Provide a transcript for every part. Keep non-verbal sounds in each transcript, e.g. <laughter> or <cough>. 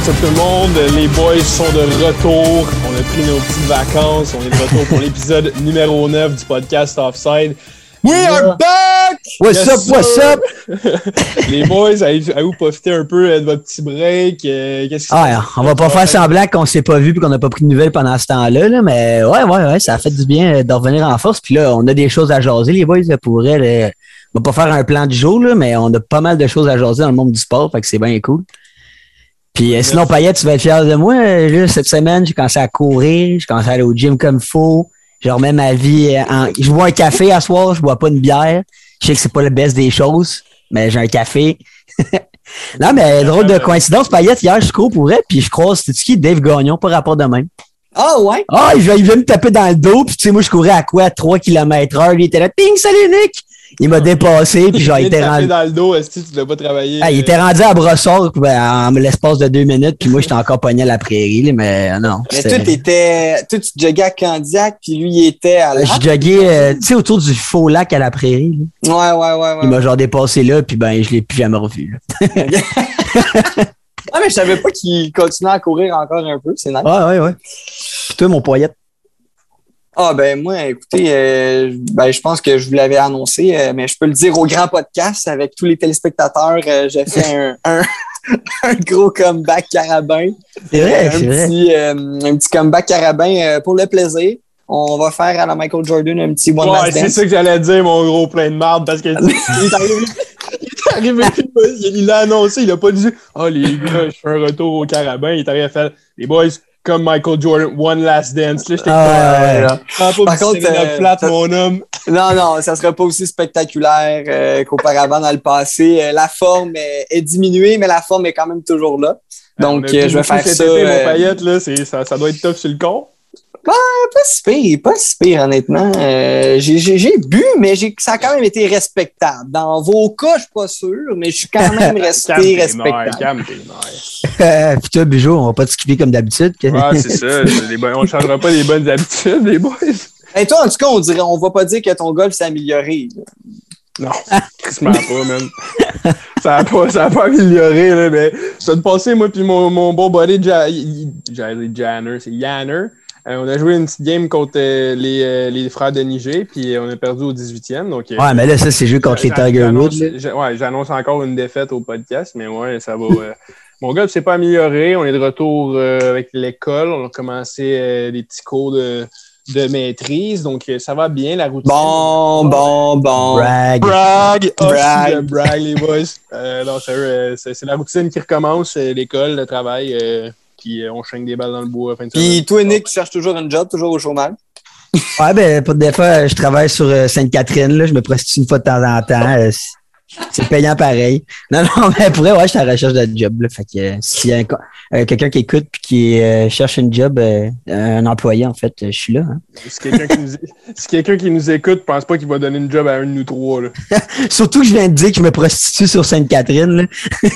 What's up tout le monde? Les boys sont de retour. On a pris nos petites vacances. On est de retour pour l'épisode <laughs> numéro 9 du podcast Offside. We are back! What's up, what's up? <laughs> Les boys, allez-vous profiter un peu de votre petit break? Euh, qu'est-ce que Ah, on va pas faire semblant qu'on s'est pas vu et qu'on n'a pas pris de nouvelles pendant ce temps-là, là, mais ouais, ouais, ouais, ça a fait du bien euh, de revenir en force. Puis là, on a des choses à jaser, les boys, pour elle. euh, On va pas faire un plan du jour, là, mais on a pas mal de choses à jaser dans le monde du sport, fait que c'est bien cool. Puis euh, sinon, Payette, tu vas être fier de moi. euh, Là, cette semaine, j'ai commencé à courir, j'ai commencé à aller au gym comme il faut. Je remets ma vie euh, en. Je bois un café à soir, je bois pas une bière. Je sais que c'est pas le best des choses, mais j'ai un café. <laughs> non, mais drôle de coïncidence, Payette, hier, je cours pour elle, puis je croise, c'était qui? Dave Gagnon, pas rapport de même. Ah ouais? Ah, il vient, il vient me taper dans le dos, puis tu sais, moi, je courais à quoi? 3 km heure. Il était là, ping, salut Nick! Il m'a dépassé, puis <laughs> genre, il était rendu. dans le dos, est-ce que tu l'as pas travaillé? Ah, il était rendu à Brossard ben, en l'espace de deux minutes, puis moi, j'étais encore pogné à la prairie, là, mais non. Mais toi, t'étais. Toi, tu joguais à Candiac, puis lui, il était à la. Je joguais, euh, tu sais, autour du faux lac à la prairie. là. Ouais, ouais, ouais, ouais. Il m'a genre dépassé là, puis ben, je l'ai plus jamais revu. là. <laughs> Ah, mais je savais pas qu'il continuait à courir encore un peu. C'est nice. Ouais, ouais, ouais. Puis toi, mon poillette. Ah, ben, moi, écoutez, euh, ben, je pense que je vous l'avais annoncé, euh, mais je peux le dire au grand podcast avec tous les téléspectateurs. euh, J'ai fait un, <laughs> un, un gros comeback carabin. C'est vrai, un c'est vrai. petit, euh, un petit comeback carabin euh, pour le plaisir. On va faire à la Michael Jordan un petit one Ouais, last c'est ça que j'allais dire, mon gros plein de marde, parce que <laughs> il est arrivé, il est arrivé, il il l'a annoncé, il a pas dit Oh les gars, je fais un retour au carabin. Il est arrivé à faire Les boys, comme Michael Jordan, one last dance. Là, j'étais Ah, ouais. pas Par contre, euh, flat, ça- mon homme. Non, non, ça sera pas aussi spectaculaire euh, qu'auparavant dans le passé. Euh, la forme est, diminuée, mais la forme est quand même toujours là. Donc, On a euh, je vais faire ça. été, euh, mon paillette, là, ça, ça doit être tough sur le con. Pas si pire, pas si pire, honnêtement. Euh, j'ai- bu, mais j'ai- ça a quand même été respectable. Dans vos cas, je suis pas sûr, mais je suis quand même <laughs> resté respectable. calme. Puis toi, Bijou, on va pas te skipper comme d'habitude. Ouais, c'est ça. <laughs> les on ne changera pas les bonnes habitudes, les boys. Et toi, en tout cas, on dirait, on va pas dire que ton golf s'est amélioré. là. Non, tristement pas, man. Ça n'a pas, ça a pas amélioré, là, mais ça de passé, moi, puis mon, mon bon buddy, Janner, c'est Yanner. Euh, on a joué une petite game contre euh, les, euh, les frères de Niger, puis on a perdu au 18e. Donc, euh, Ouais, mais là, ça, c'est joué contre les Tiger j'annonce- Woods. Ouais, j'annonce encore une défaite au podcast, mais ouais, ça va. euh, <laughs> mon gars s'est pas amélioré. On est de retour euh, avec l'école. On a commencé euh, des petits cours de, de maîtrise, donc euh, ça va bien, la routine. Bon, bon, bon. Brag. Brag! Oh, Brag. les boys. Euh, non, euh, c'est c'est la routine qui recommence, euh, l'école, le travail, puis euh, on chingue des balles dans le bois. Fin de Puis toi, Nick, tu cherches toujours un job, toujours au chômage. Ouais, ben, pour des fois, je travaille sur euh, Sainte-Catherine, là. Je me prostitue une fois de temps en temps. euh, c'est- payant pareil. <laughs> Non, non, mais pour vrai, ouais, je suis à la recherche de job, là. Fait que euh, s'il y a un euh, quelqu'un qui écoute puis qui euh, cherche une job, euh, un employé, en fait, euh, je suis là. hein. Si quelqu'un qui, nous- si quelqu'un qui nous écoute, pense pas qu'il va donner une job à un de nous trois. Là. <laughs> Surtout que je viens de dire que je me prostitue sur Sainte-Catherine, là. <laughs>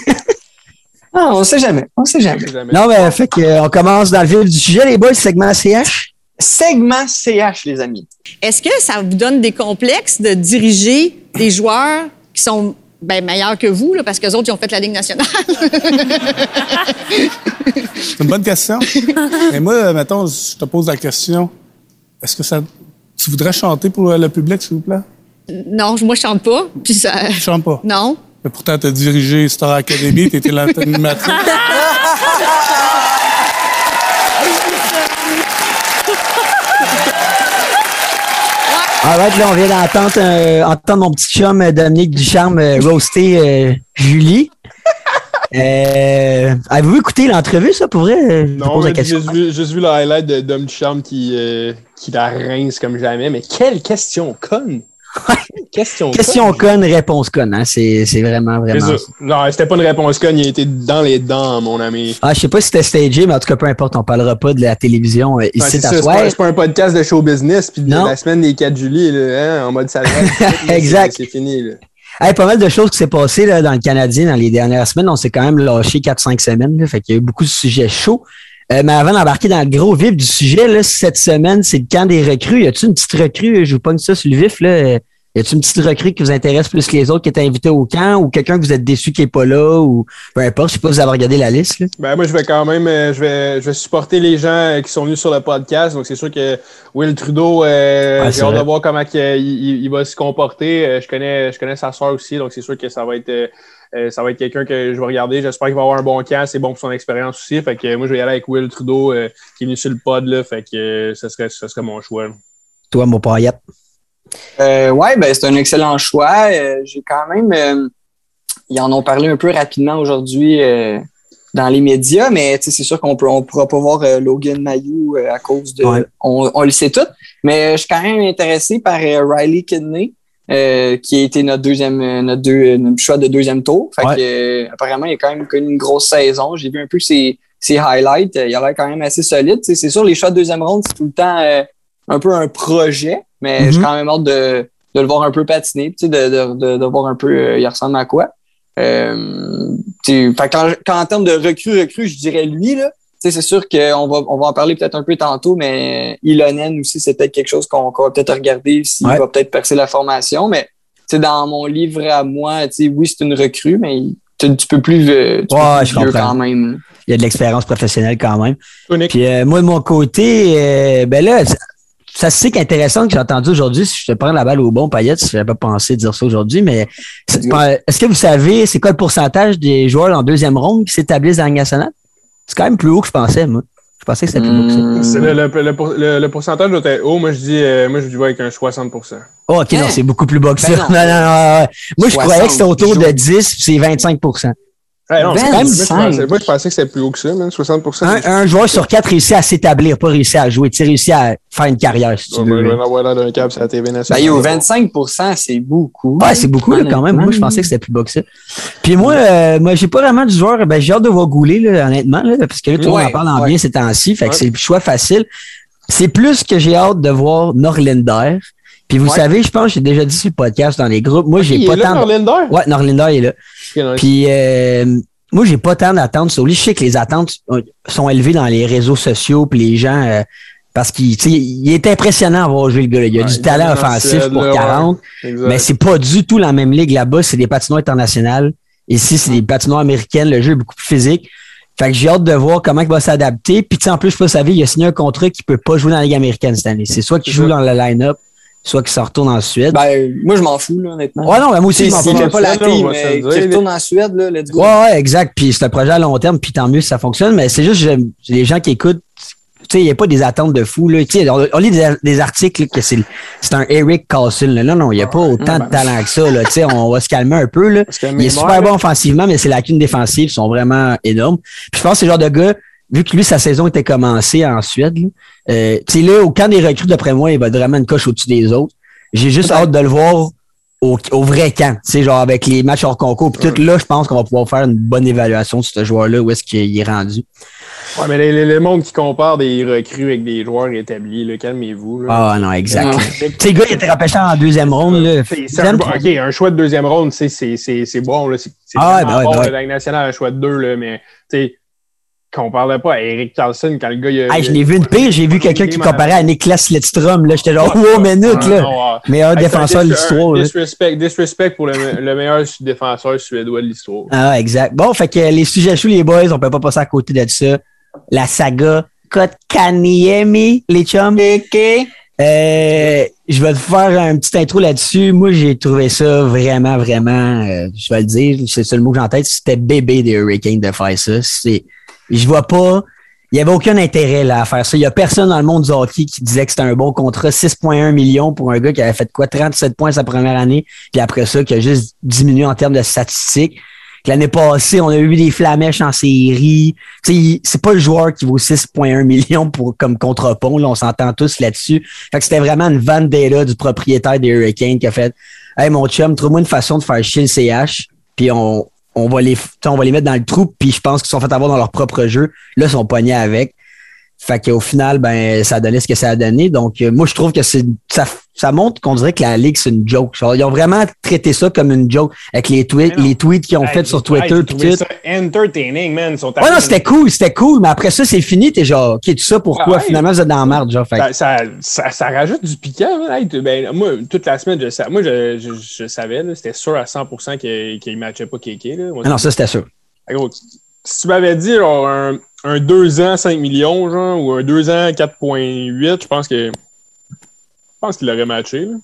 Ah, on sait jamais. On sait jamais. Non, mais fait que, euh, on commence dans le vif du sujet, les boys, segment CH. Segment CH, les amis. Est-ce que ça vous donne des complexes de diriger des joueurs qui sont ben, meilleurs que vous, là, parce que autres, ils ont fait la Ligue nationale? C'est <laughs> une bonne question. Mais moi, mettons, je te pose la question. Est-ce que ça. Tu voudrais chanter pour le public, s'il vous plaît? non, moi, je chante pas. Puis ça... Je chante pas? Non. Mais pourtant, tu as dirigé Star Academy, tu étais l'animatrice. Alright, là, on vient d'entendre euh, entendre mon petit chum euh, Dominique Ducharme euh, roaster euh, Julie. Euh, Avez-vous écouté l'entrevue, ça, pour vrai? Non, j'ai question. juste vu, juste vu le highlight de Dom Ducharme qui, euh, qui la rince comme jamais. Mais quelle question conne! Question <laughs> Question conne! conne, réponse conne. Hein? C'est c'est vraiment, vraiment. Non, c'était pas une réponse conne, il été dans les dents, mon ami. Ah, je sais pas si c'était stagé, mais en tout cas, peu importe, on parlera pas de la télévision euh, ici ça, c'est soir. pas, c'est pas un podcast de show business, puis de Non. la semaine des 4 juillet, là, hein, en mode salade. <laughs> Exact. C'est fini. Là. Hey, pas mal de choses qui s'est passé là, dans le Canadien dans les dernières semaines. On s'est quand même lâché 4-5 semaines. Là, fait qu'il y a eu beaucoup de sujets chauds. Euh, mais avant d'embarquer dans le gros vif du sujet, là, cette semaine, c'est le camp des recrues. Y a-tu une petite recrue? Je vous pogne ça sur le vif. Là. Y a-t-il une petite recrue qui vous intéresse plus que les autres qui est invité au camp ou quelqu'un que vous êtes déçu qui est pas là ou peu importe, je sais pas si vous avez regardé la liste. Là. Ben, moi, je vais quand même, euh, je vais, je vais supporter les gens euh, qui sont venus sur le podcast. Donc, c'est sûr que Will Trudeau, euh, Ouais, j'ai hâte de voir comment il, il- il va se comporter. Je connais, je connais sa soeur aussi, donc c'est sûr que ça va être, euh, ça va être quelqu'un que je vais regarder. J'espère qu'il va avoir un bon camp. C'est bon pour son expérience aussi. Fait que euh, moi, je vais y aller avec Will Trudeau, euh, qui est venu sur le pod, là. Fait que euh, ce serait, ce serait mon choix. là. Toi, mon paillette. Euh, ouais, ben, c'est un excellent choix. Euh, J'ai quand même. euh, ils en ont parlé un peu rapidement aujourd'hui euh, dans les médias, mais c'est sûr qu'on on pourra pas voir euh, Logan Mayou euh, à cause de. Ouais. On, on le sait tout. Mais je suis quand même intéressé par euh, Riley Kidney. Euh, qui a été notre deuxième euh, notre, deux, notre choix de deuxième tour. Fait Ouais. que, euh, apparemment, il a quand même connu une grosse saison. J'ai vu un peu ses, ses highlights. Euh, Il a l'air quand même assez solide. C'est sûr, les choix de deuxième ronde, c'est tout le temps euh, un peu un projet, mais Mhm. j'ai quand même hâte de, de le voir un peu patiner, tu sais, de, de, de, de voir un peu euh, il ressemble à quoi. Euh, fait qu'en qu'en termes de recrue, recrue, je dirais lui, là. Tu sais, c'est sûr qu'on va, on va en parler peut-être un peu tantôt, mais Ilonen aussi, c'est peut-être quelque chose qu'on qu'on va peut-être regarder s'il Ouais. va peut-être percer la formation. Mais tu dans mon livre à moi, tu sais, oui, c'est une recrue, mais tu un petit peu plus, euh, tu peux Ouais, plus je vieux comprends. quand même. Il y a de l'expérience professionnelle quand même. Puis euh, moi, de mon côté, euh, ben là, ça, ça c'est qu'intéressant que j'ai entendu aujourd'hui. Si je te prends la balle au bon, Payette, je n'avais pas pensé dire ça aujourd'hui, mais est-ce que vous savez c'est quoi le pourcentage des joueurs en deuxième ronde qui s'établissent dans la Ligue nationale? C'est quand même plus haut que je pensais, moi. Je pensais que c'était plus haut que ça. Hmm. Le, le, le, pour- le- le pourcentage doit être haut. Moi, je dis, euh, moi, je dis ouais, avec un 60% Oh, OK, non, Hein? c'est beaucoup plus bas que ça. Ben non, <laughs> non. non, non, ouais. Moi, je 60 croyais que c'était autour de jours. 10, puis c'est 25 Ouais, non, c'est quand même- moi, je 25. pensais- Moi, je pensais que c'était plus haut que ça, man, 60 un, un joueur sur quatre réussit à s'établir, pas réussi à jouer. Tu sais, réussi à faire une carrière, si tu Ouais, veux. ben, je vais en avoir l'air d'un câble sur la TV Ben, nationale. yo, 25% c'est beaucoup. Ouais, c'est beaucoup là, quand même. Moi, je pensais que c'était plus bas que ça. Puis moi, euh, moi, j'ai pas vraiment du joueur. Ben, j'ai hâte de voir Goulet, là, honnêtement, là, parce que là, tout le monde en parle en ouais. bien ces temps-ci. Fait que c'est le choix facile. C'est plus que j'ai hâte de voir Norlinder. Puis vous Ouais. savez, je pense, j'ai déjà dit sur le podcast dans les groupes. Moi, j'ai Il pas est là, tant. Norlinder? Ouais, Norlinder est là. Nice. Puis euh, moi, j'ai pas tant d'attentes sur lui. Je sais que les attentes sont élevées dans les réseaux sociaux, puis les gens. euh, parce qu'il il est impressionnant à voir jouer le gars. là. Il a Ouais, du talent offensif pour là, ouais. 40. Exact. Mais c'est pas du tout la même ligue là-bas. C'est des patinoires internationales. Ici, c'est des patinoires américaines. Le jeu est beaucoup plus physique. Fait que j'ai hâte de voir comment il va s'adapter. Puis, tu sais, en plus, je vous savez, il a signé un contrat qui peut pas jouer dans la Ligue américaine cette année. C'est soit qu'il joue dans le line-up, soit qu'il se retourne en Suède. Ben, moi, je m'en fous, là, honnêtement. ouais, non, mais moi aussi, Si, je m'en s'il fous. fait pas la team, mais le qu'il retourne en Suède, là, let's go. Ouais, ouais, exact. Puis c'est un projet à long terme, puis tant mieux si ça fonctionne. Mais c'est juste, j'aime- les gens qui écoutent, tu sais, il n'y a pas des attentes de fou. Là. Tu sais, on, on lit des, des articles là, que c'est un Eric Castle. Là. Non, non, il n'y a pas autant de talent que ça. Là. Tu sais, on va se calmer un peu. Là. Il est super bon offensivement, mais ses lacunes défensives sont vraiment énormes. Puis je pense que c'est le genre de gars, vu que lui, sa saison était commencée en Suède, là, euh, tu sais, là, au camp des recrues, d'après moi, il va vraiment une coche au-dessus des autres. J'ai juste hâte de le voir au, au vrai camp. Tu sais, genre avec les matchs hors concours. Puis tout là, je pense qu'on va pouvoir faire une bonne évaluation de ce joueur-là, où est-ce qu'il est rendu. Ouais, mais les- les- le monde qui compare des recrues avec des joueurs établis, calmez-vous. Ah non, exact. Ouais. <laughs> Tu sais, gars, il était repêché en deuxième ronde. Là. Un, OK, un choix de deuxième ronde, c'est bon. C'est Ah ouais, ben ouais, bon, ben la ouais. Ligue nationale, un choix de deux, là, mais tu sais, qu'on parlait pas à Eric Carlson quand le gars. il a- Hey, je l'ai vu une pire, j'ai vu quelqu'un qui comparait à Niklas Lidstrom. Là, j'étais genre, wow, minute, là. non, ah. Meilleur Hey, c'est un défenseur de l'histoire. Disrespect, disrespect pour le, le meilleur défenseur suédois de l'histoire. Ah, exact. Bon, fait que les sujets chauds, les boys, on peut pas passer à côté de ça. La saga Kotkaniemi, les chums. Euh, je vais te faire un petit intro là-dessus. Moi, j'ai trouvé ça vraiment, vraiment, euh, je vais le dire, c'est le seul mot que j'ai en tête, c'était bébé des Hurricanes de faire ça. C'est, je vois pas, il y avait aucun intérêt là, à faire ça. Il y a personne dans le monde du hockey qui disait que c'était un bon contrat, 6,1 millions pour un gars qui avait fait quoi, 37 points sa première année, puis après ça, qui a juste diminué en termes de statistiques. Que L'année passée, on a eu des flamèches en série. C'est pas le joueur qui vaut 6,1 millions pour, comme contrepont. Là, on s'entend tous là-dessus. Fait que c'était vraiment une vendetta du propriétaire des Hurricanes qui a fait Hey, mon chum, trouve-moi une façon de faire chier le CH, puis on, on, va les, on va les mettre dans le trou, puis je pense qu'ils sont fait avoir dans leur propre jeu. Là, ils sont pognés avec. Fait qu'au final, ben, ça a donné ce que ça a donné. Donc, euh, moi, je trouve que c'est, ça, ça montre qu'on dirait que la Ligue, c'est une joke. Genre, ils ont vraiment traité ça comme une joke avec les tweets, les tweets qu'ils ont Hey, fait sur hey, Twitter. trouvé tout. ça entertaining, man. Sont Ouais, non, c'était cool, c'était cool, mais après ça, c'est fini, t'es genre, ok, tout ça, pourquoi? Ah. Finalement, vous êtes dans la merde, genre. Fait Ça, ça, ça, ça rajoute du piquant. là. Hey, tu- ben, moi, toute la semaine, je, moi, je, je, je savais, c'était sûr à 100% qu'il ne matchait pas Kéké. Là. Moi, Ah non, ça, c'était sûr. Gros, si tu m'avais dit genre, un, un 2 ans 5 millions, genre, ou un 2 ans 4.8, je pense que pense qu'il aurait matché. là.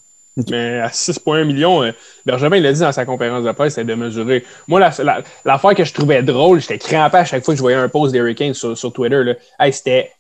Mais à 6.1 millions, euh, Benjamin l'a dit dans sa conférence de presse, c'était de mesurer. Moi, la- la- l'affaire que je trouvais drôle, j'étais crampé à chaque fois que je voyais un post d'Eric Kane sur, sur Twitter. Là. Hey, c'était.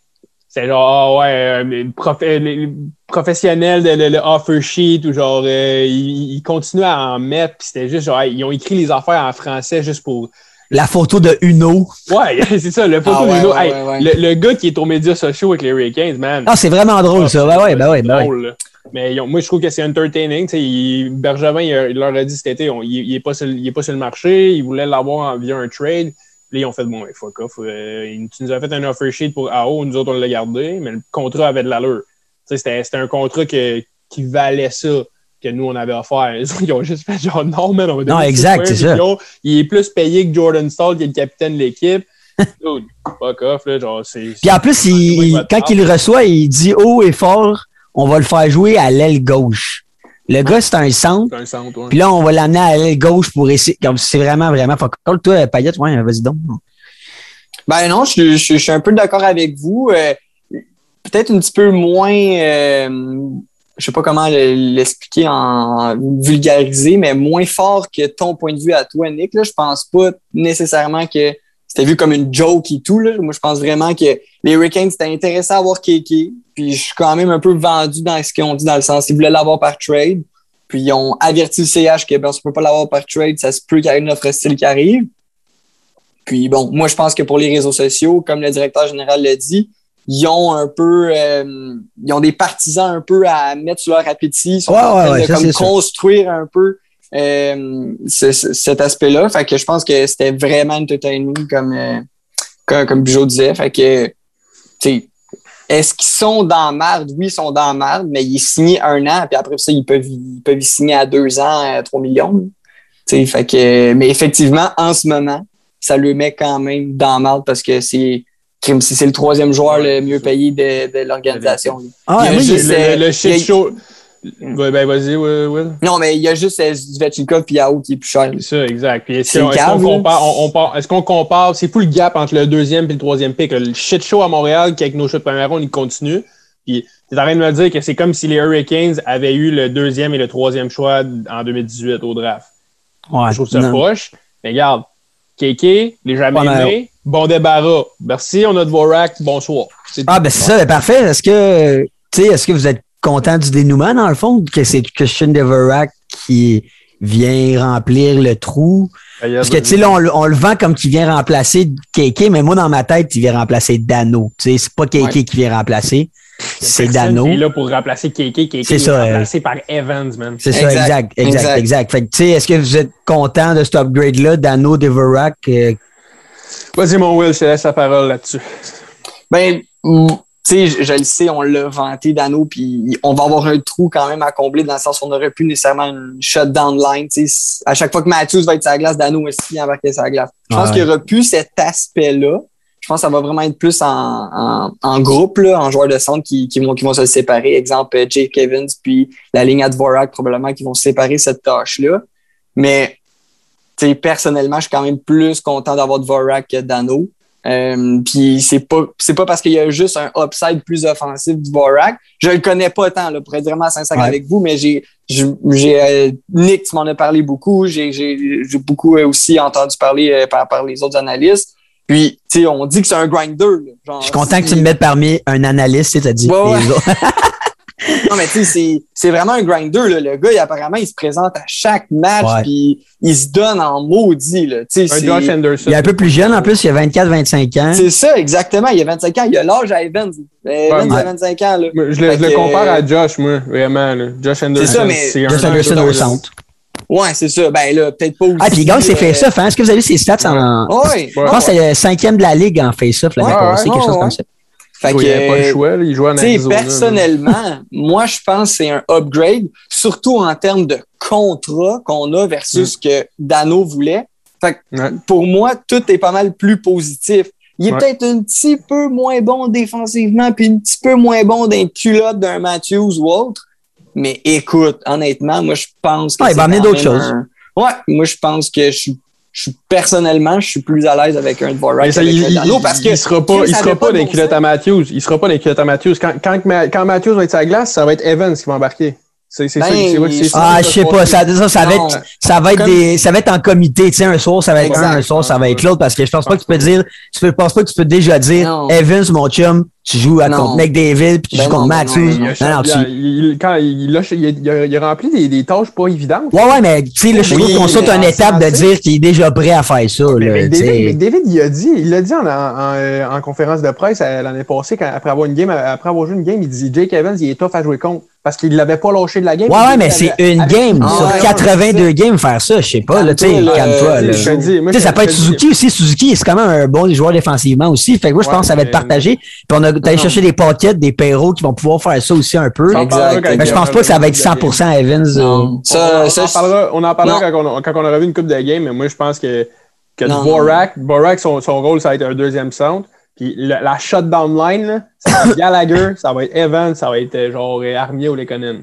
Genre, ah ouais, euh, les prof- euh, les professionnels de le, le offer sheet ou genre, euh, ils, ils continuent à en mettre, puis c'était juste genre, ils ont écrit les affaires en français juste pour, La photo de Uno. Ouais, <laughs> c'est ça, le photo Ah ouais, Hey. Le, le gars qui est aux médias sociaux avec les Hurricanes, man. Ah, c'est vraiment drôle, ça. Ben ouais, ben ouais, c'est ben ouais. drôle. Mais ont- moi, je trouve que c'est entertaining. il- Bergevin, il, leur a dit cet été, on- il n'est pas, sur le- il est pas sur le marché, il voulait l'avoir via un trade. Là, ils ont fait, bon, ouais, fuck off. euh, il- tu nous as fait un offer sheet pour AO, nous autres, on l'a gardé, mais le contrat avait de l'allure. C'était c'était un contrat que- qui valait ça que nous, on avait offert. Ils ont, ils ont juste fait genre, non, man, on va Non, exact, 6,1 c'est ça. Il est plus payé que Jordan Stall, qui est le capitaine de l'équipe. <laughs> Dude, fuck off, là, genre, c'est... Puis en plus, il- il- quand il le reçoit, il dit haut et fort, on va le faire jouer à l'aile gauche. Le gars, c'est un centre. C'est un centre, ouais. Puis là, on va l'amener à l'aile gauche pour essayer. Comme c'est vraiment, vraiment. Fuck all. Toi, Payette, ouais, vas-y donc. Ben non, je, suis- je, suis- je suis un peu d'accord avec vous. Euh, Peut-être un petit peu moins, euh, je sais pas comment le- l'expliquer en vulgariser, mais moins fort que ton point de vue à toi, Nick. Là, je pense pas nécessairement que c'était vu comme une joke et tout. Là. Moi, je pense vraiment que les Hurricanes, c'était intéressant à voir Keke. Puis je suis quand même un peu vendu dans ce qu'ils ont dit dans le sens ils voulaient l'avoir par trade. Puis ils ont averti le CH que ben, on ne peut pas l'avoir par trade, ça se peut qu'il y ait une offre style qui arrive. Puis bon, moi je pense que pour les réseaux sociaux, comme le directeur général l'a dit, ils ont un peu euh, ils ont des partisans un peu à mettre sur leur appétit. Ils sont Ouais, en train ouais, de comme sûr. construire un peu euh, ce- ce- cet aspect-là. Fait que je pense que c'était vraiment entertaining comme, euh, comme, comme Bijot disait. Fait que est-ce qu'ils sont dans marde? Oui, ils sont dans marde, mais ils signent un an, puis après ça, ils peuvent, ils peuvent y signer à deux ans, à 3 millions. Tu sais, fait que, mais effectivement, en ce moment, ça le met quand même dans marde parce que c'est c'est le troisième joueur le mieux payé de, de l'organisation. Ah, il- le, le- le y shit show... Ouais, ben, vas-y, Will. Will. Non, mais il y a juste Svechnikov et Yao qui est plus cher. C'est ça, exact. Puis est-ce qu'on compare, on, est-ce qu'on compare, c'est fou le gap entre le deuxième et le troisième pick. Le shit show à Montréal, qui avec nos shots de première ronde, il continue. Puis tu es en train de me dire que c'est comme si les Hurricanes avaient eu le deuxième et le troisième choix en 2018 au draft. ouais, Je trouve ça non. poche. Mais regarde, Kéké, les aimés, bon débarras. Merci, on a de Vorak, bonsoir. C'est Ah, ben c'est ça, ben parfait. Est-ce que, tu sais, est-ce que vous êtes content du dénouement, dans le fond, que c'est Christian Deverak qui vient remplir le trou? Parce que, tu sais, là, on, le- on le vend comme qu'il vient remplacer Kéké, mais moi, dans ma tête, il vient remplacer Dano. Tu sais, c'est pas Ouais. qui vient remplacer, c'est Dano. qui est là pour remplacer Kéké. Kéké C'est est ça, euh, remplacé par Evans, man. C'est ça, Exact, exact, exact. Fait que, tu sais, est-ce que vous êtes content de cet upgrade-là, Dano, Deverak? euh, Vas-y, mon Will, je te laisse la parole là-dessus. Ben, sais, je, je le sais, on l'a vanté d'anneau, puis on va avoir un trou quand même à combler dans le sens où on n'aurait plus nécessairement une shutdown line. Tu sais, à chaque fois que Matthews va être sur la glace, Dano aussi embarquer sur la glace. Je pense Ouais. qu'il n'y aura plus cet aspect-là. Je pense que ça va vraiment être plus en, en, en groupe, là, en joueurs de centre qui, qui, vont, qui vont se séparer. Exemple, euh, Jake Evans, puis la ligne à Dvorak, probablement, qui vont se séparer cette tâche-là. Mais tu sais, personnellement, je suis quand même plus content d'avoir Dvorak que Dano. Euh, puis c'est pas c'est pas parce qu'il y a juste un upside plus offensif du Vorak. Je le connais pas tant là, pour être vraiment sincère Ouais. avec vous, mais j'ai j'ai euh, Nick tu m'en as parlé beaucoup. J'ai beaucoup euh, aussi entendu parler euh, par par les autres analystes. Puis tu sais on dit que c'est un grinder. là. Genre, Je suis content que tu me mettes parmi un analyste. Ouais, ouais. <laughs> Non, mais tu sais, c'est- c'est vraiment un grinder. Là. Le gars, il, apparemment, il se présente à chaque match, Ouais. puis il se donne en maudit. Là. Tu sais, Un c'est- Josh Anderson. Il est un peu plus jeune, en plus, il a 24-25 ans. C'est ça, exactement. Il a 25 ans. Il a l'âge à Evans. Euh, Evans, Ouais. a 25 ans. Là. Je le, Fait compare à Josh, moi, vraiment. Là. Josh Anderson, ça, mais- Josh Anderson an, au centre. Ouais, c'est ça. Ben là, peut-être pas aussi. Ah, puis il gagne ses euh, face-off, hein? Est-ce que vous avez ses stats en. Ouais. Je pense que c'est le cinquième de la ligue en face-off l'année Ouais, passée, ouais, quelque chose comme ça. Fait Il n'y avait pas le choix, là, il jouait en Arizona. personnellement, moi, je pense que c'est un upgrade, surtout en termes de contrat qu'on a versus ce que Dano voulait. Fait que Ouais. pour moi, tout est pas mal plus positif. Il est Ouais. peut-être un petit peu moins bon défensivement, puis un petit peu moins bon d'un culotte d'un Matthews ou autre. Mais écoute, honnêtement, moi, je pense que. Ouais, il va amener d'autres choses. un- Ouais, moi, je pense que je suis, je suis- personnellement, je suis plus à l'aise avec un Dvorak Mais ça, il, parce que. il sera pas, il sera pas de dans les bon culottes à Matthews. Il sera pas dans les culottes à Matthews. Quand, quand, quand Matthews va être la glace, ça va être Evans qui va embarquer. C'est c'est Ben, ça, c'est vrai que c'est ça. Ah, je sais pas. Ça, ça, ça va être, ça va être des, ça va être en comité. Tu sais, un soir, ça va être un, un soir, ça va être l'autre parce que je pense pas que tu peux dire, tu peux, pense pas que tu peux déjà dire, Non. Evans, mon chum, tu joues à Non. contre McDavid puis tu Ben joues contre Matthews. non, Il a, Non, non, tu- il- il- quand il, a, il, a, il a- il a rempli des, des tâches pas évidentes. Ouais, ouais, mais tu sais, là, je trouve qu'on saute une étape de dire qu'il est déjà prêt à faire ça, Mais là, McDavid, il a dit, il l'a dit en, en, en- en conférence de presse euh, l'année passée, quand, après avoir une game, après avoir joué une game, il dit Jake Evans, il est tough à jouer contre. Parce qu'il l'avait pas lâché de la game. Ouais, ouais, mais c'est une avec- game. Ah, Sur ouais, 82 games, faire ça, je sais pas, là, tu sais, Calme-toi, là, Tu sais, ça peut être Suzuki aussi. Suzuki, c'est quand même un bon joueur défensivement aussi. Fait que moi, je pense que ça va être partagé. Puis on a allé Non. chercher des paquettes, des perros qui vont pouvoir faire ça aussi un peu. Exact, quand exact. Mais je pense pas que ça va être 100% Evans. On, Ça, on ça, en parlera, on en parlera Non. quand, on, quand on aura vu une coupe de game, mais moi, je pense que, que Non, Dvorak, Dvorak, son, son rôle, ça va être un deuxième centre. Puis le- la shutdown line, là, ça va être <laughs> Gallagher, ça va être Evans, ça va être euh, genre Armia ou Lekonen.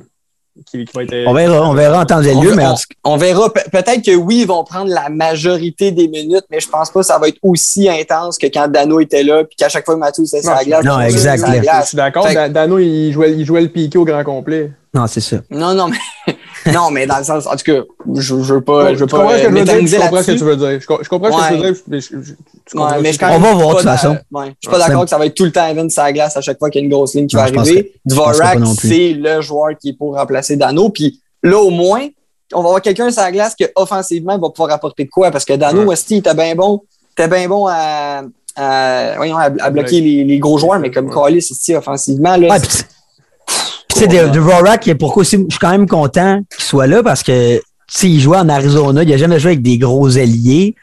Qui, qui va être, On verra, on verra en temps et on, lieu, mais en on- tout cas, on verra. Pe- Peut-être que oui, ils vont prendre la majorité des minutes, mais je pense pas que ça va être aussi intense que quand Dano était là, puis qu'à chaque fois que Mathieu était sur Non, la glace. non, exact. Je suis d'accord. Dano, il jouait, il jouait le piqué au grand complet. non, c'est ça. Non, non, mais, <laughs> non, mais dans le sens, en tout cas, je, je veux pas, je veux tu comprends pas Je comprends ce que tu veux dire. Je, co- je comprends ce que tu veux dire. mais je- je- tu Ouais, mais On va voir, pas de toute façon. ouais, je suis pas d'accord que ça va être tout le temps Evan sur la glace à chaque fois qu'il y a une grosse ligne qui Non, va arriver. Dvorak, c'est le joueur qui est pour remplacer Dano. Puis là, au moins, on va avoir quelqu'un sur la glace qui, offensivement, va pouvoir apporter de quoi. Parce que Dano, Ouais. Westy, il était bien bon. Il était bien bon à, à, voyons, à, à bloquer les, les gros joueurs, mais comme Ouais. Carlis, ici, offensivement, là, Ouais, puis tu tu sais, de, de Vorak, pourquoi aussi, je suis quand même content qu'il soit là parce que, tu sais, il jouait en Arizona, il a jamais joué avec des gros ailiers.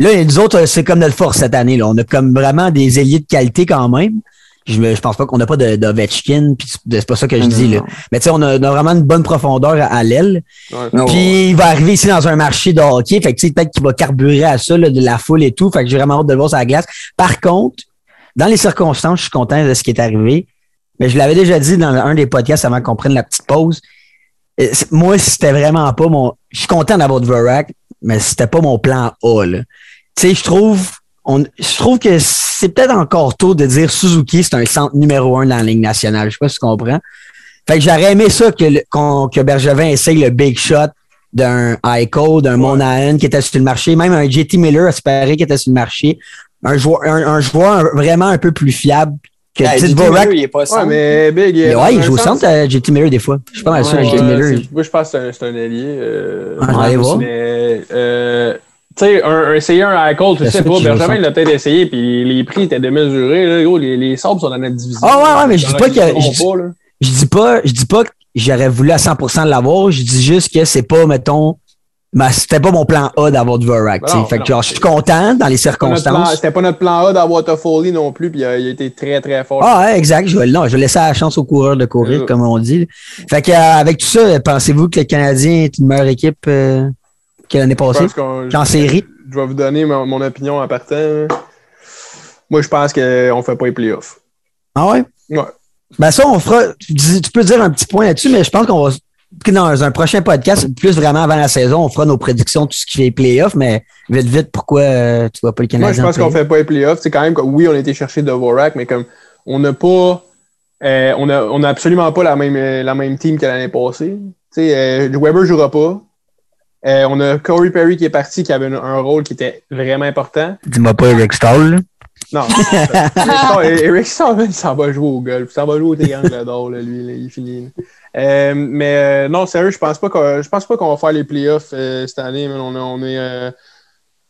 Là, nous autres, c'est comme notre force cette année, là. On a comme vraiment des ailiers de qualité quand même. Je, me- je pense pas qu'on n'a pas de- d'Ovechkin, puis c'est pas ça que je dis, là. Mais tu sais, on a, on a vraiment une bonne profondeur à, à l'aile. Ouais. Puis il va arriver ici dans un marché de hockey. Fait que tu sais, peut-être qu'il va carburer à ça, là, de la foule et tout. Fait que j'ai vraiment hâte de le voir sur la glace. Par contre, dans les circonstances, je suis content de ce qui est arrivé. Mais je l'avais déjà dit dans un des podcasts avant qu'on prenne la petite pause. Euh, Moi, c'était vraiment pas mon. Je suis content d'avoir Dvorak, mais c'était pas mon plan A. là. Tu sais, je trouve. On, je trouve que c'est peut-être encore tôt de dire Suzuki, c'est un centre numéro un dans la Ligue nationale. Je sais pas si tu comprends. Fait que j'aurais aimé ça que, le- qu'on- que Bergevin essaye le big shot d'un Eichel, d'un Monahan qui était sur le marché, même un JT Miller espéré qui était sur le marché. Un joueur, un, un joueur vraiment un peu plus fiable que Hey, JT il est pas Ouais, simple. mais Big. Mais dans ouais, il joue au sens- centre à JT Miller des fois. Je suis pas mal sûr Ouais, à JT Miller. Moi, je pense que c'est un, c'est un allié. Euh, Ah, aller voir. Mais, euh, tu sais, un, un essayer un Eichel, tu sais pas, qu'il Benjamin l'a peut-être essayé, puis les prix étaient démesurés. Là, gros, les, les sabres sont dans notre division. Ah, ouais, ouais, mais je dis pas que- seront je dis- pas, là. Je dis pas, je dis pas que j'aurais voulu à 100% l'avoir. Je dis juste que c'est pas, mettons, ben, c'était pas mon plan A d'avoir. Ben tu sais. non, fait que non. genre, je suis content dans les C'était pas notre plan- circonstances. C'était pas notre plan A d'avoir Toffoli non plus, puis il a, il a été très, très fort. Ah, ouais, exact. Je non, je vais laisser la chance aux coureurs de courir, Euh. comme on dit. Fait que, euh, avec tout ça, pensez-vous que le Canadien est une meilleure équipe euh, que l'année Je passée? En série? Je vais vous donner mon, mon opinion en partant. Moi, je pense qu'on fait pas les playoffs. Ah ouais? Ouais. Ben ça, on fera. Tu peux dire un petit point là-dessus, mais je pense qu'on va. Dans un prochain podcast, plus vraiment avant la saison, on fera nos prédictions, tout ce qui est playoff, mais vite, vite, pourquoi euh, tu vois pas le Canadien? Moi, je pense en qu'on fait pas les playoffs. C'est quand même que oui, on a été chercher Dvorak, mais comme on n'a pas. euh, on a, on a absolument pas la même, euh, la même team que l'année passée. Tu sais, euh, Weber jouera pas. Euh, on a Corey Perry qui est parti, qui avait un, un rôle qui était vraiment important. Dis-moi pas Eric Stahl. Non. Eric il s'en va jouer au golf. S'en va jouer au triangle d'or, lui, là, il finit. Euh, mais euh, non, sérieux, je pense pas qu'on je pense pas qu'on va faire les playoffs euh, cette année. man. On, est- on est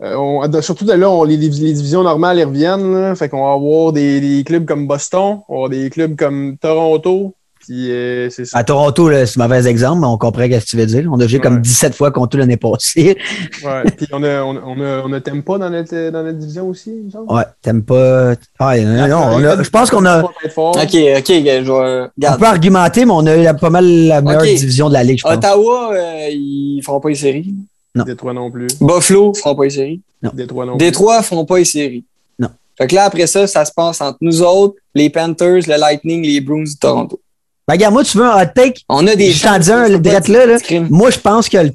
on- surtout de là, on- les, les divisions normales elles reviennent. Là, fait qu'on va avoir des, des clubs comme Boston, on va avoir des clubs comme Toronto. Puis euh, c'est ça. À Toronto, c'est un mauvais exemple, mais on comprend ce que tu veux dire. On a joué comme Ouais. 17 fois contre eux l'année passée. <laughs> Ouais. Puis on a, on, on a, on a Tempa dans notre, dans notre division aussi, il me semble? Ouais, t'aimes pas. Ah, non, non, on a- je pense qu'on a. OK, OK, je. On peut argumenter, mais on a eu pas mal la meilleure division de la ligue, je pense. Ottawa, euh, ils feront pas les séries. Détroit non plus. Buffalo feront pas les séries. Détroit non plus. Détroit feront pas les séries. Non. Fait que là, après ça, ça se passe entre nous autres, les Panthers, le Lightning, les Bruins de Toronto. Ben, regarde, moi, tu veux un hot take? On a des Je t'en dis un, direct là, là. Moi, je pense que. le-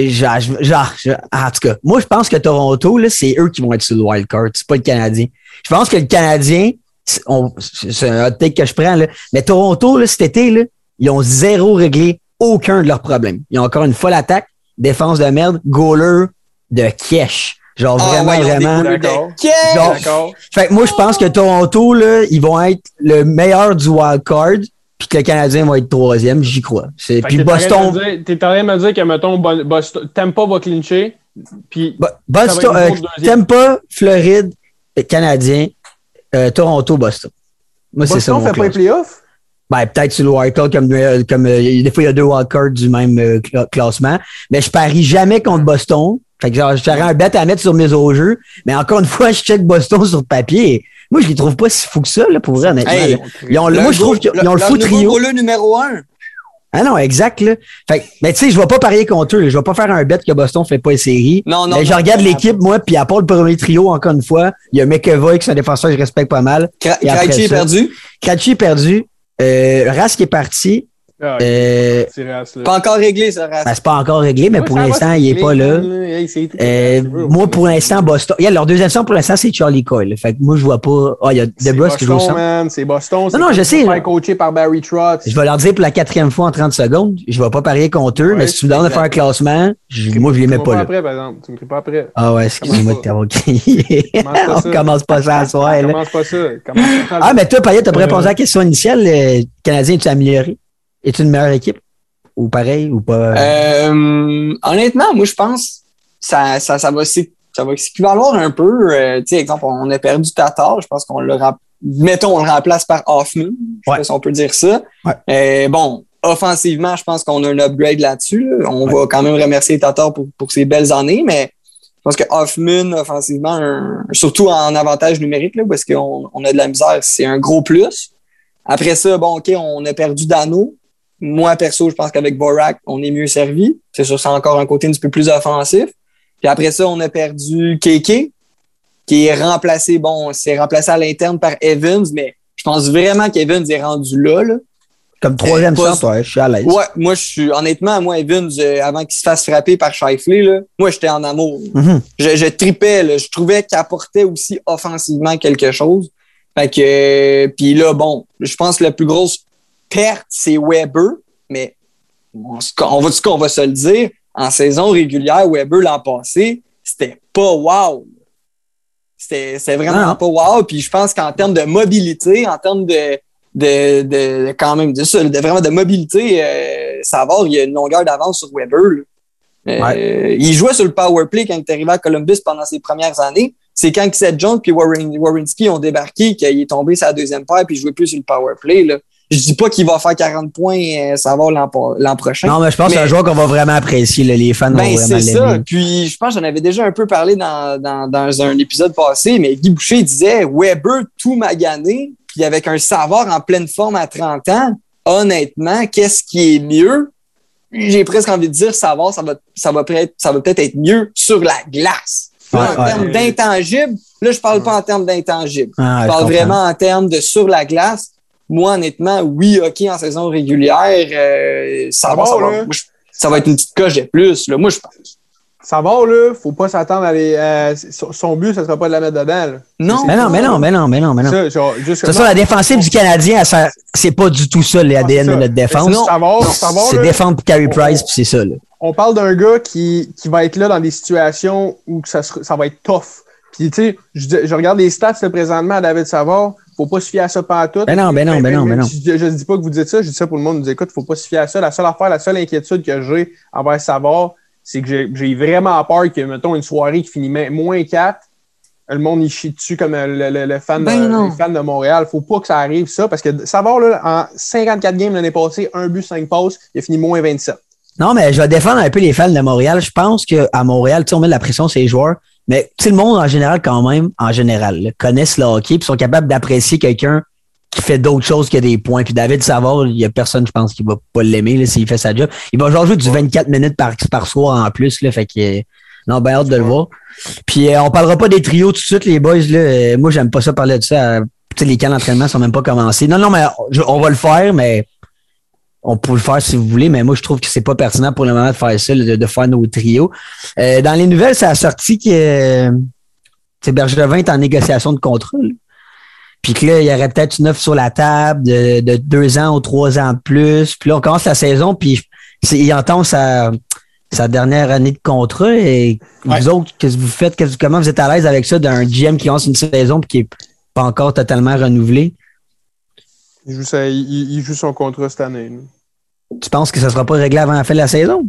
Genre, genre, en tout cas, moi, je pense que Toronto, là, c'est eux qui vont être sur le wild card. C'est pas le Canadien. Je pense que le Canadien, c'est un hot take que je prends, là. Mais Toronto, là, cet été, là, ils ont zéro réglé aucun de leurs problèmes. Ils ont encore une folle attaque, défense de merde, goaler de cash. Genre, Ah, vraiment, ouais, vraiment. D'accord. Genre, D'accord. Fait que moi, je pense que Toronto, là, ils vont être le meilleur du wild card, puis que le Canadien va être troisième, j'y crois. C'est- Puis que t'es en train Boston, de me dire- T'es en train de me dire que, mettons, Bo- Boston, Tampa va clincher, puis Bo- Boston, euh. Tampa, Floride, euh, Canadien, euh, Toronto, Boston. Moi, c'est ça Boston mon fait pas les playoffs? Ben, peut-être sur le wildcard, comme, euh, comme euh, des fois, il y a deux wildcards du même euh, cla- classement. Mais je parie jamais contre Boston. Fait que genre, j'aurais un bet à mettre sur mes au jeu. Mais encore une fois, je check Boston sur le papier. Moi, je les trouve pas si fous que ça, là, pour vrai, honnêtement. Hey. Ils ont, le- moi, je trouve qu'ils ont le fou trio. Le numéro un. Ah non, exact, là. Fait que, mais tu sais, je vais pas parier contre eux. là. Je vais pas faire un bet que Boston fait pas les séries. Non, non. mais je non, regarde l'équipe, moi, puis à part le premier trio, encore une fois, il y a McEvoy, qui est un défenseur que je respecte pas mal. Kra- Et après Krejci est perdu? Krejci est perdu. Euh, Rask est parti. Ah, Euh, race. Pas encore réglé, ça reste. ben, c'est pas encore réglé, mais pour l'instant, il est régler, pas là. hey, tout. Euh, moi, pour l'instant, Boston. Regarde, leur deuxième son, pour l'instant, c'est Charlie Coyle. Fait que moi, je vois pas. Ah, il y a DeBrus qui joue. C'est Boston. Non, non, je sais, Pas coaché par Barry Trotz. Je vais leur dire pour la quatrième fois en 30 secondes. Je vais pas parier contre eux, Ouais, mais si tu me donnes de faire un classement, je- moi, je les mets pas là. après, par exemple. Tu me cries pas après. Ah ouais, excuse-moi de t'avoir crié. <laughs> Pas <laughs> On commence pas ça à soir, là. Commence pas ça. Commence pas ça. Ah, mais toi, Payet, t'as pas Euh. répondu à la question initiale. Le Canadien, es-tu amélioré? Es-tu une meilleure équipe? Ou pareil, ou pas? Euh, honnêtement, moi, je pense ça, ça, ça ça va s'équivaloir un peu. Euh, tu sais, exemple, on a perdu Tatar. Je pense qu'on le mettons, on le remplace par Hoffman. Je sais Ouais. pas si on peut dire ça. Ouais. Euh, bon, offensivement, je pense qu'on a un upgrade là-dessus. là. On va quand même remercier Tatar pour, pour ses belles années, mais je pense que Hoffman, offensivement, un- surtout en avantage numérique, là, parce qu'on on a de la misère, c'est un gros plus. Après ça, bon, OK, on a perdu Dano. Moi, perso, je pense qu'avec Borak, on est mieux servi. C'est sûr, c'est encore un côté un petit peu plus offensif. Puis après ça, on a perdu Keke, qui est remplacé, bon, c'est remplacé à l'interne par Evans, mais je pense vraiment qu'Evans est rendu là, là. Comme troisième pas- centre, ouais, je suis à l'aise. Ouais, moi, je suis, honnêtement, moi, Evans, euh, avant qu'il se fasse frapper par Shifley, là, moi, j'étais en amour. Mhm. Je, je tripais, là. Je trouvais qu'il apportait aussi offensivement quelque chose. Fait que, euh, puis là, bon, je pense que la plus grosse perte, c'est Weber, mais on, on va, on va se le dire, en saison régulière, Weber l'an passé, c'était pas wow. C'était vraiment pas wow. Puis je pense qu'en termes de mobilité, en termes de, de, de quand même de ça, de vraiment de mobilité, euh, Savard, il y a une longueur d'avance sur Weber. Euh, Il jouait sur le power play quand il est arrivé à Columbus pendant ses premières années. C'est quand Seth Jones puis Warren, Warrenski ont débarqué qu'il est tombé sa deuxième paire puis il jouait plus sur le power play. Là. Je dis pas qu'il va faire 40 points euh, Savard l'an l'an prochain. Non, mais je pense que c'est un Mais- joueur qu'on va vraiment apprécier. là. Les fans vont Ben, vraiment c'est ça. Puis, je pense que j'en avais déjà un peu parlé dans, dans, dans un épisode passé, mais Guy Boucher disait Weber tout magané, puis avec un savoir en pleine forme à 30 ans, honnêtement, qu'est-ce qui est mieux? J'ai presque envie de dire savoir, ça va, ça va peut-être, ça va peut-être être mieux sur la glace. Ouais, en ouais. termes d'intangible, là, je parle pas en termes d'intangible. Ah, Je parle vraiment en termes de sur la glace. Moi, honnêtement, oui, OK, en saison régulière, euh, ça, va, va, ça, va, là. moi, je- ça va être une petite coche de plus. Là. Moi, je pense. Ça va, là. Faut pas s'attendre à les. à- son- but, ça sera pas de la mettre dedans, là. Non. Mais non, mais non, mais non, mais non, mais non. Ça, genre, façon, la défensive du Canadien, c'est pas du tout ça, l'ADN de notre défense. Non, Savard, Savard, C'est là, défendre pour Carey Price, puis c'est ça. Là. on parle d'un gars qui, qui va être là dans des situations où ça, sera- ça va être tough. Puis, tu sais, je regarde les stats là, présentement à David Savard. Faut pas se fier à ça tout. Ben non, ben non, ben non, ben non. Je, je dis pas que vous dites ça, je dis ça pour le monde nous écoute. Faut pas se fier à ça. La seule affaire, la seule inquiétude que j'ai envers Savard, c'est que j'ai vraiment peur que, mettons, une soirée qui finit moins 4, le monde il chie dessus comme euh, le, le- le fan, Ben de, les fans de Montréal. Faut pas que ça arrive, ça, parce que Savard, là, en 54 games l'année passée, un but, 5 passes, il a fini moins 27. Non, mais je vais défendre un peu les fans de Montréal. Je pense qu'à Montréal, on met de la pression sur les joueurs, mais sais, le monde en général, quand même, en général, là, connaissent le hockey et sont capables d'apprécier quelqu'un qui fait d'autres choses que des points. Puis David Savard, il y a personne, je pense, qui va pas l'aimer s'il fait sa job. Il va genre jouer du 24 minutes par, par soir en plus. Là, fait que euh, non, ben hâte de le voir. Puis euh, on parlera pas des trios tout de suite, les boys. Là, Euh, moi, j'aime pas ça parler de ça. Euh, les camps d'entraînement sont même pas commencés. Non, non, mais je- on va le faire, mais on peut le faire si vous voulez, mais moi, je trouve que c'est pas pertinent pour le moment de faire ça, de, de faire nos trios. Euh, dans les nouvelles, ça a sorti que euh, sais, Bergevin est en négociation de contrat. là. Puis que là, il y aurait peut-être une offre sur la table de, de deux ans ou trois ans de plus. Puis là, on commence la saison, puis c'est- il entend sa, sa dernière année de contrat. Et Ouais. vous autres, qu'est-ce que vous faites? Comment vous êtes à l'aise avec ça d'un GM qui lance une saison puis qui est pas encore totalement renouvelé? Il joue, sa- il- il joue son contrat cette année. là. Tu penses que ça sera pas réglé avant la fin de la saison?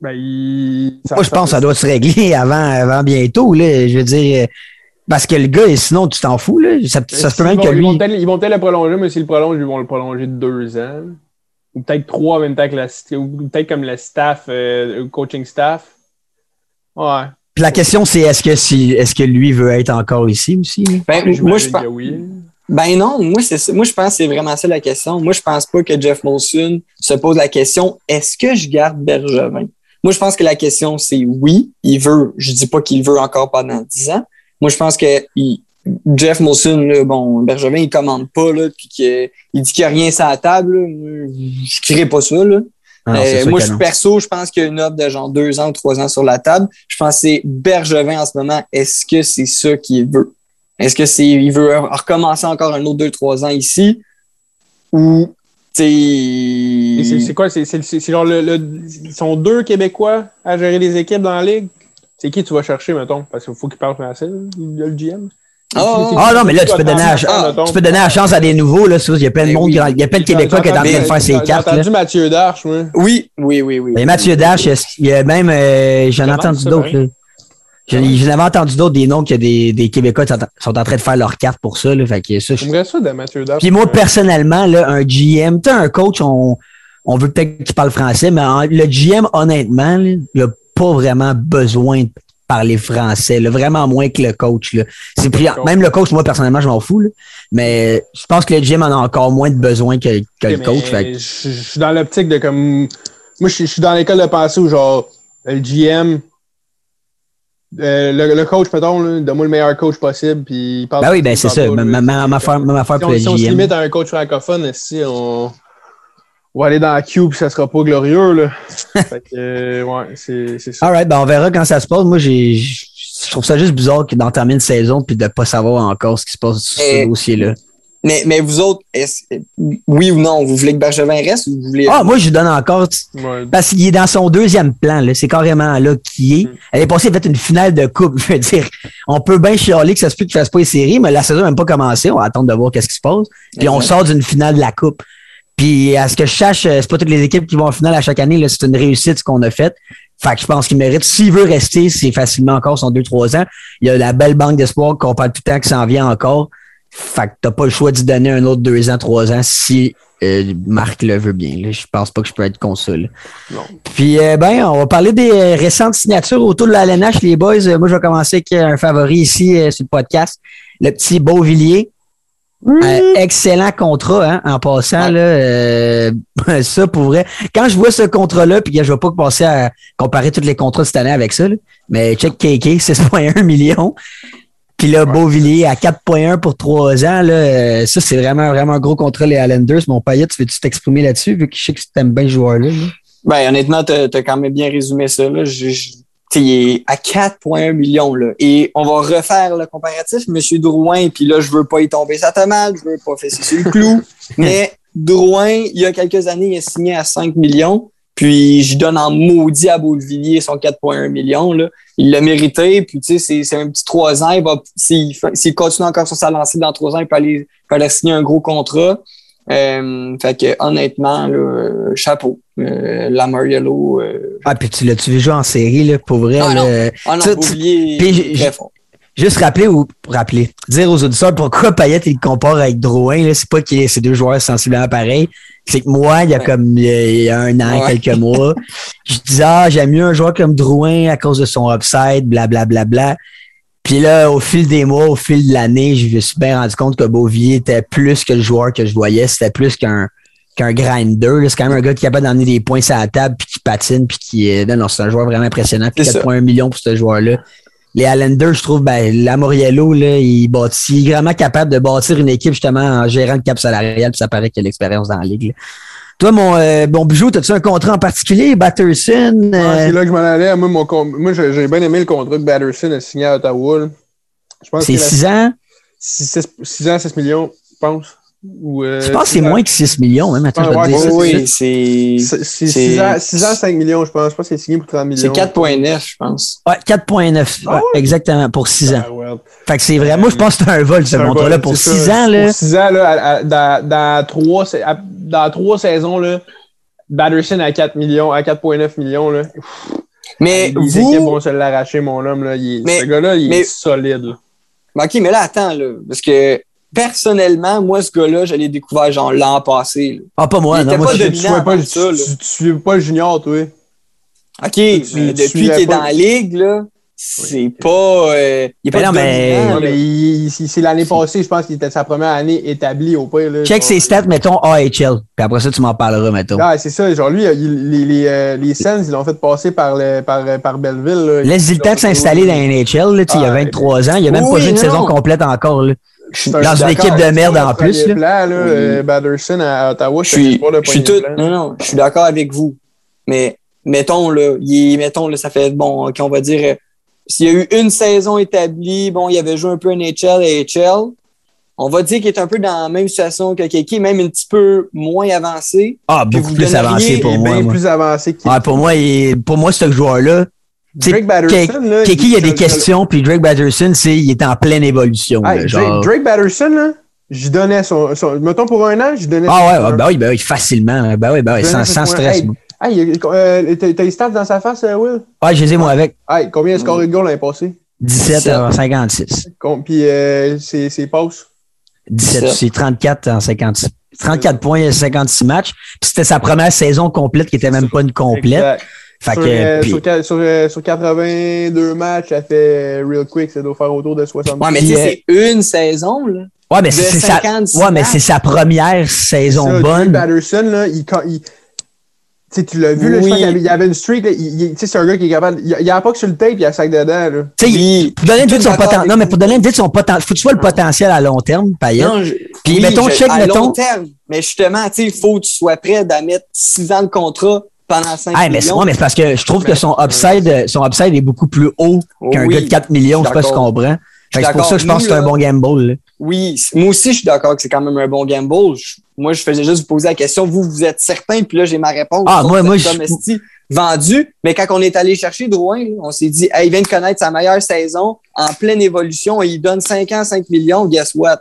Ben, il- ça- Moi, je pense que ça doit se régler avant, avant bientôt. Là. Je veux dire, euh, parce que le gars, sinon, tu t'en fous. Là. Ça, ça se peut Ils même vont- que lui. ils vont peut-être le prolonger, mais s'ils le prolongent, ils vont le prolonger de deux ans. Ou peut-être trois en même temps que la. Ou peut-être comme le staff, euh, le coaching staff. Ouais. Puis la question, c'est est-ce que, si, est-ce que lui veut être encore ici aussi? Ben, moi, je pense. que oui. Ben non, moi c'est. Moi je pense que c'est vraiment ça la question. Moi je pense pas que Jeff Molson se pose la question est-ce que je garde Bergevin? Moi je pense que la question c'est oui, il veut. Je dis pas qu'il veut encore pendant 10 ans. Moi je pense que il- Jeff Molson là, bon Bergevin il commande pas là puis que il dit qu'il y a rien sur la table. là. Je crierai pas ça là. Ah Euh, moi, je non. perso, je pense qu'il y a une offre de genre deux ans ou trois ans sur la table. Je pense que c'est Bergevin en ce moment. Est-ce que c'est ça qu'il veut? Est-ce que c'est il veut recommencer encore un autre deux, trois ans ici? Ou c'est sais. c'est quoi? C'est c'est- c'est genre le, le- Ils sont deux Québécois à gérer les équipes dans la ligue? C'est qui tu vas chercher, mettons? Parce qu'il faut qu'il parle français, le GM. Ah, Ah non, mais là, tu peux donner la, Ah, tu peux donner la chance à des nouveaux. Là, il y a plein de Ben monde, oui. il y a plein de Québécois qui est en train de faire ses cartes. J'ai Là. entendu Mathieu Darche, moi. Oui, oui, oui, oui. A Mathieu Dash, il y a- il y a même, euh, j'en ai entendu d'autres. J'en J'en avais entendu d'autres, des noms que des, des Québécois sont en- sont en train de faire leurs cartes pour ça. Là, fait que ça, je- J'aimerais ça de Mathieu. Puis moi, personnellement, là, un GM, tu sais, un coach, on, on veut peut-être qu'il parle français, mais en- le GM, honnêtement, là, il n'a pas vraiment besoin de parler français, là, vraiment moins que le coach. Là. C'est même le coach, moi, personnellement, je m'en fous. là. mais je pense que le GM en a encore moins de besoin que, que le coach. fait que- Je je suis dans l'optique de comme. Moi, je je suis dans l'école de pensée où, genre, le GM, euh, le, le coach, mettons, donne-moi le meilleur coach possible. Puis il parle Ben oui, ben c'est ça. Même lui. même affaire même affaire Si pour on, le si on se limite à un coach francophone, si on, on va aller dans la queue puis ça sera pas glorieux. Là. <laughs> fait que, euh, ouais, c'est ça. All right, ben on verra quand ça se passe. Moi, j'ai, je trouve ça juste bizarre que d'entamer une saison puis de pas savoir encore ce qui se passe sur ce Eh, dossier-là. Mais, mais vous autres, est-ce- oui ou non, vous voulez que Bergevin reste ou vous voulez. Ah, moi, je lui donne encore. Ouais. Parce qu'il est dans son deuxième plan, là. C'est carrément là qui est. Mm. Elle est passée, fait une finale de coupe. <laughs> Je veux dire, on peut bien chialer que ça se peut qu'il fasse pas les séries, mais la saison n'a même pas commencé. On va attendre de voir qu'est-ce qui se passe. Puis on sort d'une finale de la coupe. Puis à ce que je sache, euh, c'est pas toutes les équipes qui vont en finale à chaque année. Là, c'est une réussite ce qu'on a fait. Fait que je pense qu'il mérite. S'il veut rester, c'est facilement encore son 2-3 ans. Il y a la belle banque d'espoir qu'on parle tout le temps qui s'en vient encore. Fait que t'as pas le choix d'y donner un autre 2 ans, 3 ans si euh, Marc le veut bien. Là. Je pense pas que je peux être. Non. Puis, euh, ben, on va parler des euh, récentes signatures autour de la LNH, les boys. Euh, moi, je vais commencer avec un favori ici euh, sur le podcast, le petit Beauvillier. Euh, excellent contrat, hein, en passant, Ouais. là, euh, <laughs> ça pour vrai. Quand je vois ce contrat-là, puis je ne vais pas passer à comparer tous les contrats de cette année avec ça, là, mais check KK, 6,1 millions. Puis là, Beauvillier à 4,1 pour 3 ans, là, euh, ça, c'est vraiment, vraiment un gros contrat, les Islanders. Mon Payet, tu veux-tu t'exprimer là-dessus, vu que je sais que tu aimes bien ce joueur-là? là? Ben, honnêtement, t'as as quand même bien résumé ça. Là. Je, je- tu il est à 4,1 millions. Là. Et on va refaire le comparatif. Monsieur Drouin, puis là, je veux pas y tomber sa tomate, je veux pas fesser sur le clou. <laughs> mais Drouin, il y a quelques années, il a signé à 5 millions. Puis je donne en maudit à Beauvilliers son 4,1 millions. Là. Il l'a mérité. Puis tu sais, c'est- un petit 3 ans. Il va, s'il, continue encore sur sa lancée dans 3 ans, il peut aller, peut aller signer un gros contrat. Euh, fait que honnêtement, là, euh, chapeau. Euh, la Mariello. Euh, Ah, puis tu l'as-tu vu jouer en série, là, pour vrai? Ah, là? ah non, Beauvilliers, très fort. Juste rappeler ou rappeler, dire aux auditeurs pourquoi Payet il compare avec Drouin, là, c'est pas que ces deux joueurs sensiblement pareils. C'est que moi, il y a comme il y a un an, Ouais. quelques mois, <laughs> je disais ah, j'aime mieux un joueur comme Drouin à cause de son upside, blablabla. Bla, bla, bla. Puis là, au fil des mois, au fil de l'année, je me suis bien rendu compte que Beauvillier était plus que le joueur que je voyais. C'était plus qu'un qu'un grinder. C'est quand même un gars qui est capable d'emmener des points sur la table, puis qui patine, puis qui est. Non, non, c'est un joueur vraiment impressionnant. Puis C'est ça. 4,1 millions pour ce joueur-là. Les Islanders, je trouve, ben, Lamoriello, là, il, bâtit, il est vraiment capable de bâtir une équipe justement en gérant le cap salarial, puis ça paraît qu'il a l'expérience dans la ligue. là. Toi, mon euh, bon bijou, as-tu un contrat en particulier? Batterson? Ah, euh, c'est là que je m'en allais. Moi, mon moi j'ai bien aimé le contrat que Batterson a signé à Ottawa. c'est que 6 ans? 6 ans, 6 millions, je pense. Ou, euh, Je pense que c'est ans. moins que 6 millions, Ouais, ça tout de Oui, c'est. C'est c'est C'est- 6 ans, 6 ans, 5 millions, je pense. Je pense que c'est signé pour 30 millions. C'est 4,9, je pense. Ouais, 4,9. Ah ouais, exactement, pour 6 ans. Ah, ouais. Fait que c'est vrai. Moi, je pense que c'est un vol, ce bon- Pour c'est 6 ça. ans, là. Pour 6 ans, là, à- à- dans, dans, trois, sa- à- dans trois saisons, là, Batterson à 4 millions, à 4,9 millions. Là. Mais Les équipes vous. vont se l'arracher, mon homme. Là. Il est- Mais- ce gars-là, il mais- est solide. là. OK, mais là, attends, là. Parce que personnellement, moi, ce gars-là, je l'ai découvert genre l'an passé. là. Ah, pas moi, Il non. était Moi, pas je- Tu pas, tu, ça, là. tu- tu suivais pas le junior, toi. OK, mais tu depuis qu'il est dans la ligue, là, c'est pas. euh, il est pas non, mais- mais c'est l'année passée, je pense qu'il était sa première année établie au pire. Là, check Genre- ses stats, mettons AHL. Puis après ça, tu m'en parleras, mettons. Ah, c'est ça. Genre, lui, il- les, les, euh, les Sens, ils l'ont fait passer par, le, par, par Belleville. là. Laisse-y le temps de s'installer dans la NHL. Là, il y a Ah, 23 ans. Il a même oui, pas joué une non. saison complète encore. Là. Dans une équipe de merde en plus, là. là, Oui. euh, Batterson à Ottawa, Je suis, espoir de je suis premier tout. plan. Non, non, je suis d'accord avec vous. Mais mettons, là, il mettons, là, ça fait bon, OK, on va dire. euh, S'il y a eu une saison établie, bon, il avait joué un peu NHL, AHL. On va dire qu'il est un peu dans la même situation que Kiki, même un petit peu moins avancé. Ah, beaucoup plus avancé pour moi. bien moi. plus avancé que Ouais, pour moi, il- pour moi, ce joueur-là, Drake Batterson. là, Kiki, il y a je- des je- questions, puis Drake Batterson, c'est, il est en pleine évolution. Hey, là, Drake, genre. Drake Batterson, là, j'y donnais son, son- Mettons pour un an, j'y donnais. Ah ouais, ouais, ben oui, ben oui, facilement. Ben oui, ben oui, Je sans, sans stress. Hey. Hey, a- euh, t'as t'as les stats dans sa face, euh, Will? Ouais, je les ai, moi, avec Hey, combien de scoré de goal l'année passée? 17 en 56. Com- Puis euh, ses, ses passes? 17, Ça. c'est 34 en 56. 34 points et 56 matchs. Puis c'était sa première saison complète qui était même pas une complète. Exact. Fait sur, que, euh, sur, sur, euh, sur 82 matchs, ça fait euh, real quick, ça doit faire autour de 60. Ouais, mais Puis, tu sais, c'est une saison, là. ouais, mais c'est sa, 56 ouais, mais matchs. c'est sa première saison Ça, bonne. Batterson, là, il, quand il- tu sais, tu l'as vu, là, je Oui. pense qu'il y avait, il y avait une streak, là, il, il- tu sais, c'est un gars qui est capable. Il n'y a, pas que sur le tape, il y a un sac dedans. Là. Tu sais, Oui. pour donner une idée de son potentiel. Non, mais pour donner une idée de son potentiel, faut que tu vois le potentiel à long terme, Payet. Non, je- Puis mettons, check, à mettons- long terme. Mais justement, tu sais, il faut que tu sois prêt à mettre 6 ans de contrat pendant 5 Ah, mais c'est millions. ouais, mais c'est parce que je trouve que son upside, euh, son upside est beaucoup plus haut qu'un Oui, gars de 4 millions, je sais pas si tu comprends. C'est pour ça que je pense que c'est un bon gamble. là. Oui, moi aussi, je suis d'accord que c'est quand même un bon gamble. Je- moi, je faisais juste vous poser la question. Vous, vous êtes certain, puis là, j'ai ma réponse. Ah, moi- moi, je- vendu. Mais quand on est allé chercher Drouin, on s'est dit, hey, il vient de connaître sa meilleure saison en pleine évolution et il donne 5 ans, 5 millions. Guess what?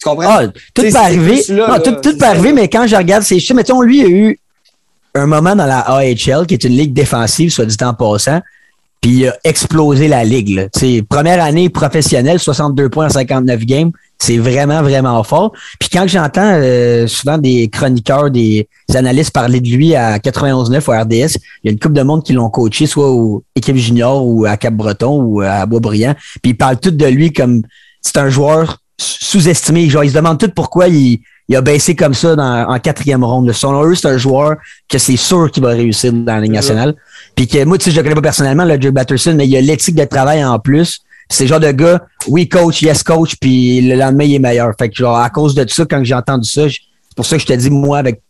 Tu comprends? Ah, tout peut arriver. là, Non, là, tout, tout peut arriver, mais quand je regarde ces chiffres, mettons, lui, il a eu un moment dans la AHL, qui est une ligue défensive, soit dit en passant, puis il a explosé la ligue. Là. Première année professionnelle, 62 points en 59 games, c'est vraiment, vraiment fort. Puis quand j'entends euh, souvent des chroniqueurs, des analystes parler de lui à 91.9 au RDS, il y a une couple de monde qui l'ont coaché, soit aux équipes juniors ou à Cap-Breton ou à Boisbriand, puis ils parlent tous de lui comme c'est un joueur sous-estimé. Genre, ils se demandent tout pourquoi il, il a baissé comme ça dans, en quatrième ronde. Selon eux, c'est un joueur que c'est sûr qu'il va réussir dans la Ligue nationale. Puis que moi, tu sais, je le connais pas personnellement, le Joe Batterson, mais il a l'éthique de travail en plus. C'est le genre de gars, oui, coach, yes, coach, puis le lendemain, il est meilleur. Fait que, genre, à cause de ça, quand j'ai entendu ça, c'est pour ça que je te dis, moi, avec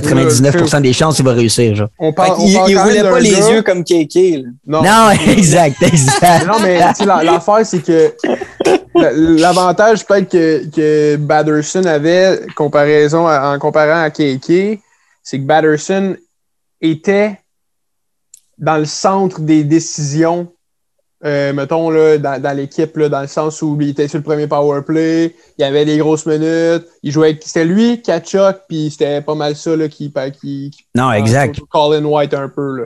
99% des chances, il va réussir, genre. On Fait parle, on il, il roulait pas les gars- yeux comme Kéké. là. Non, Non, <laughs> exact, exact. non mais l'affaire, c'est que la- l'avantage peut-être que, que Batterson avait comparaison à- en comparant à KK, c'est que Batterson était dans le centre des décisions, euh, mettons, là, dans, dans l'équipe, dans le sens où il était sur le premier power play, il y avait des grosses minutes, il jouait avec, c'était lui, Kachuk, puis c'était pas mal ça, là, qui, qui, qui Non, exact. Colin White un peu, là.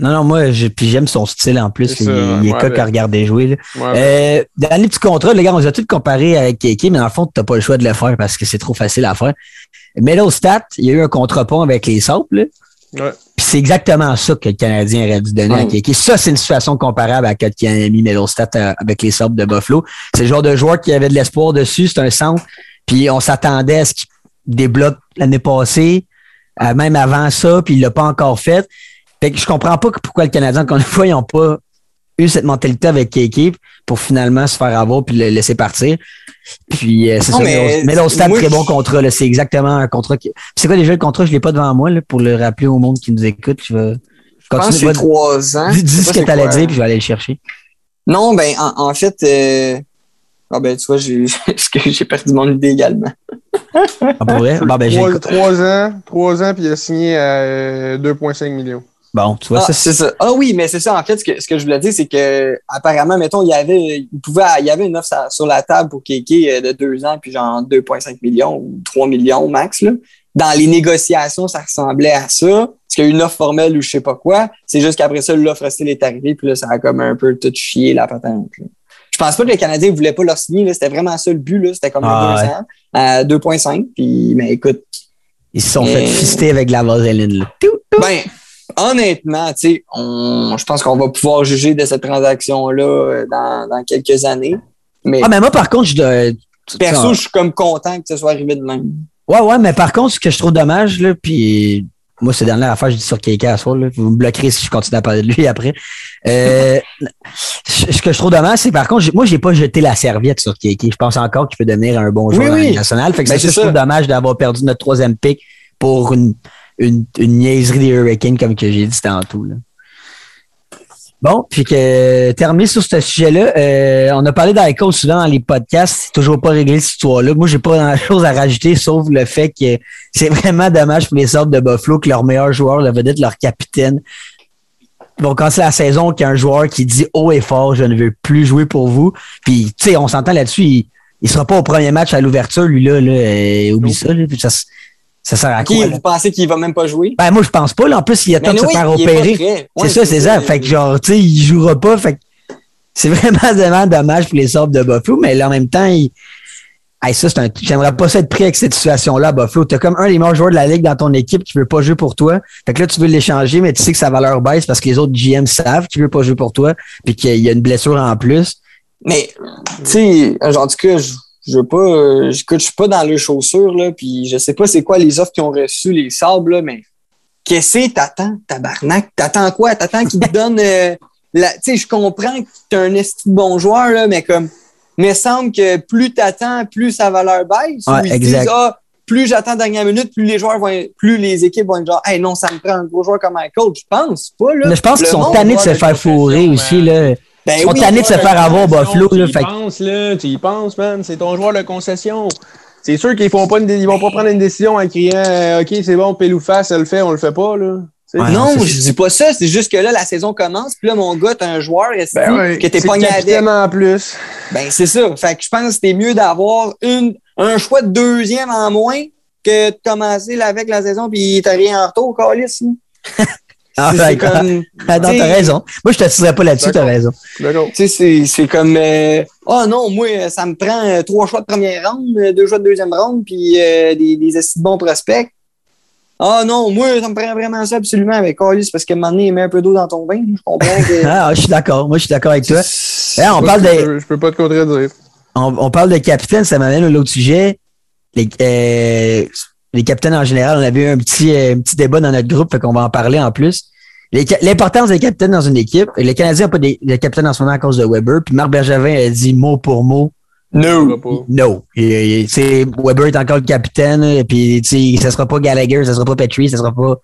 Non, non, moi, puis j'aime son style en plus. Il, ça, il est ouais, coq ben- à regarder jouer. là. Ouais, Euh, dans les petits contrats, les gars, on les a tous comparés avec Keke, mais dans le fond, tu n'as pas le choix de le faire parce que c'est trop facile à faire. Middle Stat, il y a eu un contre pont avec les Sables. ouais. C'est exactement ça que le Canadien aurait dû donner à. Keke. Ça, c'est une situation comparable à quand il a mis Middlestat euh, avec les Sabres de Buffalo. C'est le genre de joueur qui avait de l'espoir dessus. C'est un centre. Puis on s'attendait à ce qu'il débloque l'année passée, euh, même avant ça, puis il l'a pas encore fait. Fait que je comprends pas que pourquoi le Canadien, encore une fois, ils n'ont pas eu cette mentalité avec Keke pour finalement se faire avoir puis le laisser partir. Puis euh, c'est ça. mais Mais là, stade, moi, très bon contrat. là. C'est exactement un contrat. Qui... C'est quoi déjà le contrat? Je l'ai pas devant moi là, pour le rappeler au monde qui nous écoute. Je vais Je pense que trois ans. Dis, ce que tu allais dire, puis je vais aller le chercher. Non, ben, en, en fait, euh... ah ben, tu vois, j'ai <laughs> parce que j'ai perdu mon idée également. Ah, pour vrai? <laughs> Bon, ben, j'ai... Trois, trois ans, trois ans, puis il a signé à euh, 2,5 millions. Bon, tu vois, Ah, ça, c'est ça. Ah oui, mais c'est ça. En fait, ce que, ce que je voulais dire, c'est que apparemment, mettons, il y avait, il pouvait, il y avait une offre sur- la table pour Keke euh, de deux ans, puis genre 2,5 millions ou 3 millions max. Là. Dans les négociations, ça ressemblait à ça. Parce qu'il y a eu une offre formelle ou je sais pas quoi. C'est juste qu'après ça, l'offre hostile est arrivée, puis là, ça a comme un peu tout chié la patente. là. Je pense pas que les Canadiens ne voulaient pas leur signer. C'était vraiment ça le but. C'était comme Ah, un deux ouais. ans à 2,5. Puis, mais écoute, ils se sont Mais- fait fister avec la vaseline. Là. Tout, tout. Ben, honnêtement, tu sais, on- je pense qu'on va pouvoir juger de cette transaction-là euh, dans, dans quelques années. Mais Ah, mais moi, par contre, je dois- perso, je suis comme content que ce soit arrivé de même. Ouais, ouais, mais par contre, ce que je trouve dommage, là, puis moi, c'est dernière affaire, je dis sur Keke à soir, là. Vous me bloquerez si je continue à parler de lui après. Euh, <laughs> ce que je trouve dommage, c'est par contre, moi, j'ai pas jeté la serviette sur Keke. Je pense encore qu'il peut devenir un bon joueur Oui, nationale. Fait que Ben, c'est ça, c'est je trouve ça. dommage d'avoir perdu notre troisième pick pour une, une, une niaiserie des Hurricanes, comme que j'ai dit tantôt, là. Bon, puis que terminé sur ce sujet-là, euh, on a parlé d'Aiko souvent dans les podcasts, c'est toujours pas réglé cette histoire-là. Moi, j'ai pas grand-chose à rajouter, sauf le fait que c'est <laughs> vraiment dommage pour les sortes de Buffalo que leur meilleur joueur, la vedette, leur capitaine, vont commencer la saison qu'un joueur qui dit haut et fort, je ne veux plus jouer pour vous. Puis, tu sais, on s'entend là-dessus, il, il sera pas au premier match à l'ouverture, lui là, là euh, oublie ça, là, puis ça, ça sert à Qui, quoi? là? vous pensez qu'il va même pas jouer? Ben, moi, je pense pas. Là. En plus, il a Mais temps de se faire opérer. C'est ça, c'est ça. Fait que genre, tu sais, il jouera pas. Fait que c'est <laughs> vraiment, vraiment dommage pour les sortes de Buffalo, mais là, en même temps, il... Hey, ça, c'est un... j'aimerais pas ça être pris avec cette situation-là, Buffalo. T'as comme un des meilleurs joueurs de la ligue dans ton équipe qui veut pas jouer pour toi. Fait que là, tu veux l'échanger, mais tu sais que sa valeur baisse parce que les autres GM savent qu'il veut pas jouer pour toi, puis qu'il y a une blessure en plus. Mais, tu sais, en tout cas, je, je veux pas, euh, j'écoute, je suis pas dans leurs chaussures, là, puis je sais pas c'est quoi les offres qu'ils ont reçues, les sables, là, mais qu'est-ce que t'attends, tabarnak? T'attends quoi? T'attends qu'ils te <laughs> donnent, euh, la, tu sais, je comprends que t'es un esti de bon joueur, là, mais comme, mais semble que plus t'attends, plus sa valeur baisse. Ouais, ils exact. disent, ah, plus j'attends dernière minute, plus les joueurs vont, plus les équipes vont être genre, hey, non, ça me prend un gros joueur comme Michael. Je pense pas, là. Mais je pense qu'ils sont tannés de se faire la fourrer aussi, là. Ben Ils sont oui, tannés de se faire avoir Buffalo, là. Tu y Fait penses, là. Tu y penses, man. C'est ton joueur de concession. C'est sûr qu'ils font pas une dé- ils vont pas prendre une décision en criant euh, OK, c'est bon, pile ou face, elle le fait, on le fait pas, là. Ouais, non, non, c'est- je dis pas ça. C'est juste que là, la saison commence. Puis là, mon gars, t'as un joueur esti, Ben ouais, que t'es c'est pogné avec? en plus. Ben, c'est ça. Fait que je pense que c'était mieux d'avoir une, un choix de deuxième en moins que de commencer là, avec la saison puis t'as rien en retour, Calis. <laughs> Ah, comme. Ah, non, t'as raison. Moi, je te tirerais pas là-dessus, t'as raison. D'accord. Tu sais, c'est- comme. euh, Ah non, moi, ça me prend euh, trois choix de première ronde, euh, deux choix de deuxième ronde, puis euh, des, des de bons prospects. Ah non, moi, ça me prend vraiment ça absolument avec Calis parce que maintenant, il met un peu d'eau dans ton bain. Je comprends que. <laughs> Ah, je suis d'accord. Moi, je suis d'accord avec toi. Là, on Je parle des, Je peux pas te contredire. on, on parle de capitaine, ça m'amène à l'autre sujet. Les, euh, les capitaines en général, on avait eu un petit, euh, un petit débat dans notre groupe, fait qu'on va en parler en plus. Les L'importance des capitaines dans une équipe. Les Canadiens n'ont pas des, des capitaines en ce moment à cause de Weber. Puis Marc Bergevin a dit mot pour mot No. no. Et, Weber est encore le capitaine. Et puis, ça sera pas Gallagher, ça sera pas Petrie, ça sera pas.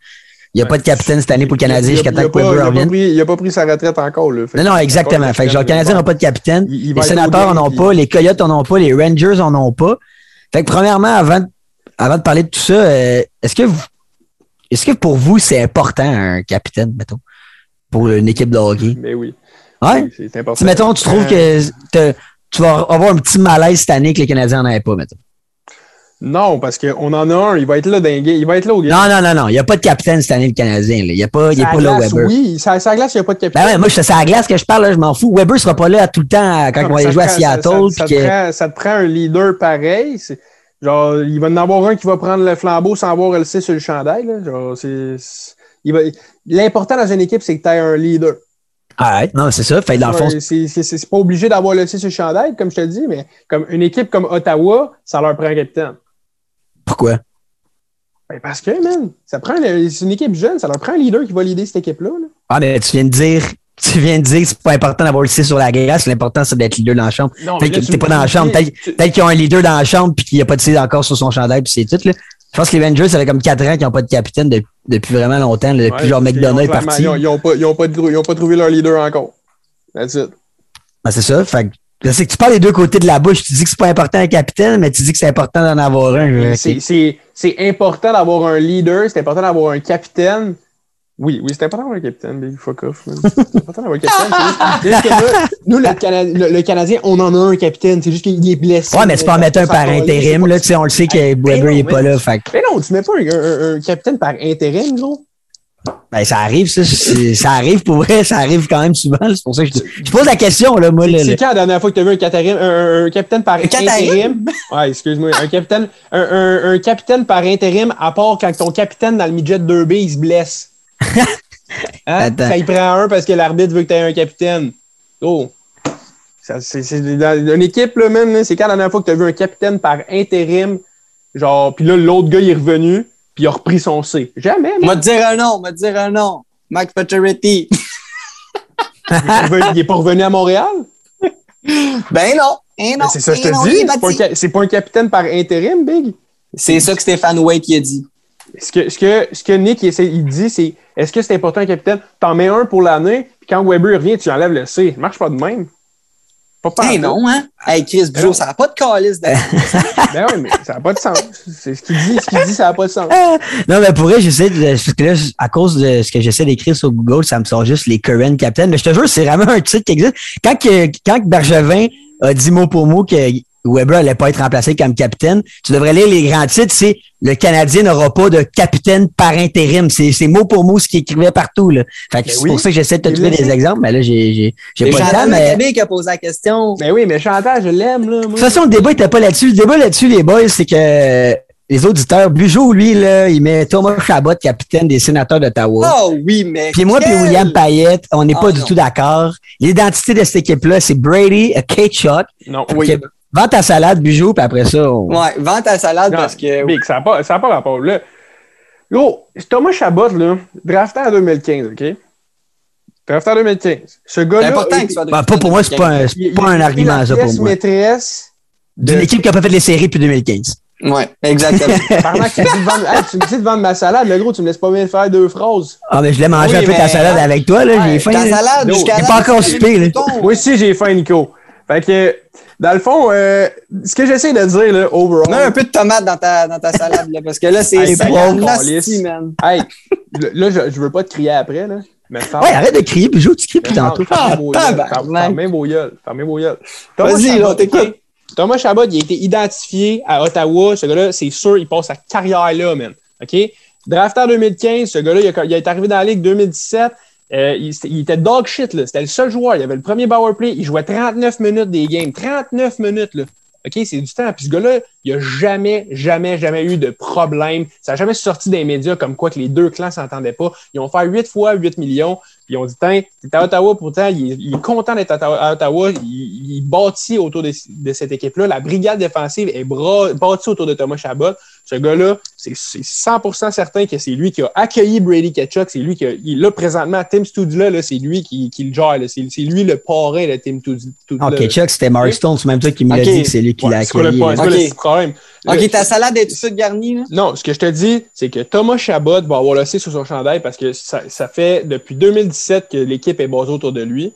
Il n'y a pas de capitaine cette année pour le Canadien jusqu'à temps que Weber revienne. pris- Il a pas pris sa retraite encore, là. Fait Non, non, exactement. Fait que genre, le Canadien n'a pas de capitaine. Il- il Les sénateurs au en game, ont pas, les Coyotes en ont pas, les Rangers en ont pas. Fait que premièrement, avant, de- avant de parler de tout ça, euh, est-ce que vous, est-ce que pour vous, c'est important un capitaine, mettons, pour une équipe de hockey? Mais oui. Ouais? C'est c'est important. Si, mettons, tu trouves Euh, que t'as- tu vas avoir un petit malaise cette année que les Canadiens n'en avaient pas, mettons. Non, parce qu'on en a un, il va être là ga- il va être là au game. Non, non, non, non. Il n'y a pas de capitaine cette année, le Canadien. là. Il n'y a pas, il est pas là, Weber. Oui, ça, ça glace, il n'y a pas de capitaine. Ben ouais, moi, c'est à la glace que je parle, là, je m'en fous. Weber sera pas là tout le temps quand Non, on va aller jouer à Seattle. Ça, que- te prend, ça te prend un leader pareil. c'est- Genre, il va en avoir un qui va prendre le flambeau sans avoir le C sur le chandail. là. Genre, c'est. L'important dans une équipe, c'est que tu aies un leader. Ah ouais, non, c'est ça. Fait dans le fond, c'est pas obligé d'avoir le C sur le chandail, comme je te dis, mais comme une équipe comme Ottawa, ça leur prend un capitaine. pourquoi? Ben, parce que, man, ça prend le- c'est une équipe jeune, ça leur prend un leader qui va leader cette équipe-là. là. Ah, mais tu viens de dire, tu viens de dire que c'est pas important d'avoir le C sur la glace. L'important, c'est d'être leader dans la chambre. Non, Peut-être que t'es pas dans la chambre. Peut-être tu- qu'ils ont un leader dans la chambre puis qu'il n'y a pas de C encore sur son chandail puis c'est tout, là. Je pense que les Rangers, ça fait comme 4 ans qu'ils n'ont pas de capitaine de- depuis vraiment longtemps, là, depuis Ouais, genre McDonough est parti. Ils ont, ils ont pas, ils ont pas de- ils ont pas trouvé leur leader encore. That's it. Ben, c'est ça. Fait sais que tu parles des deux côtés de la bouche. Tu dis que c'est pas important un capitaine, mais tu dis que c'est important d'en avoir un. C'est- C'est c'est important d'avoir un leader, c'est important d'avoir un capitaine. Oui, oui, c'est important d'avoir un capitaine, big fuck off. C'est important d'avoir un capitaine. juste- que là, nous, le, Cana- le- le Canadien, on en a un capitaine. C'est juste qu'il est blessé. Ouais, mais tu peux en mettre un par intérim, là. pas- Tu sais, on le sait que Weber, ben non, il est pas là. Fait Mais non, tu mets pas un, un- un capitaine par intérim, gros. ben, ça arrive, ça. Ça arrive pour vrai. Ça arrive quand même souvent. C'est pour ça que je, te- je pose la question, là, moi. C'est quand la dernière fois que tu as vu un, catérim- un, un- un capitaine par intérim? Ouais, excuse-moi. Un capitaine, un capitaine par intérim, à part quand ton capitaine dans le midget 2B, il se blesse. Hein? Ça, il prend un parce que l'arbitre veut que tu aies un capitaine. Oh. C'est, dans une équipe, là, là, c'est quand la dernière fois que tu as vu un capitaine par intérim, genre, puis là, l'autre gars, il est revenu, puis il a repris son C. Jamais, man. M'a te dire un nom, te dire un nom. Mike Pacioretty. Il est pas revenu- à Montréal? Ben non. Eh non. Mais c'est ça, que je eh non, te dis. C'est pas, un, pas capitaine par intérim, Big. C'est ça que Stéphane il a dit. Ce que, ce que, ce que Nick il essaie- il dit, c'est est-ce que c'est important capitaine? T'en mets un pour l'année, puis quand Weber revient, tu enlèves le C. Ça marche pas de même. Pas par Eh non, hein? Hey, Chris non. ça n'a pas de calice. <laughs> Ben oui, mais ça n'a pas de sens. C'est ce qu'il dit, ce qu'il dit, ça n'a pas de sens. <laughs> Non, mais pour vrai, j'essaie de. Parce que là, à cause de ce que j'essaie d'écrire sur Google, ça me sort juste les current captains. Mais je te jure, c'est vraiment un titre qui existe. Quand, que, quand Bergevin a dit mot pour mot que Weber allait pas être remplacé comme capitaine, tu devrais lire les grands titres, c'est le Canadien n'aura pas de capitaine par intérim. C'est c'est mot pour mot ce qu'il écrivait partout. Là. Fait que Ben c'est oui. pour ça que j'essaie de te Il trouver des exemples, mais là, j'ai j'ai- j'ai C'est pas le temps. Chantal Mais... Qui a posé la question. Ben oui, mais Chantal, je l'aime. De toute façon, le débat était pas là-dessus. Le débat là-dessus, les boys, c'est que les auditeurs, Bugeaud, lui, là, il met Thomas Chabot, capitaine des sénateurs d'Ottawa. Oh oui, mais. Puis moi, puis William Payette, on n'est Ah, pas du non. tout d'accord. L'identité de cette équipe-là, c'est Brady, Kachuk. Non, Oui. Vends ta salade, Bugeaud, puis après ça, on... Ouais, vends ta salade Non, parce que. Big, ça n'a pas, ça a pas rapport. Là, Yo, Thomas Chabot, là, drafté en 2015, OK? Drafté en 2015. Ce C'est gars-là. important il- sois Ben, pas pour moi, c'est pas un, pas il- un il argument, ça, pour moi. maîtresse D'une équipe qui n'a pas fait les séries depuis 2015. Ouais, exactement. <laughs> Pendant que tu me dis de vendre, Hey, tu me dis de vendre ma salade, le gros, tu me laisses pas bien faire deux phrases. Ah, mais je l'ai mangé Oui, un peu ta salade avec toi, là. Ouais, J'ai faim. ta là. salade, Non, jusqu'à il est là, pas encore soupé, là. Moi aussi, j'ai faim, Nico. Fait que, dans le fond, euh, ce que j'essaie de dire, là, overall. Mets un peu de tomate dans ta, dans ta salade, là, parce que là, c'est Hey, man. Hey, là, je, je veux pas te crier après, là. Mais ferme- Ouais, arrête de crier, Bugeaud, tu cries plus tantôt. ferme- fermez vos. Ferme- Fermez vos gueules. Fermez vos gueules. Thomas Vas-y, là, t'écoute. Thomas Chabot, il a été identifié à Ottawa. Ce gars-là, c'est sûr, il passe sa carrière là, man. OK? Drafté en 2015, ce gars-là, il, est arrivé dans la Ligue 2017. Euh, il, était dog shit. C'était le seul joueur. Il avait le premier power play. Il jouait 39 minutes des games. 39 minutes, là. OK, c'est du temps. Puis ce gars-là, il a jamais, jamais, jamais eu de problème. Ça n'a jamais sorti des médias comme quoi que les deux clans s'entendaient pas. Ils ont fait 8 fois 8 millions. Puis ont dit, tiens, t'es à Ottawa, pourtant, il est, il est content d'être à Ottawa-. Il, il bâtit autour de, de cette équipe-là. La brigade défensive est bâtie autour de Thomas Chabot. Ce gars-là, c'est c'est 100% certain que c'est lui qui a accueilli Brady Ketchuk. C'est lui qui a, il, là, présentement, Tim Studula, là, c'est lui qui, qui le gère. là. C'est c'est lui le parrain de Tim Studula. Non, Kachuk, c'était Mark Stone, c'est même toi qui me l'a Ok. dit que c'est lui qui l'a Ouais, accueilli. point? là. C'est quoi le Ok. problème? Ok, Le- ta salade est tout ça garnie, là? non, ce que je te dis, c'est que Thomas Chabot va avoir le C sur son chandail parce que ça, ça fait depuis 2017 que l'équipe est basée autour de lui.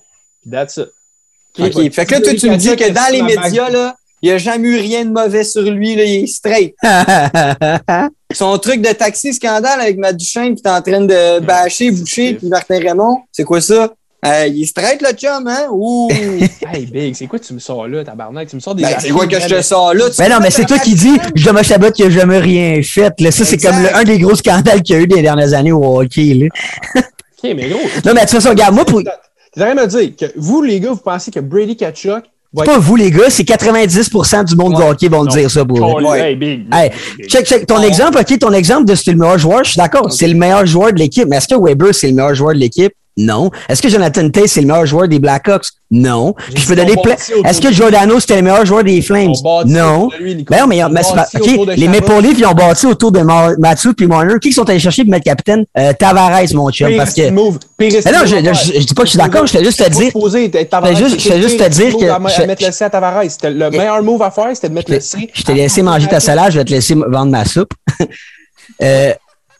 That's it. Ok, fait que là, toi, tu me dis que dans les médias, là, il n'y a jamais eu rien de mauvais sur lui, là, il est straight. <laughs> Son truc de taxi scandale avec Matt Duchesne qui est en train de bâcher, boucher, puis Martin Raymond, c'est quoi ça? Euh, il est straight, le chum, hein? Ouh! <laughs> Hey, Big, c'est quoi tu me sors là, tabarnak? Tu me sors des. Ben, c'est quoi que je te sors là? Tu Mais Ben non, mais c'est toi qui dis, je me Chabot qui a jamais rien fait. Là. Ça, c'est comme le- un des gros scandales qu'il y a eu des dernières années au hockey. Là. Ok, mais gros. Non, mais de toute façon, regarde, moi, pour... T'es en train de me dire que vous, les gars, vous pensez que Brady Kachuk va pas vous, les gars, c'est 90% du monde du Ouais. hockey vont te dire ça pour. Ouais. Hey, Big. Hey, Big. check, check. Ton Non. exemple, OK, ton exemple de c'est le meilleur joueur, je suis d'accord, c'est le meilleur joueur de l'équipe. Mais est-ce que Weber, c'est le meilleur joueur de l'équipe? Non. Est-ce que Jonathan Tate, c'est le meilleur joueur des Blackhawks? Non. Puis je peux donner plein. Est-ce que Giordano, c'était le meilleur joueur des Flames? Non. lui. Ben non, mais, mais les. Maple Leafs, ils ont bâti autour de Ma- Mathieu puis Marner. Qui sont allés chercher pour mettre capitaine? Euh, Tavares, mon chum. Parce que. move. Non, je, à je, je dis pas que je suis d'accord, je fais juste te dire. Je fais juste- te dire que- à, à mettre le C à Tavares. Le meilleur move à faire, c'était de mettre le C. Je t'ai laissé manger ta salade, je vais te laisser vendre ma soupe. <laughs> euh,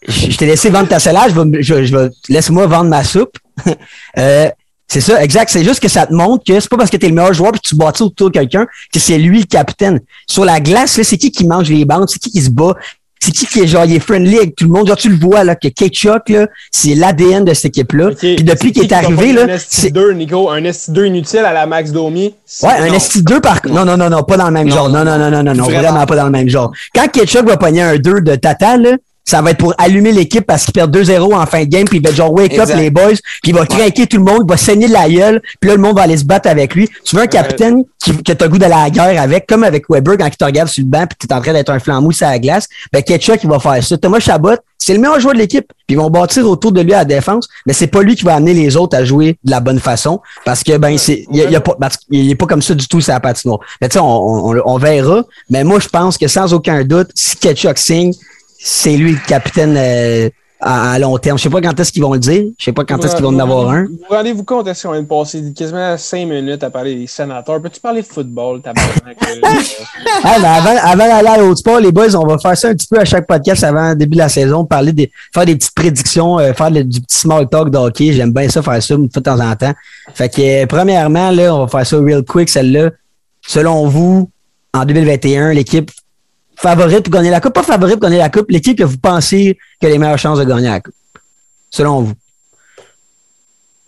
je je t'ai laissé vendre ta salade, je vais, je, je vais- laisse-moi vendre ma soupe. <laughs> euh, c'est ça, exact. C'est juste que ça te montre que c'est pas parce que t'es le meilleur joueur puis tu bâtis autour de quelqu'un que c'est lui le capitaine. Sur la glace, là, c'est qui qui mange les bandes, c'est qui qui se bat, c'est qui qui est genre, il est friendly avec tout le monde? Genre, tu le vois, là, que Ketchuk, là, c'est l'ADN de cette équipe-là. Ok. Puis depuis qu'il est arrivé, là, Un c'est, ST2, Nico, un ST2 inutile à la Max Domi? Ouais, un non. ST2 par Non, non, non, non, pas dans le même Non, genre. Non, non, non, non, non, non, Vraiment. vraiment pas dans le même genre. Quand Ketchup va pogner un 2 de Tata, là, ça va être pour allumer l'équipe parce qu'il perd 2-0 en fin de game, puis il va être genre wake Exact. up les boys, puis il va craquer tout le monde, il va saigner de la gueule, puis là le monde va aller se battre avec lui. Tu veux un capitaine qui, que t'as goût d'aller à la guerre avec, comme avec Weber quand il te regarde sur le banc, puis t'es en train d'être un flambeau sur la glace, ben Ketchup il va faire ça. Thomas Chabot, c'est le meilleur joueur de l'équipe, puis ils vont bâtir autour de lui à la défense, mais c'est pas lui qui va amener les autres à jouer de la bonne façon, parce que ben c'est, il y a- il a pas, est pas comme ça du tout sur la patinoire. Mais tu sais, on, on, on verra, mais moi je pense que sans aucun doute, si Ketchup signe, c'est lui le capitaine euh, à, à long terme. Je sais pas quand est-ce qu'ils vont le dire. Je sais pas quand est-ce qu'ils vont en avoir un. Vous rendez-vous compte, est-ce qu'on vient de passer quasiment 5 minutes à parler des sénateurs? Peux-tu parler de football, euh, <laughs> Ah, ben avant, avant d'aller à l'autre sport, les boys, on va faire ça un petit peu à chaque podcast avant le début de la saison, parler des, faire des petites prédictions, euh, faire le- du petit small talk de hockey. J'aime bien ça, faire ça une fois de temps en temps. Fait que, euh, premièrement, là, on va faire ça real quick, celle-là. Selon vous, en 2021, l'équipe favorite pour gagner la coupe, pas favorite pour gagner la coupe, l'équipe que vous pensez qui a les meilleures chances de gagner la coupe. Selon vous.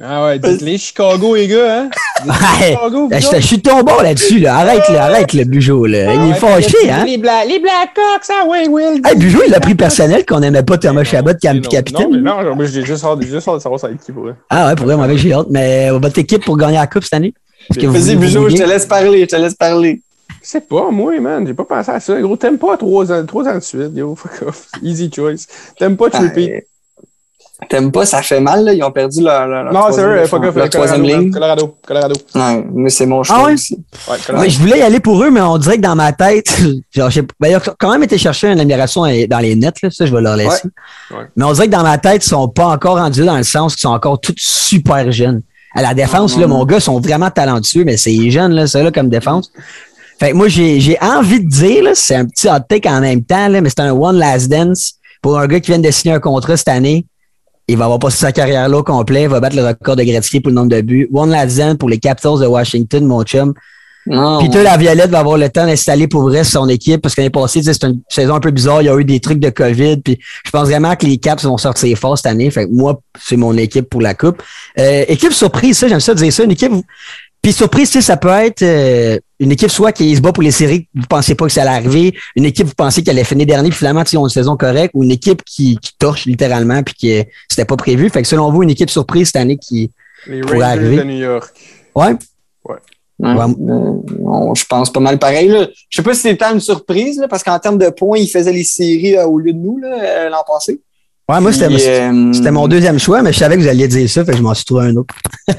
Ah ouais, dites les Chicago, les gars, hein? <laughs> Ouais. Chicago, Ben, Je je suis tombé là-dessus, là. Arrête, là, arrête le Bugeaud, là. Il est fâché, hein? Les, Bla- les Blackhawks, ah ouais, Will. Hey, Bugeaud, il a pris personnel qu'on n'aimait pas Thomas Chabot est capitaine. Non, mais non, moi, j'ai juste hâte, juste hâte de savoir ça va être qui pour. Ah ouais, pour vrai, moi, j'ai hâte. Mais votre équipe pour gagner la coupe cette année? Vas-y, Bujo, je te laisse parler, je te laisse parler. Je sais pas, moi, man, j'ai pas pensé à ça. Gros, t'aimes pas trois ans, trois ans de suite, yo, fuck off. <laughs> Easy choice. T'aimes pas Trippy. Euh, T'aimes pas, ça fait mal, là. Ils ont perdu leur, leur, leur non, c'est défense- fuck off. troisième Colorado, ligne. Colorado, Colorado. Ouais, mais c'est mon choix Ah ouais? aussi. Ouais, Colorado. Ouais, je voulais y aller pour eux, mais on dirait que dans ma tête, <laughs> genre, pas- ben, il a quand même été chercher une admiration dans les nets, là, ça, je vais leur laisser. Ouais. Ouais. Mais on dirait que dans ma tête, ils sont pas encore rendus dans le sens qu'ils sont encore tous super jeunes. À la défense, Non, là, non. mon gars, ils sont vraiment talentueux, mais c'est jeune, là, ça, là, comme défense. Fait que moi, j'ai, j'ai envie de dire, c'est un petit hot take en même temps, là, mais c'est un one last dance pour un gars qui vient de signer un contrat cette année. Il va avoir passé sa carrière là au complet, il va battre le record de Gretzky pour le nombre de buts. One last dance pour les Capitals de Washington, mon chum. Non. Peter Laviolette va avoir le temps d'installer pour vrai son équipe parce qu'année passée, c'est une saison un peu bizarre. Il y a eu des trucs de COVID. Puis je pense vraiment que les Caps vont sortir fort cette année. Fait que moi, c'est mon équipe pour la Coupe. Euh, équipe surprise, ça, j'aime ça dire ça. Une équipe. Puis surprise, tu sais, ça peut être euh, une équipe soit qui se bat pour les séries, vous pensez pas que ça allait arriver, une équipe vous pensez qu'elle allait finir dernier, puis finalement, ils ont une saison correcte, ou une équipe qui, qui torche littéralement, puis qui c'était pas prévu. Fait que selon vous, une équipe surprise cette année qui. Les pourrait Rangers arriver? de New York. Ouais. Ouais, euh, je pense pas mal pareil. Là. Je sais pas si c'est tant une surprise, là, parce qu'en termes de points, ils faisaient les séries euh, au lieu de nous là, euh, l'an passé. Ouais, moi, c'était. Euh, C'était mon deuxième choix, mais je savais que vous alliez dire ça, fait que je m'en suis trouvé un autre. <laughs>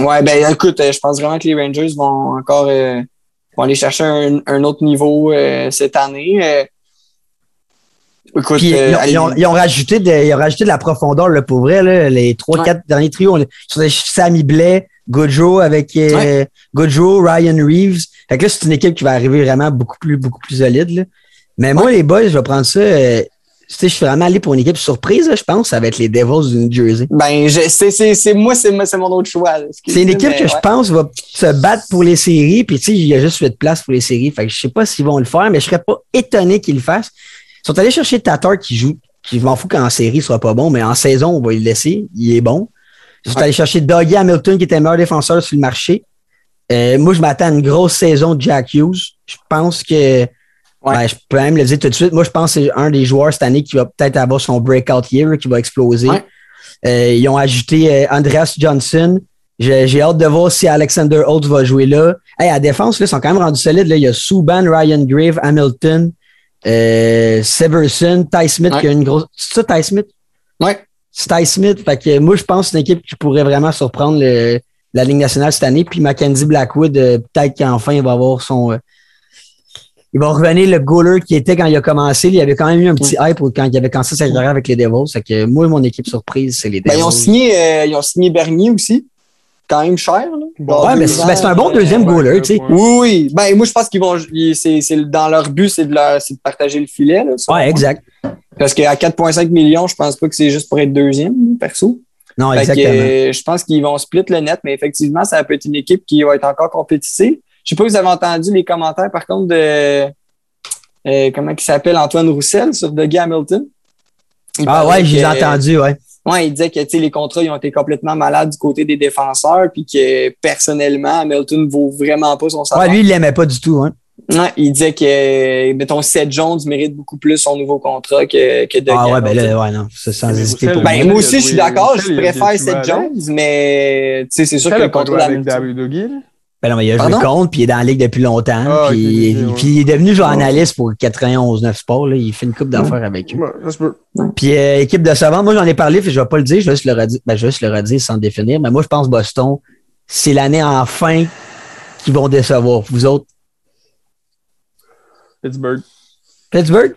Ouais, ben écoute, euh, je pense vraiment que les Rangers vont encore euh, vont aller chercher un, un autre niveau euh, cette année. Euh, écoute, Puis, ils, ont, allez- ils ont- ils ont rajouté de, ils ont rajouté de la profondeur, là, pour vrai, là, les trois, Ouais. quatre derniers trios. Sammy Blais, Goodrow avec Ouais. Goodrow, Ryan Reeves. Fait que là, c'est une équipe qui va arriver vraiment beaucoup plus, beaucoup plus solide. là. Mais moi, les boys, je vais prendre ça. Je suis vraiment allé pour une équipe surprise, là, je pense. Ça va être les Devils du New Jersey. Ben, c'est, moi, c'est, mon autre choix. C'est une équipe que je pense va se battre pour les séries. Puis, tu sais, il y a juste fait de place pour les séries. Fait que je sais pas s'ils vont le faire, mais je serais pas étonné qu'ils le fassent. Ils sont allés chercher Tatar qui joue, qui je m'en fous qu'en série il soit pas bon, mais en saison, on va le laisser. Il est bon. Ils sont allés chercher Dougie Hamilton, qui était le meilleur défenseur sur le marché. Euh, moi, je m'attends à une grosse saison de Jack Hughes. Je pense que. Ben, je peux même le dire tout de suite. Moi, je pense que c'est un des joueurs cette année qui va peut-être avoir son breakout year, qui va exploser. Ouais. Euh, ils ont ajouté euh, Andreas Johnson. J'ai j'ai hâte de voir si Alexander Holtz va jouer là. Hey, à défense, là, ils sont quand même rendus solides. Là. Il y a Subban, Ryan Grave, Hamilton, euh, Severson, Ty Smith Ouais. qui a une grosse. C'est ça, Ty Smith? Ouais. C'est Ty Smith. Fait que moi, je pense que c'est une équipe qui pourrait vraiment surprendre le- la Ligue nationale cette année. Puis Mackenzie Blackwood, euh, peut-être qu'enfin, il va avoir son. euh, il va revenir le goaler qui était quand il a commencé. Il y avait quand même eu un petit hype quand il avait commencé sa carrière avec les Devils. Fait que moi, mon équipe surprise, c'est les Ben, Devils. ils, ont signé, euh, ils ont signé Bernier aussi. Quand même cher. Là. Bon, Ouais, mais c'est ben, un bon euh, deuxième ouais, goaler, tu sais. Oui, oui. Ben, moi, je pense qu'ils vont. c'est, c'est, dans leur but, c'est de, leur, c'est de partager le filet. Là, selon Ouais, moi. exact. Parce qu'à 4,5 millions, je pense pas que c'est juste pour être deuxième, perso. Non, Fait que, exactement. euh, je pense qu'ils vont split le net, mais effectivement, ça peut être une équipe qui va être encore compétitive. Je sais pas si vous avez entendu les commentaires, par contre, de euh, comment il s'appelle Antoine Roussel sur Dougie Hamilton. Il Ah ouais, je les ai que- entendus, ouais. Ouais, il disait que tu sais, les contrats ils ont été complètement malades du côté des défenseurs, puis que personnellement, Hamilton vaut vraiment pas son salaire. Ouais, lui, il l'aimait pas du tout, hein. Ouais, il disait que, mettons, Seth Jones mérite beaucoup plus son nouveau contrat que, que Dougie Ah ouais, ben là, ouais, non. C'est sans hésiter pour Ben, moi. aussi, je suis d'accord, je préfère Seth. Jones, mais tu sais, c'est sûr que le contrat avec Dougie? Ben non, mais il a joué Pardon? contre, puis il est dans la ligue depuis longtemps. Ah, puis, ouais. il est devenu journaliste pour 91-9 Sports. Là. Il fait une coupe d'affaires avec eux. Ouais. Puis euh, équipe de savants, moi j'en ai parlé, puis je vais pas le dire, je vais juste le redire, ben, je vais juste le redire sans définir. Mais moi, je pense Boston, c'est l'année enfin qu'ils vont décevoir. Vous autres, Pittsburgh. Pittsburgh,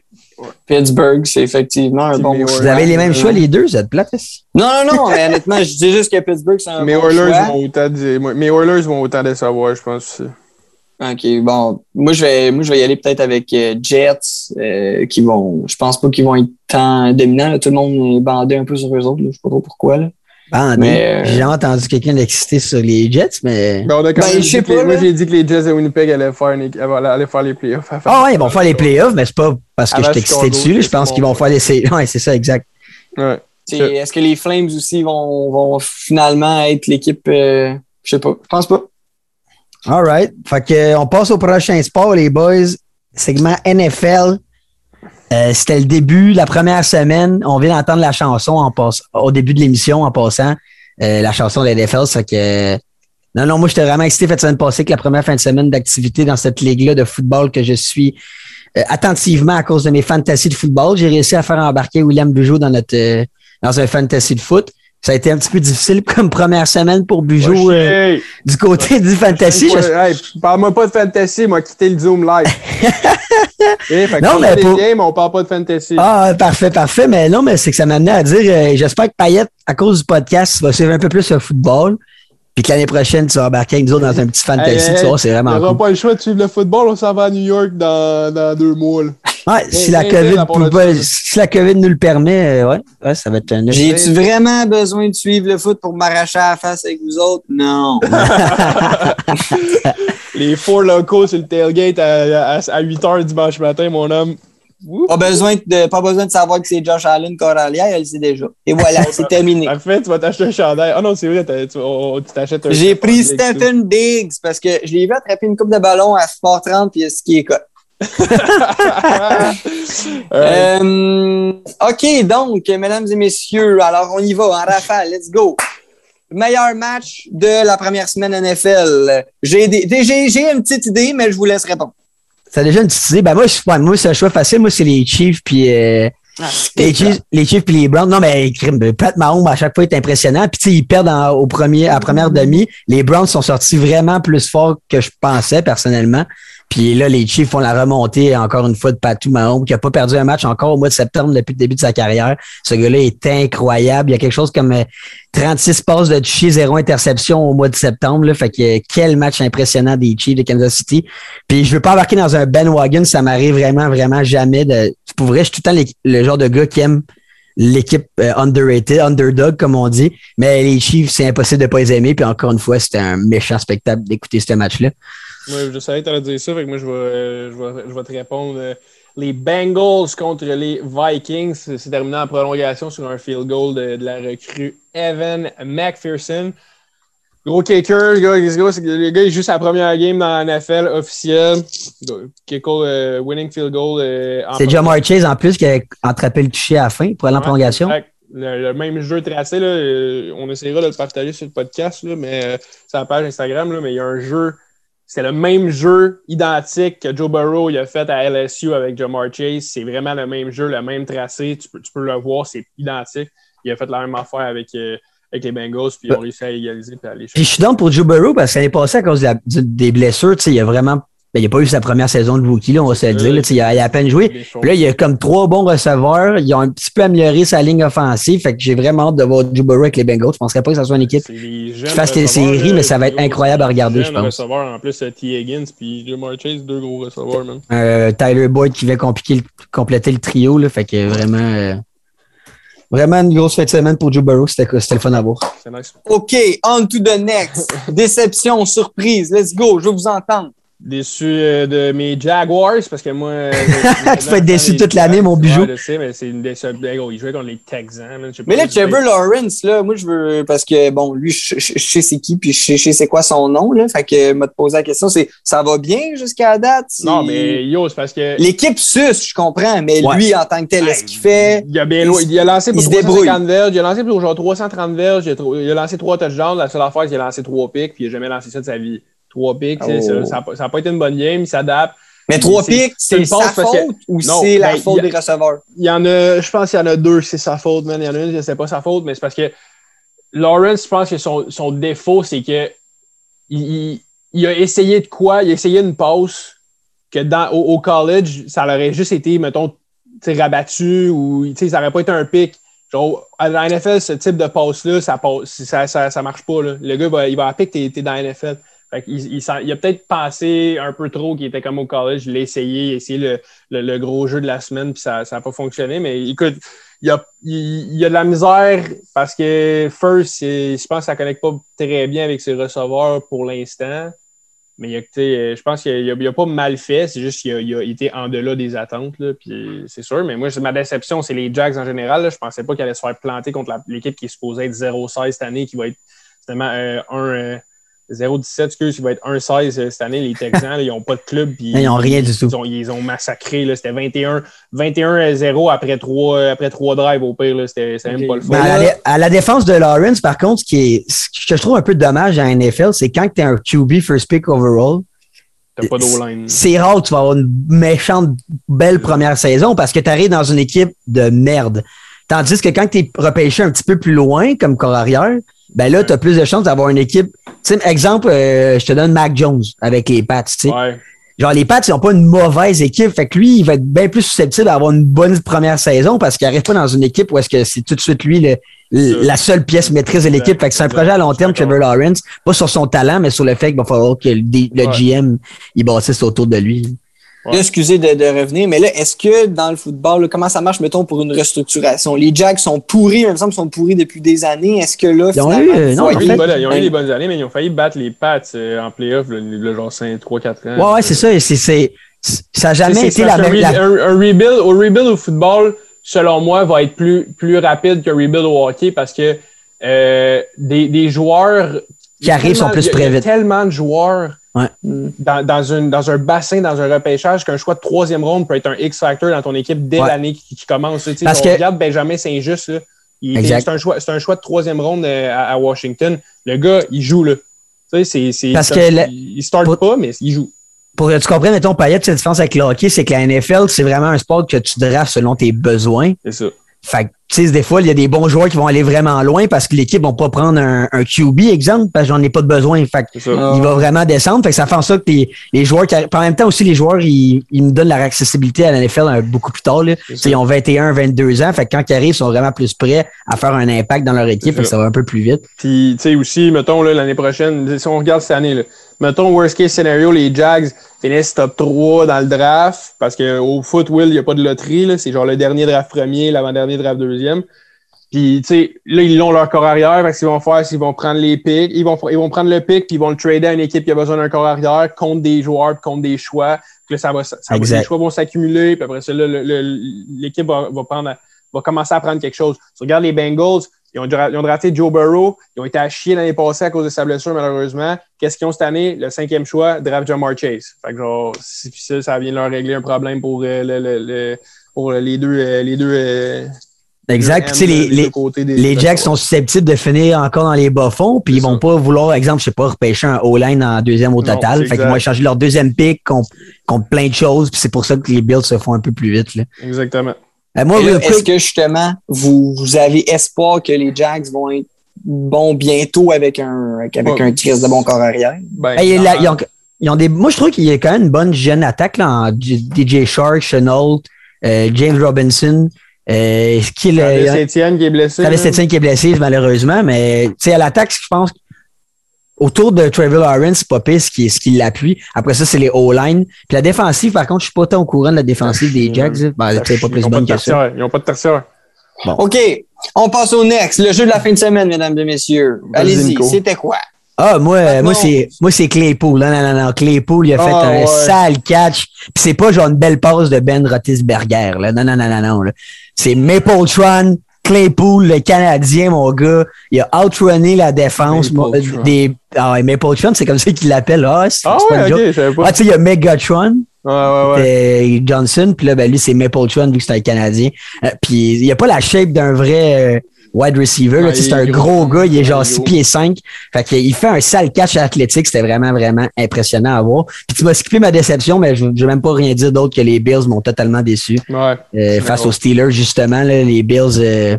Pittsburgh, c'est effectivement un bon choix. vous avez les mêmes choix, les deux, vous êtes plates. Non, non, non, mais honnêtement, je dis juste que Pittsburgh, c'est un Mes bon Oilers choix. vont autant dire- moi- mes Oilers vont autant décevoir, je pense. aussi. OK, bon. Moi, je vais, moi, je vais y aller peut-être avec euh, Jets, euh, qui vont, je pense pas qu'ils vont être tant dominants. là. Tout le monde est bandé un peu sur eux autres. là. Je sais pas trop pourquoi. Là. Mais, euh, J'ai entendu quelqu'un d'exciter sur les Jets, mais. Ben, on a quand Ben, même je sais dit que les- pas, Moi, j'ai dit que les Jets de Winnipeg allaient faire, une équipe- allaient faire les playoffs. Ah ouais, ils vont faire les playoffs, mais c'est pas parce que je suis excité dessus. Je pense qu'ils vont faire les. Ouais, c'est ça, exact. Ouais. Est-ce que les Flames aussi vont, vont finalement être l'équipe, euh, je sais pas. Je pense pas. All right. Fait que, on passe au prochain sport, les boys. Segment NFL. Euh, C'était le début, la première semaine. On vient d'entendre la chanson en passe, au début de l'émission en passant. euh, la chanson de la NFL. Ça que. Non, non, moi, j'étais vraiment excité cette semaine passée que la première fin de semaine d'activité dans cette ligue-là de football que je suis euh, attentivement à cause de mes fantasies de football. J'ai réussi à faire embarquer William Bugeaud dans notre euh, dans un fantasy de foot. Ça a été un petit peu difficile comme première semaine pour Bugeaud euh, du côté du fantasy. Je- Hey, Parle-moi pas de fantasy, m'a quitté le Zoom live. <laughs> Eh, fait Non, on mais pour- games, on parle pas de fantasy. Ah, parfait, parfait. Mais non, mais c'est que ça m'amenait à dire, euh, j'espère que Payette, à cause du podcast, vas suivre un peu plus le football. Puis que l'année prochaine, tu vas embarquer avec nous autres dans un petit fantasy. Hey, hey, tu vois, c'est On vraiment pas le choix de suivre le football, on s'en va à New York dans, dans deux mois. là. Ouais, la COVID, pas- si la COVID nous le permet, euh, ouais, ouais, ça va être un J'ai-tu vraiment besoin de suivre le foot pour m'arracher à la face avec vous autres? Non. <laughs> Les four locaux sur le tailgate à, à, à 8 h dimanche matin, mon homme. Pas, besoin de, pas besoin de savoir que c'est Josh Allen Coralia, elle le sait déjà. Et voilà, <laughs> c'est terminé. Parfait, tu vas t'acheter un chandail. Ah non, c'est vrai, t'as- tu t'achètes un J'ai pris Stephen Diggs parce que je l'ai vu attraper une coupe de ballon à Sport 30 puis ce qui est quoi. <laughs> Euh, OK, donc, mesdames et messieurs, alors on y va, en rafale, let's go. Meilleur match de la première semaine NFL. J'ai une petite idée, mais je vous laisse répondre. Ça a déjà une petite idée. Ben, moi, ouais, moi, c'est un choix facile. Moi, c'est les Chiefs, puis euh, les Chiefs, les Chiefs puis les Browns. Non, mais crime, Pat Mahomes, à chaque fois, est impressionnant. Puis, tu sais, ils perdent en- au premier, à première demi. Les Browns sont sortis vraiment plus forts que je pensais, personnellement. Puis là, les Chiefs font la remontée, encore une fois, de Patou Mahomes, qui a pas perdu un match encore au mois de septembre depuis le début de sa carrière. Ce gars-là est incroyable. Il y a quelque chose comme euh, 36 passes de toucher, zéro interception au mois de septembre. Là. Fait que euh, quel match impressionnant des Chiefs de Kansas City. Puis je veux pas embarquer dans un bandwagon, ça m'arrive vraiment, vraiment jamais de. Pour vrai, je suis tout le temps le genre de gars qui aime l'équipe euh, underrated, underdog, comme on dit. Mais les Chiefs, c'est impossible de pas les aimer. Puis encore une fois, c'était un méchant spectacle d'écouter ce match-là. Moi, je savais que tu allais dire ça, fait que moi, je vais, euh, je vais, je vais te répondre. euh, les Bengals contre les Vikings. C'est terminé en prolongation sur un field goal de, de la recrue Evan McPherson. Gros kicker, le gars, le gars, il joue sa première game dans la NFL officielle. Kick euh, winning field goal. C'est Jamar Chase en plus qui a attrapé le toucher à la fin pour aller en Ouais, prolongation. Le, le même jeu tracé, là, on essaiera de le partager sur le podcast, là, mais euh, sur la page Instagram, là, mais il y a un jeu. C'est le même jeu identique que Joe Burrow il a fait à LSU avec Jamar Chase. C'est vraiment le même jeu, le même tracé. Tu peux, tu peux le voir, c'est identique. Il a fait la même affaire avec, euh, avec les Bengals, puis ils ont réussi à égaliser puis à aller Puis je suis donc pour Joe Burrow parce que l'année passée, à cause de la- du- des blessures, tu sais, il a vraiment. Ben, il n'a pas eu sa première saison de rookie, là, on va se le dire. là, il, a, il a à peine joué. les. Puis là, il y a comme trois bons receveurs. Ils ont un petit peu amélioré sa ligne offensive. Fait que j'ai vraiment hâte de voir Joe Burrow avec les Bengals. Je ne penserais pas que ça soit une équipe. Les qui fasse des receveurs, séries, là, mais ça va être incroyable à regarder, je pense. receveurs, en plus, euh, T. Higgins puis Jamar Chase, deux gros receveurs, man. Euh, Tyler Boyd qui va compliquer le- compléter le trio. Là, fait que vraiment, euh, vraiment une grosse fin de semaine pour Joe Burrow. C'était c'était le fun à voir. C'est nice. OK, on to the next. <laughs> Déception, surprise. Let's go, je veux vous entendre. Déçu euh, de mes Jaguars parce que moi. <laughs> Tu peux être déçu toute l'année, mon bijou. Ouais, je sais, mais c'est une déception. Il jouait contre les Texans. Mais là, Trevor Lawrence, là, moi, je veux. Parce que, bon, lui, je, je- je sais c'est qui, puis je sais, je sais c'est quoi son nom, là. Fait que, m'a te posé la question, c'est ça va bien jusqu'à la date? Non, mais yo, c'est parce que. L'équipe sus, je comprends, mais Ouais. lui, en tant que tel, est-ce qu'il fait? Il a, bien, Il loin- se- il a lancé pour il se débrouille. 350 verges, il a lancé pour genre 330 verges, il a, tro- il a lancé 3 touchdowns. La seule affaire, c'est qu'il a lancé 3 picks, puis il n'a jamais lancé ça de sa vie. 3 picks, c'est- Oh. ça n'a pas été une bonne game, il s'adapte. Mais trois pics, c'est sa que- faute ou c'est la ben, faute a- des receveurs? Il y en a, je pense qu'il y en a deux, c'est sa faute, man. Il y en a une, c'est pas sa faute, mais c'est parce que Lawrence, je pense que son, son défaut, c'est que il, il- a essayé de quoi? Il a essayé une passe que dans, au, au college, ça aurait juste été, mettons, rabattu ou ça n'aurait pas été un pic. Genre, à la NFL, ce type de passe-là, ça, passe, ça, ça, ça marche pas. Là. Le gars, va, il va que t'es, t'es dans la NFL. Il, s'en- il a peut-être pensé un peu trop qu'il était comme au college. Il l'a essayé, il a essayé le, le, le gros jeu de la semaine, puis ça n'a pas fonctionné. Mais écoute, il y a, il, il a de la misère parce que First, je pense que ça ne connecte pas très bien avec ses receveurs pour l'instant. Mais il a, je pense qu'il n'a pas mal fait, c'est juste qu'il a, il a été en delà des attentes. C'est sûr. Mais moi, ma déception, c'est les Jags en général. là. Je pensais pas qu'il allait se faire planter contre l'équipe qui est supposée être 0-16 cette année, qui va être finalement euh, un. euh, 0-17, excuse, il va être 1-16 euh, cette année. Les Texans, là, ils n'ont pas de club. puis Ils ont rien du tout. Ils ont, ils ont massacré. C'était 21 21-0 après trois, après trois drives au pire. C'était même pas le fun. Mais à, la, dé- à la défense de Lawrence, par contre, ce, qui est, ce que je trouve un peu dommage à NFL, c'est quand tu es un QB first pick overall, c'est rare que tu vas avoir une méchante belle première saison parce que tu arrives dans une équipe de merde. Tandis que quand tu es repêché un petit peu plus loin comme corps arrière, ben là, tu as plus de chances d'avoir une équipe. Tu sais, exemple, euh, je te donne Mac Jones avec les Pats. Ouais. Genre, les Pats, ils n'ont pas une mauvaise équipe. Fait que lui, il va être bien plus susceptible d'avoir une bonne première saison parce qu'il n'arrive pas dans une équipe où est-ce que c'est tout de suite lui le- la seule pièce maîtrise de l'équipe. Fait que c'est un projet à long terme, Trevor Lawrence. Pas sur son talent, mais sur le fait qu'il va falloir que le, D- le Ouais. GM, il bâtisse autour de lui. Ouais. Là, excusez de, de revenir, mais là, est-ce que dans le football, là, comment ça marche, mettons, pour une restructuration? Les Jags sont pourris, il me semble, sont pourris depuis des années. Est-ce que là, Ils ont finalement, eu, euh, non, Ils ont eu fait- bonnes- ils ont eu des bonnes années, mais ils ont failli battre les Pats euh, en playoff, le, le genre 5, 3-4 ans. Ouais, ouais, c'est ça. C'est, c'est, ça n'a jamais été la même. un, un rebuild, au rebuild au football, selon moi, va être plus, plus rapide qu'un rebuild au hockey parce que euh, des, des joueurs Qui arrivent sont plus prêts il y a vite. tellement de joueurs Ouais. dans, dans, une, dans un bassin, dans un repêchage, qu'un choix de troisième ronde peut être un X-factor dans ton équipe dès Ouais. l'année qui, qui commence. Tu sais, Parce que- regarde Benjamin Saint-Just, c'est un, choix- c'est un choix de troisième ronde euh, à, à Washington. Le gars, il joue là. Tu sais, Parce que le- il il start pour- pas, mais il joue. Pour que tu comprennes, mettons, Payette, la différence avec le hockey, c'est que la NFL, c'est vraiment un sport que tu drafts selon tes besoins. C'est ça. Fait que, tu sais, des fois, il y a des bons joueurs qui vont aller vraiment loin parce que l'équipe va pas prendre un, un QB, exemple, parce que j'en ai pas de besoin. Fait que, il va vraiment descendre. Fait que ça fait en sorte que les, les joueurs qui en même temps aussi, les joueurs, ils, ils nous donnent leur accessibilité à la NFL un- beaucoup plus tard, là. Ils ont 21, 22 ans. Fait que quand ils arrivent, ils sont vraiment plus prêts à faire un impact dans leur équipe. Fait que ça. va un peu plus vite. Puis, tu sais, aussi, mettons, l'année prochaine, si on regarde cette année, là, mettons, worst case scenario, les Jags finissent top 3 dans le draft, parce qu'au foot, Will, il n'y a pas de loterie, là, c'est genre le dernier draft premier, l'avant-dernier draft deuxième. Puis, tu sais, là, ils ont leur corps arrière. Fait qu'ils vont faire, c'est qu'ils vont prendre les picks. Ils vont, ils vont prendre le pick, puis ils vont le trader à une équipe qui a besoin d'un corps arrière contre des joueurs, contre des choix. Puis là, ça va, ça va- les choix vont s'accumuler. Puis après ça, l'équipe va, va prendre, va commencer à prendre quelque chose. Tu regardes les Bengals, ils ont, ils ont drafté Joe Burrow. Ils ont été à chier l'année passée à cause de sa blessure, malheureusement. Qu'est-ce qu'ils ont cette année? Le cinquième choix, draft Jamar Chase. Fait que genre, difficile, ça vient leur régler un problème pour, euh, le, le- le- pour les deux, euh, les deux, euh, Exact. Puis, les, des- Jacks sont susceptibles de finir encore dans les bas-fonds, puis C'est ils vont ça. pas vouloir, exemple, je sais pas, repêcher un O-line en deuxième au Non, total. c'est Fait qu'ils vont échanger leur deuxième pick contre, contre plein de choses, puis c'est pour ça que les Bills se font un peu plus vite. Là. Exactement. Euh, Est-ce que justement, vous, vous avez espoir que les Jags vont être bons bientôt avec un, avec Ouais. un Chris de bon corps arrière? Ben, Hey, ils, ont, ils ont des, moi, je trouve qu'il y a quand même une bonne jeune attaque là, en DJ Shark, Chenault, euh, James Robinson. Euh, qui est le- Etienne qui est blessé. Etienne qui est blessé, malheureusement, mais tu sais, à l'attaque, je pense autour de Trevor Lawrence, c'est ce qui, ce qui l'appuie. Après ça, c'est les O-line. Puis la défensive, par contre, je suis pas tant au courant de la défensive des Jags. là. Ben, sais, pas plus ils ont bonne de que ça. tertiaire. Ils n'ont pas de tertiaire. OK, on passe au next. Le jeu de la fin de semaine, mesdames et messieurs. Allez-y, c'était quoi? Ah, moi, moi, c'est, moi, c'est Claypool. Non, non, non, non. Claypool, il a fait Ah, un ouais. sale catch. Puis c'est pas genre une belle passe de Ben Roethlisberger, là. Non, non, non, non, non, là. C'est Mapletron, Claypool, le Canadien, mon gars. Il a outrunné la défense. Mapletron. des, ah ouais, Mapletron, c'est comme ça qu'il l'appelle. Ah, c'est, Ah pas ouais, je pas. Ah, tu sais, il y a Megatron. Ouais, ouais, ouais. euh, Johnson, puis là, ben, lui, c'est Mapletron, vu que c'est un Canadien. Euh, puis il a pas la shape d'un vrai euh, wide receiver. là. Ouais, Tu sais, il c'est un gros gros. gars, il est genre il est 6 gros. pieds 5. Fait qu'il fait un sale catch athlétique, c'était vraiment, vraiment impressionnant à voir. Puis tu m'as skippé ma déception, mais je je vais même pas rien dire d'autre que les Bills m'ont totalement déçu. Ouais. Euh, face aux Steelers, justement, là, les Bills, euh,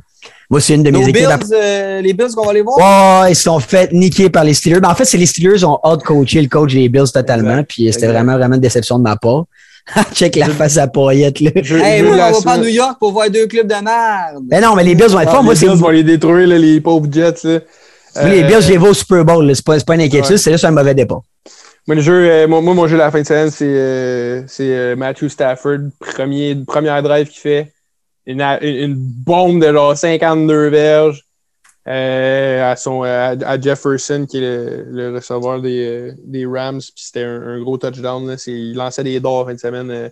moi, c'est une de mes Nos équipes. Bills, à- euh, les Bills qu'on va aller voir? Oh, ils se sont fait niquer par les Steelers. Ben, en fait, c'est les Steelers ont out-coaché le coach des Bills totalement. Exact. Puis c'était vraiment, vraiment une déception de ma part. <laughs> Check la face à Poyette, là. Je- Hey, je moi, on va pas à New York pour voir deux clubs de merde. Mais non, mais les Bills vont être Ah, forts. Moi, les Bills vont les détruire, là, les pauvres Jets. Là. les Bills, je les vois au Super Bowl. là. C'est pas, c'est pas une inquiétude, Ouais. c'est juste un mauvais départ. Moi, le jeu, euh, moi, mon jeu de la fin de semaine, c'est euh, c'est, euh, Matthew Stafford, premier, première drive qu'il fait. Une, une, une bombe de genre 52 verges euh, à, son, à, à Jefferson, qui est le, le receveur des, euh, des Rams. Puis c'était un, un gros touchdown. Là. C'est- Il lançait des en fin de semaine, euh,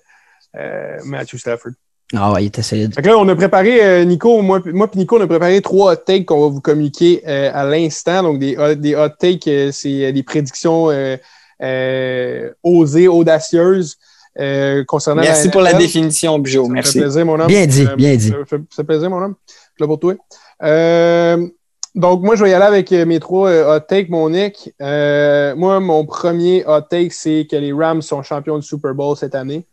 euh, Matthew Stafford. Ah ouais, il était solide. Fait que là, on a préparé, euh, Nico, moi, moi puis Nico, on a préparé trois hot takes qu'on va vous communiquer euh, à l'instant. Donc, des, hot- des hot takes, euh, c'est euh, des prédictions euh, euh, osées, audacieuses euh, concernant Merci la pour la définition, Bijo. Ça me fait Merci. plaisir, mon homme. Bien dit, bien dit. Ça fait, ça plaisir, mon homme. Je suis là pour toi. Euh, donc, moi, je vais y aller avec euh, mes trois euh, hot takes, mon. Euh, moi, mon premier hot take, c'est que les Rams sont champions du Super Bowl cette année.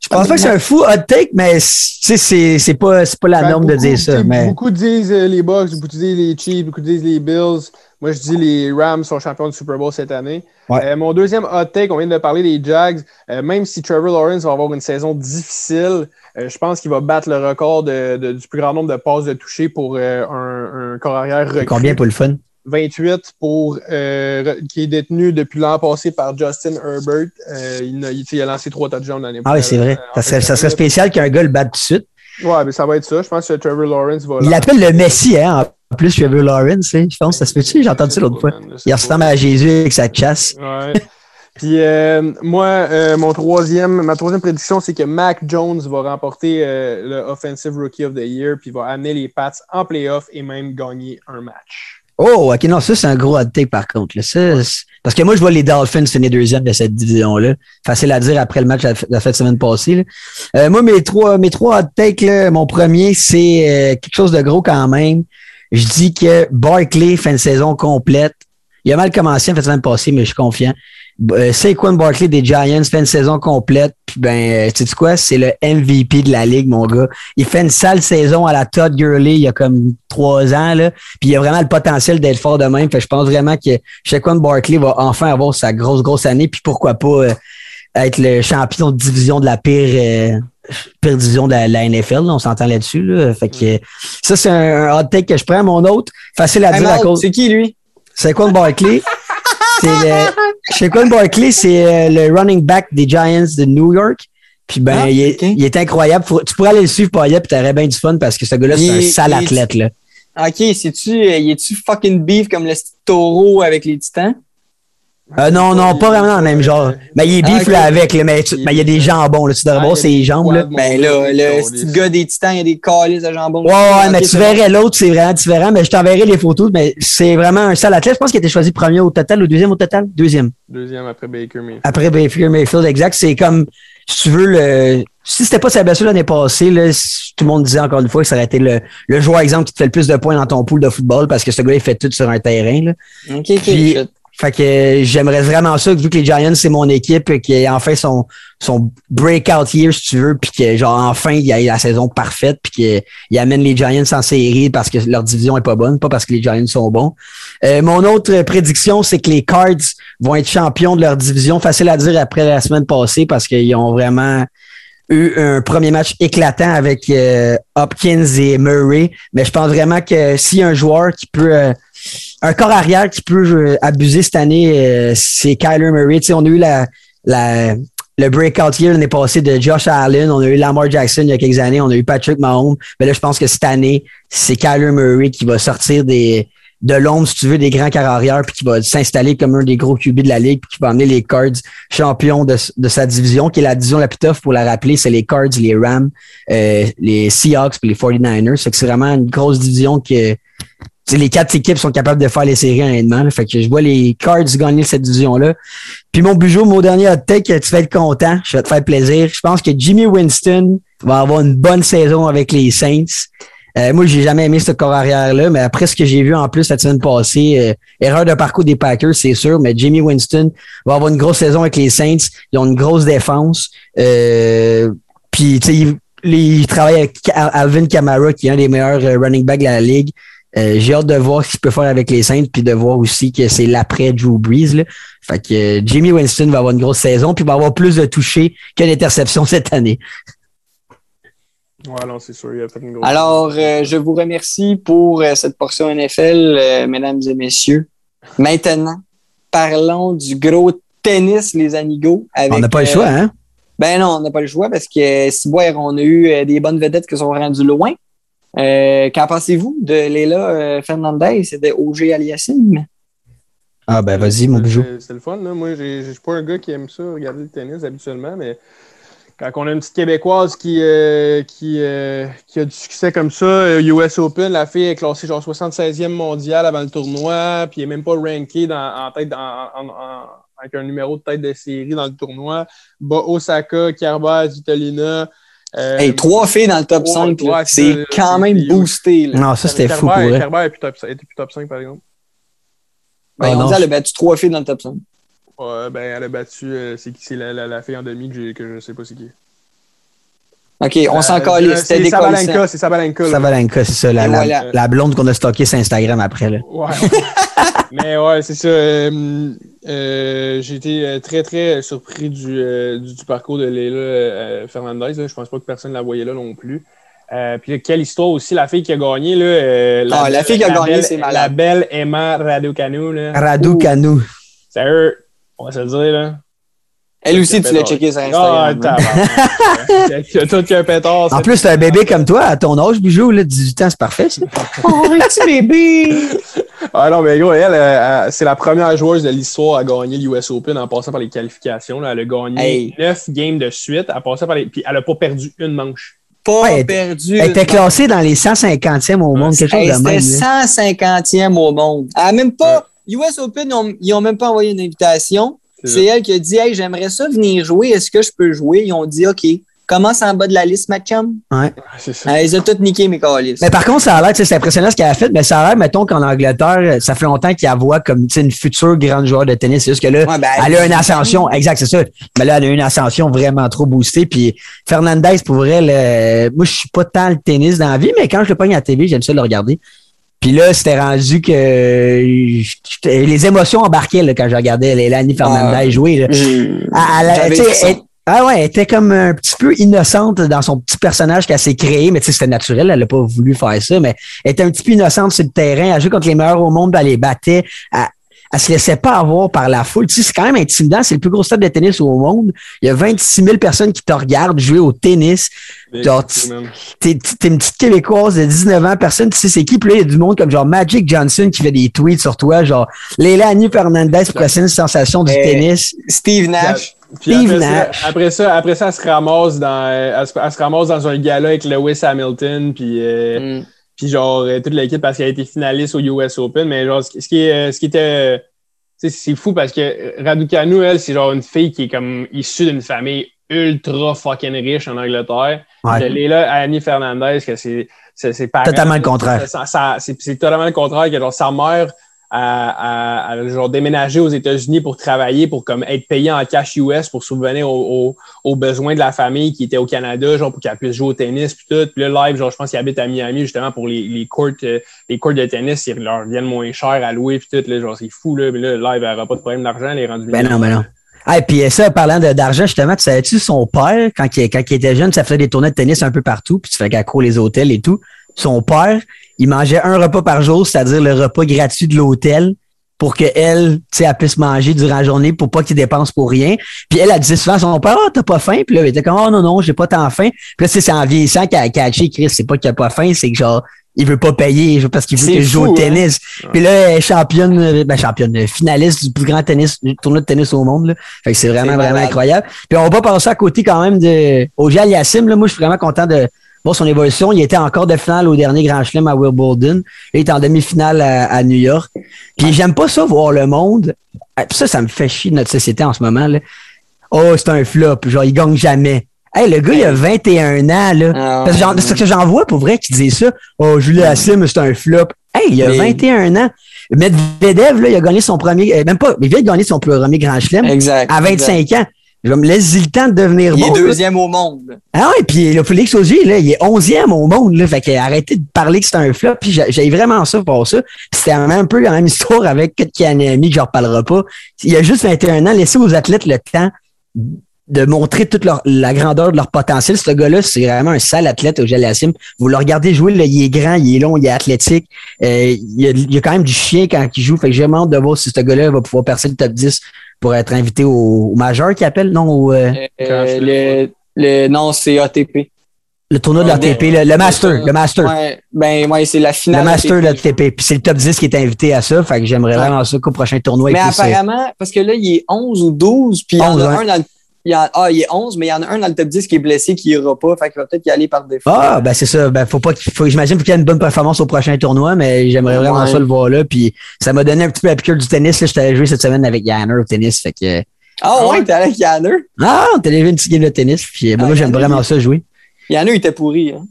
Je pense pas que c'est un fou hot take, mais c'est c'est pas, c'est pas la Ben, norme de dire ça. Mais Beaucoup disent euh, les Bucks, beaucoup disent les Chiefs, beaucoup disent les Bills. Moi, je dis les Rams sont champions du Super Bowl cette année. Ouais. Euh, mon deuxième hot take, on vient de parler des Jags. Euh, même si Trevor Lawrence va avoir une saison difficile, euh, je pense qu'il va battre le record de- de- du plus grand nombre de passes de toucher pour un, un corps arrière combien pour le fun? 28 pour, euh, qui est détenu depuis l'an passé par Justin Herbert. Euh, il, a, il- tu sais, il a lancé trois touchdowns l'année Ah oui, c'est vrai. Ça serait, ça serait spécial qu'un gars le batte tout de suite. Ouais, mais ça va être ça. Je pense que Trevor Lawrence va. Il l'appelle le Messi, hein. En plus, Trevor Lawrence, hein. je pense. Ça se peut-tu? J'ai entendu ça l'autre fois. Il ressemble à Jésus avec sa chasse. Ouais. Puis euh, moi, euh, mon troisième, ma troisième prédiction, c'est que Mac Jones va remporter euh, le Offensive Rookie of the Year, puis va amener les Pats en playoff et même gagner un match. Oh, ok, non, ça, c'est un gros hot take, par contre. Là. Ça, parce que moi, je vois les Dolphins finir deuxième de cette division-là. Facile à dire après le match de la la fin de semaine passée. là. Euh, moi, mes trois, mes trois hot takes, là, mon premier, c'est euh, quelque chose de gros quand même. Je dis que Barkley fait une saison complète. Il a mal commencé la semaine passée, mais je suis confiant. Euh, Saquon Barkley des Giants fait une saison complète. Puis ben, euh, tu sais quoi? C'est le MVP de la ligue, mon gars. Il fait une sale saison à la Todd Gurley il y a comme trois ans, là. Puis il a vraiment le potentiel d'être fort de même. Fait je pense vraiment que Saquon Barkley va enfin avoir sa grosse, grosse année. Puis pourquoi pas euh, être le champion de division de la pire, euh, pire division de la, la NFL. là. on s'entend là-dessus. Là. Fait que ça, c'est un, un hot take que je prends. Mon autre, facile à dire à cause. C'est qui, lui? Saquon Barkley. c'est <laughs> le, Saquon Barkley, c'est euh, le running back des Giants de New York. Puis ben, Ah, il, est, il incroyable. Faut- tu pourrais aller le suivre, Payet, puis t'aurais bien du fun parce que ce gars-là, c'est Il un sale il athlète. Là. OK, c'est-tu, euh, y est-tu fucking beef comme le taureau avec les titans? Euh, non, non, pas vraiment dans le même genre. Mais il est Ah, ok. là avec, là, mais tu- mais il y a des jambons, là. Tu devrais Ah, voir ses des jambes, là. quads, Ben là, le petit gars des titans, il y a des calices de jambon. Ouais, ouais, mais tu verrais l'autre, c'est vraiment différent. Mais je t'enverrai les photos, mais c'est vraiment un sale athlète. Je pense qu'il a été choisi premier au total, ou deuxième au total? Deuxième. Deuxième après Baker Mayfield. Après Baker Mayfield, exact. C'est comme, si tu veux, le, si c'était pas sa blessure l'année passée, là, tout le monde disait encore une fois que ça aurait été le, le joueur exemple qui te fait le plus de points dans ton pool de football parce que ce gars, il fait tout sur un terrain, là. OK, OK. Puis-. Fait que j'aimerais vraiment ça, vu que les Giants, c'est mon équipe, et qu'il ait enfin son, son breakout year, si tu veux, puis que genre enfin il a eu la saison parfaite, puis qu'il amène les Giants en série parce que leur division est pas bonne, pas parce que les Giants sont bons. Euh, mon autre prédiction, c'est que les Cards vont être champions de leur division. Facile à dire après la semaine passée parce qu'ils ont vraiment eu un premier match éclatant avec euh, Hopkins et Murray. Mais je pense vraiment que y a un joueur qui peut euh, un corps arrière qui peut euh, abuser cette année, euh, c'est Kyler Murray. Tu sais, on a eu la, la, le breakout year l'année passée de Josh Allen, on a eu Lamar Jackson il y a quelques années, on a eu Patrick Mahomes. Mais là, je pense que cette année, c'est Kyler Murray qui va sortir des de l'ombre, si tu veux, des grands carrières arrière, puis qui va s'installer comme un des gros QB de la ligue, puis qui va emmener les Cards champions de, sa division, qui est la division la plus tough pour la rappeler, c'est les Cards, les Rams, euh, les Seahawks, puis les 49ers. Fait que c'est vraiment une grosse division que les quatre équipes sont capables de faire les séries honnêtement. là. Fait que je vois les Cards gagner cette division-là. Puis mon bijou, mon dernier hot take, tu vas être content. Je vais te faire plaisir. Je pense que Jimmy Winston va avoir une bonne saison avec les Saints. Euh, moi, j'ai jamais aimé ce corps arrière-là, mais après ce que j'ai vu en plus la semaine passée, euh, erreur de parcours des Packers, c'est sûr, mais Jimmy Winston va avoir une grosse saison avec les Saints. Ils ont une grosse défense. Euh, puis, tu sais, il, il travaille avec Al- Alvin Kamara, qui est un des meilleurs euh, running backs de la ligue. Euh, j'ai hâte de voir ce qu'il peut faire avec les Saints, puis de voir aussi que c'est l'après Drew Brees. Là. Fait que euh, Jimmy Winston va avoir une grosse saison, puis va avoir plus de touchés que d'interceptions <laughs> cette année. Ouais, non, c'est sûr, il a fait une grosse. Alors, euh, je vous remercie pour euh, cette portion NFL, euh, mesdames et messieurs. Maintenant, parlons du gros tennis, les amigos. Avec, On n'a pas le choix, hein? Ben non, on n'a pas le choix parce que si on a eu euh, des bonnes vedettes qui sont rendues loin. Euh, Qu'en pensez-vous de euh, Fernandez et de OG Aliassime? Ah ben vas-y, mon bijou. C'est- le fun, là. Moi, je suis pas un gars qui aime ça, regarder le tennis habituellement, mais quand on a une petite Québécoise qui, euh, qui, euh, qui a du succès comme ça, euh, US Open, la fille est classée genre 76e mondiale avant le tournoi, puis elle n'est même pas rankée dans, en tête, en- en- en- avec un numéro de tête de série dans le tournoi. Bat Osaka, euh, Hey, trois filles dans le top trois- 5, là. ouais, c'est quand même boosté. Là. Non, ça c'était fou pour vrai. Kerber est plus top, était plus top 5, par exemple. Ben, Ah, on non, dit elle a battu trois filles dans le top 5. Ouais, ben, elle a battu. euh, c'est qui? C'est la, la, la fille en demi que, que je sais pas c'est qui. OK, on s'en Euh, calisse. C'était C'est décollissant. Sabalenka, c'est Sabalenka. là. C'est ça, la, la, la blonde qu'on a stockée sur Instagram après. Là. Ouais. <laughs> Mais ouais, c'est ça. euh, euh, J'ai été très, très surpris du, euh, du, du parcours de Leila euh, Fernandez. là. Je pense pas que personne la voyait là non plus. Euh, puis là, quelle histoire aussi, la fille qui a gagné. Là, euh, Ah, la fille qui a gagné, belle- c'est malade. La belle Emma Raducanu. Là. Radu Kanu. Sérieux, on va se le dire. Là. Elle aussi, tu l'as checké sur Ah, Instagram. hein. tabarnak. Tu as tout qu'un pétard. En plus, t'as un bébé comme toi, à ton âge, bijou, là, 18 ans, c'est parfait, ça. <laughs> Oh, un petit bébé! Ah non, mais gros, elle, euh, euh, c'est la première joueuse de l'histoire à gagner l'US Open en passant par les qualifications. là. Elle a gagné Hey. 9 games de suite. Elle, passait par les... Puis elle a pas perdu une manche. Pas Ouais, elle- perdu. Elle était classée dans les 150e au monde, quelque chose Hey, de même. C'était là. 150e au monde. Elle a même pas. US Open, ils ont, ils ont même pas envoyé une invitation. C'est elle qui a dit Hey, j'aimerais ça venir jouer. Est-ce que je peux jouer? Ils ont dit OK. Commence en bas de la liste, ma chum. Ouais, c'est ça. Elle les a toutes niquées, mes calices. Mais par contre, ça a l'air, tu sais, c'est impressionnant ce qu'elle a fait, mais ça a l'air, mettons qu'en Angleterre, ça fait longtemps qu'il la voit comme tu sais, une future grande joueur de tennis. C'est juste que là, Ouais, ben, elle a une ascension, exact, c'est ça. Mais là, elle a une ascension vraiment trop boostée. Puis Fernandez, pour elle, moi, je suis pas tant le tennis dans la vie, mais quand je le pogne à la TV, j'aime ça le regarder. Puis là, c'était rendu que j'étais- les émotions embarquaient là, quand je regardais Lélanie Fernandez Ah. jouer. Là. Elle- ah ouais, elle était comme un petit peu innocente dans son petit personnage qu'elle s'est créé, mais tu sais, c'était naturel, elle n'a pas voulu faire ça, mais elle était un petit peu innocente sur le terrain, elle jouait contre les meilleurs au monde, puis elle les battait. Elle, elle se laissait pas avoir par la foule. Tu sais, c'est quand même intimidant. C'est le plus gros stade de tennis au monde. Il y a 26 000 personnes qui te regardent jouer au tennis. Genre, tu- T'es t'es une petite Québécoise de 19 ans, personne, tu sais c'est qui? Puis là, il y a du monde comme genre Magic Johnson qui fait des tweets sur toi, genre Leila Annie Fernandez prochaine sensation du tennis. Steve Nash. Puis Steve après, ça, Nash. après ça, après ça, elle se ramasse dans, elle se, elle se ramasse dans un gala avec Lewis Hamilton, puis, euh, Mm. Puis genre euh, toute l'équipe parce qu'elle a été finaliste au US Open. Mais genre, ce, qui- ce qui est, euh, ce qui était, euh, tu sais, c'est fou parce que Raducanu, elle, c'est genre une fille qui est comme issue d'une famille ultra fucking riche en Angleterre. Ouais. Elle est là, Annie Fernandez, que c'est, c'est. Totalement le contraire. C'est totalement le contraire, que genre sa mère a, a- a, genre déménagé aux États-Unis pour travailler, pour comme être payé en cash US pour subvenir aux, aux- aux besoins de la famille qui était au Canada, genre pour qu'elle puisse jouer au tennis puis tout. Puis là, live, genre, je pense qu'il habite à Miami justement pour les, les courts, euh, les courts de tennis, ils leur viennent moins cher à louer puis tout. Là, genre, c'est fou, là. Mais là, live, elle n'aura pas de problème d'argent, elle est rendue Ben non, ben non. Ah, et puis ça, parlant d'argent, justement, tu savais-tu, son père, quand il, quand il était jeune, ça faisait des tournées de tennis un peu partout, puis tu fais qu'accro les hôtels et tout? Son père, il mangeait un repas par jour, c'est-à-dire le repas gratuit de l'hôtel, pour que elle, tu sais, elle puisse manger durant la journée pour pas qu'il dépense pour rien. Puis elle, elle disait souvent à son père, ah, t'as pas faim? Puis là, il était comme, oh non, non, j'ai pas tant faim. Puis là, tu sais, c'est en vieillissant qu'elle a catché, Chris, c'est pas qu'il a pas faim, c'est que genre, il veut pas payer parce qu'il veut que je joue au hein? tennis. Puis là, elle est championne, ben championne, finaliste du plus grand tennis, du tournoi de tennis au monde. Là. Fait que c'est vraiment, vraiment incroyable. Puis on va pas passer à côté quand même de Oja Aliassim. Là, moi, je suis vraiment content de voir son évolution. Il était encore de finale au dernier Grand Chelem à Wimbledon. Il est en demi-finale à, à New York. Puis j'aime pas ça, voir le monde. Ah, Ça, ça me fait chier de notre société en ce moment. Là. Oh, c'est un flop. Genre, il gagne jamais. Hey, le gars, il a 21 ans, là. Ah, Parce que j'en- c'est ce que j'en vois pour vrai qui disait ça. Oh, Julien Assim, c'est un flop. Hey, il a Mais- 21 ans. Medvedev, là, il a gagné son premier, euh, même pas, il vient de gagner son premier grand chelem Exact. à 25 ans. Je vais me laisser le temps de devenir Il bon. est là. deuxième au monde. Ah ouais, puis le Félix Auger, là, il est 11e au monde, là. Fait que arrêtez de parler que c'est un flop, puis j'ai vraiment ça pour ça. C'était un peu la même <laughs> histoire avec Kanami, que je reparlerai pas. Il a juste 21 ans, laissez aux athlètes le temps de montrer toute leur, la grandeur de leur potentiel. Ce gars-là, c'est vraiment un sale athlète au Lassim. Vous le regardez jouer, là, il est grand, il est long, il est athlétique. Euh, il, y a, il y a quand même du chien quand il joue. Fait que j'ai vraiment hâte de voir si ce gars-là va pouvoir percer le top 10 pour être invité au, au majeur qui appelle, non, au, euh, Euh, le, le, non, c'est ATP. le tournoi de l'ATP, le, le master, le master. Ouais, ben, ouais, c'est la finale. Le master de ATP. l'ATP. Puis c'est le top 10 qui est invité à ça. Fait que j'aimerais Ouais. vraiment ça qu'au prochain tournoi, Mais il puisse, apparemment, parce que là, il est 11 ou 12, puis il y en 11, a un dans le. Il en- ah, il est 11, mais il y en a un dans le top 10 qui est blessé, qui ira pas. Fait qu'il va peut-être y aller par défaut. Ah, ben c'est ça. Ben, faut pas qu'il faut, j'imagine qu'il y ait une bonne performance au prochain tournoi, mais j'aimerais vraiment Ouais. ça le voir là. Puis ça m'a donné un petit peu la piqûre du tennis. Là, j'étais allé jouer cette semaine avec Yanner au tennis. Fait que, Ah ouais, t'es avec Yanner? ah, on t'a joué une petite game de tennis. Puis, ben, Ah, moi, j'aime Yanner, vraiment il- ça jouer. Yanner, il était pourri. Hein?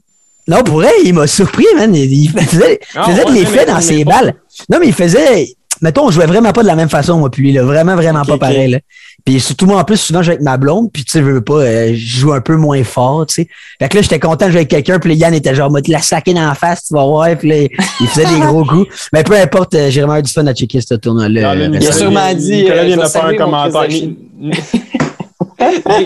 Non, pour vrai, il m'a surpris, man. Il, faisait, Ah, faisait de ouais, l'effet dans ses balles. Non, mais il faisait. Mettons, on jouait vraiment pas de la même façon, moi, puis lui, là. Vraiment, vraiment pas pareil, là. Puis surtout, moi, en plus, souvent, je joue avec ma blonde, puis tu sais, je veux pas, euh, je joue un peu moins fort, tu sais. Fait que là, j'étais content de jouer avec quelqu'un, puis Yann était genre, moi, te la saquer dans la face, tu vas voir, puis là, il faisait des gros <laughs> coups. Mais peu importe, euh, j'ai vraiment eu du fun à checker ce tournoi-là. Là, euh, Il a Nicolas sûrement vient- dit, Nicolas euh, vient de faire un commentaire.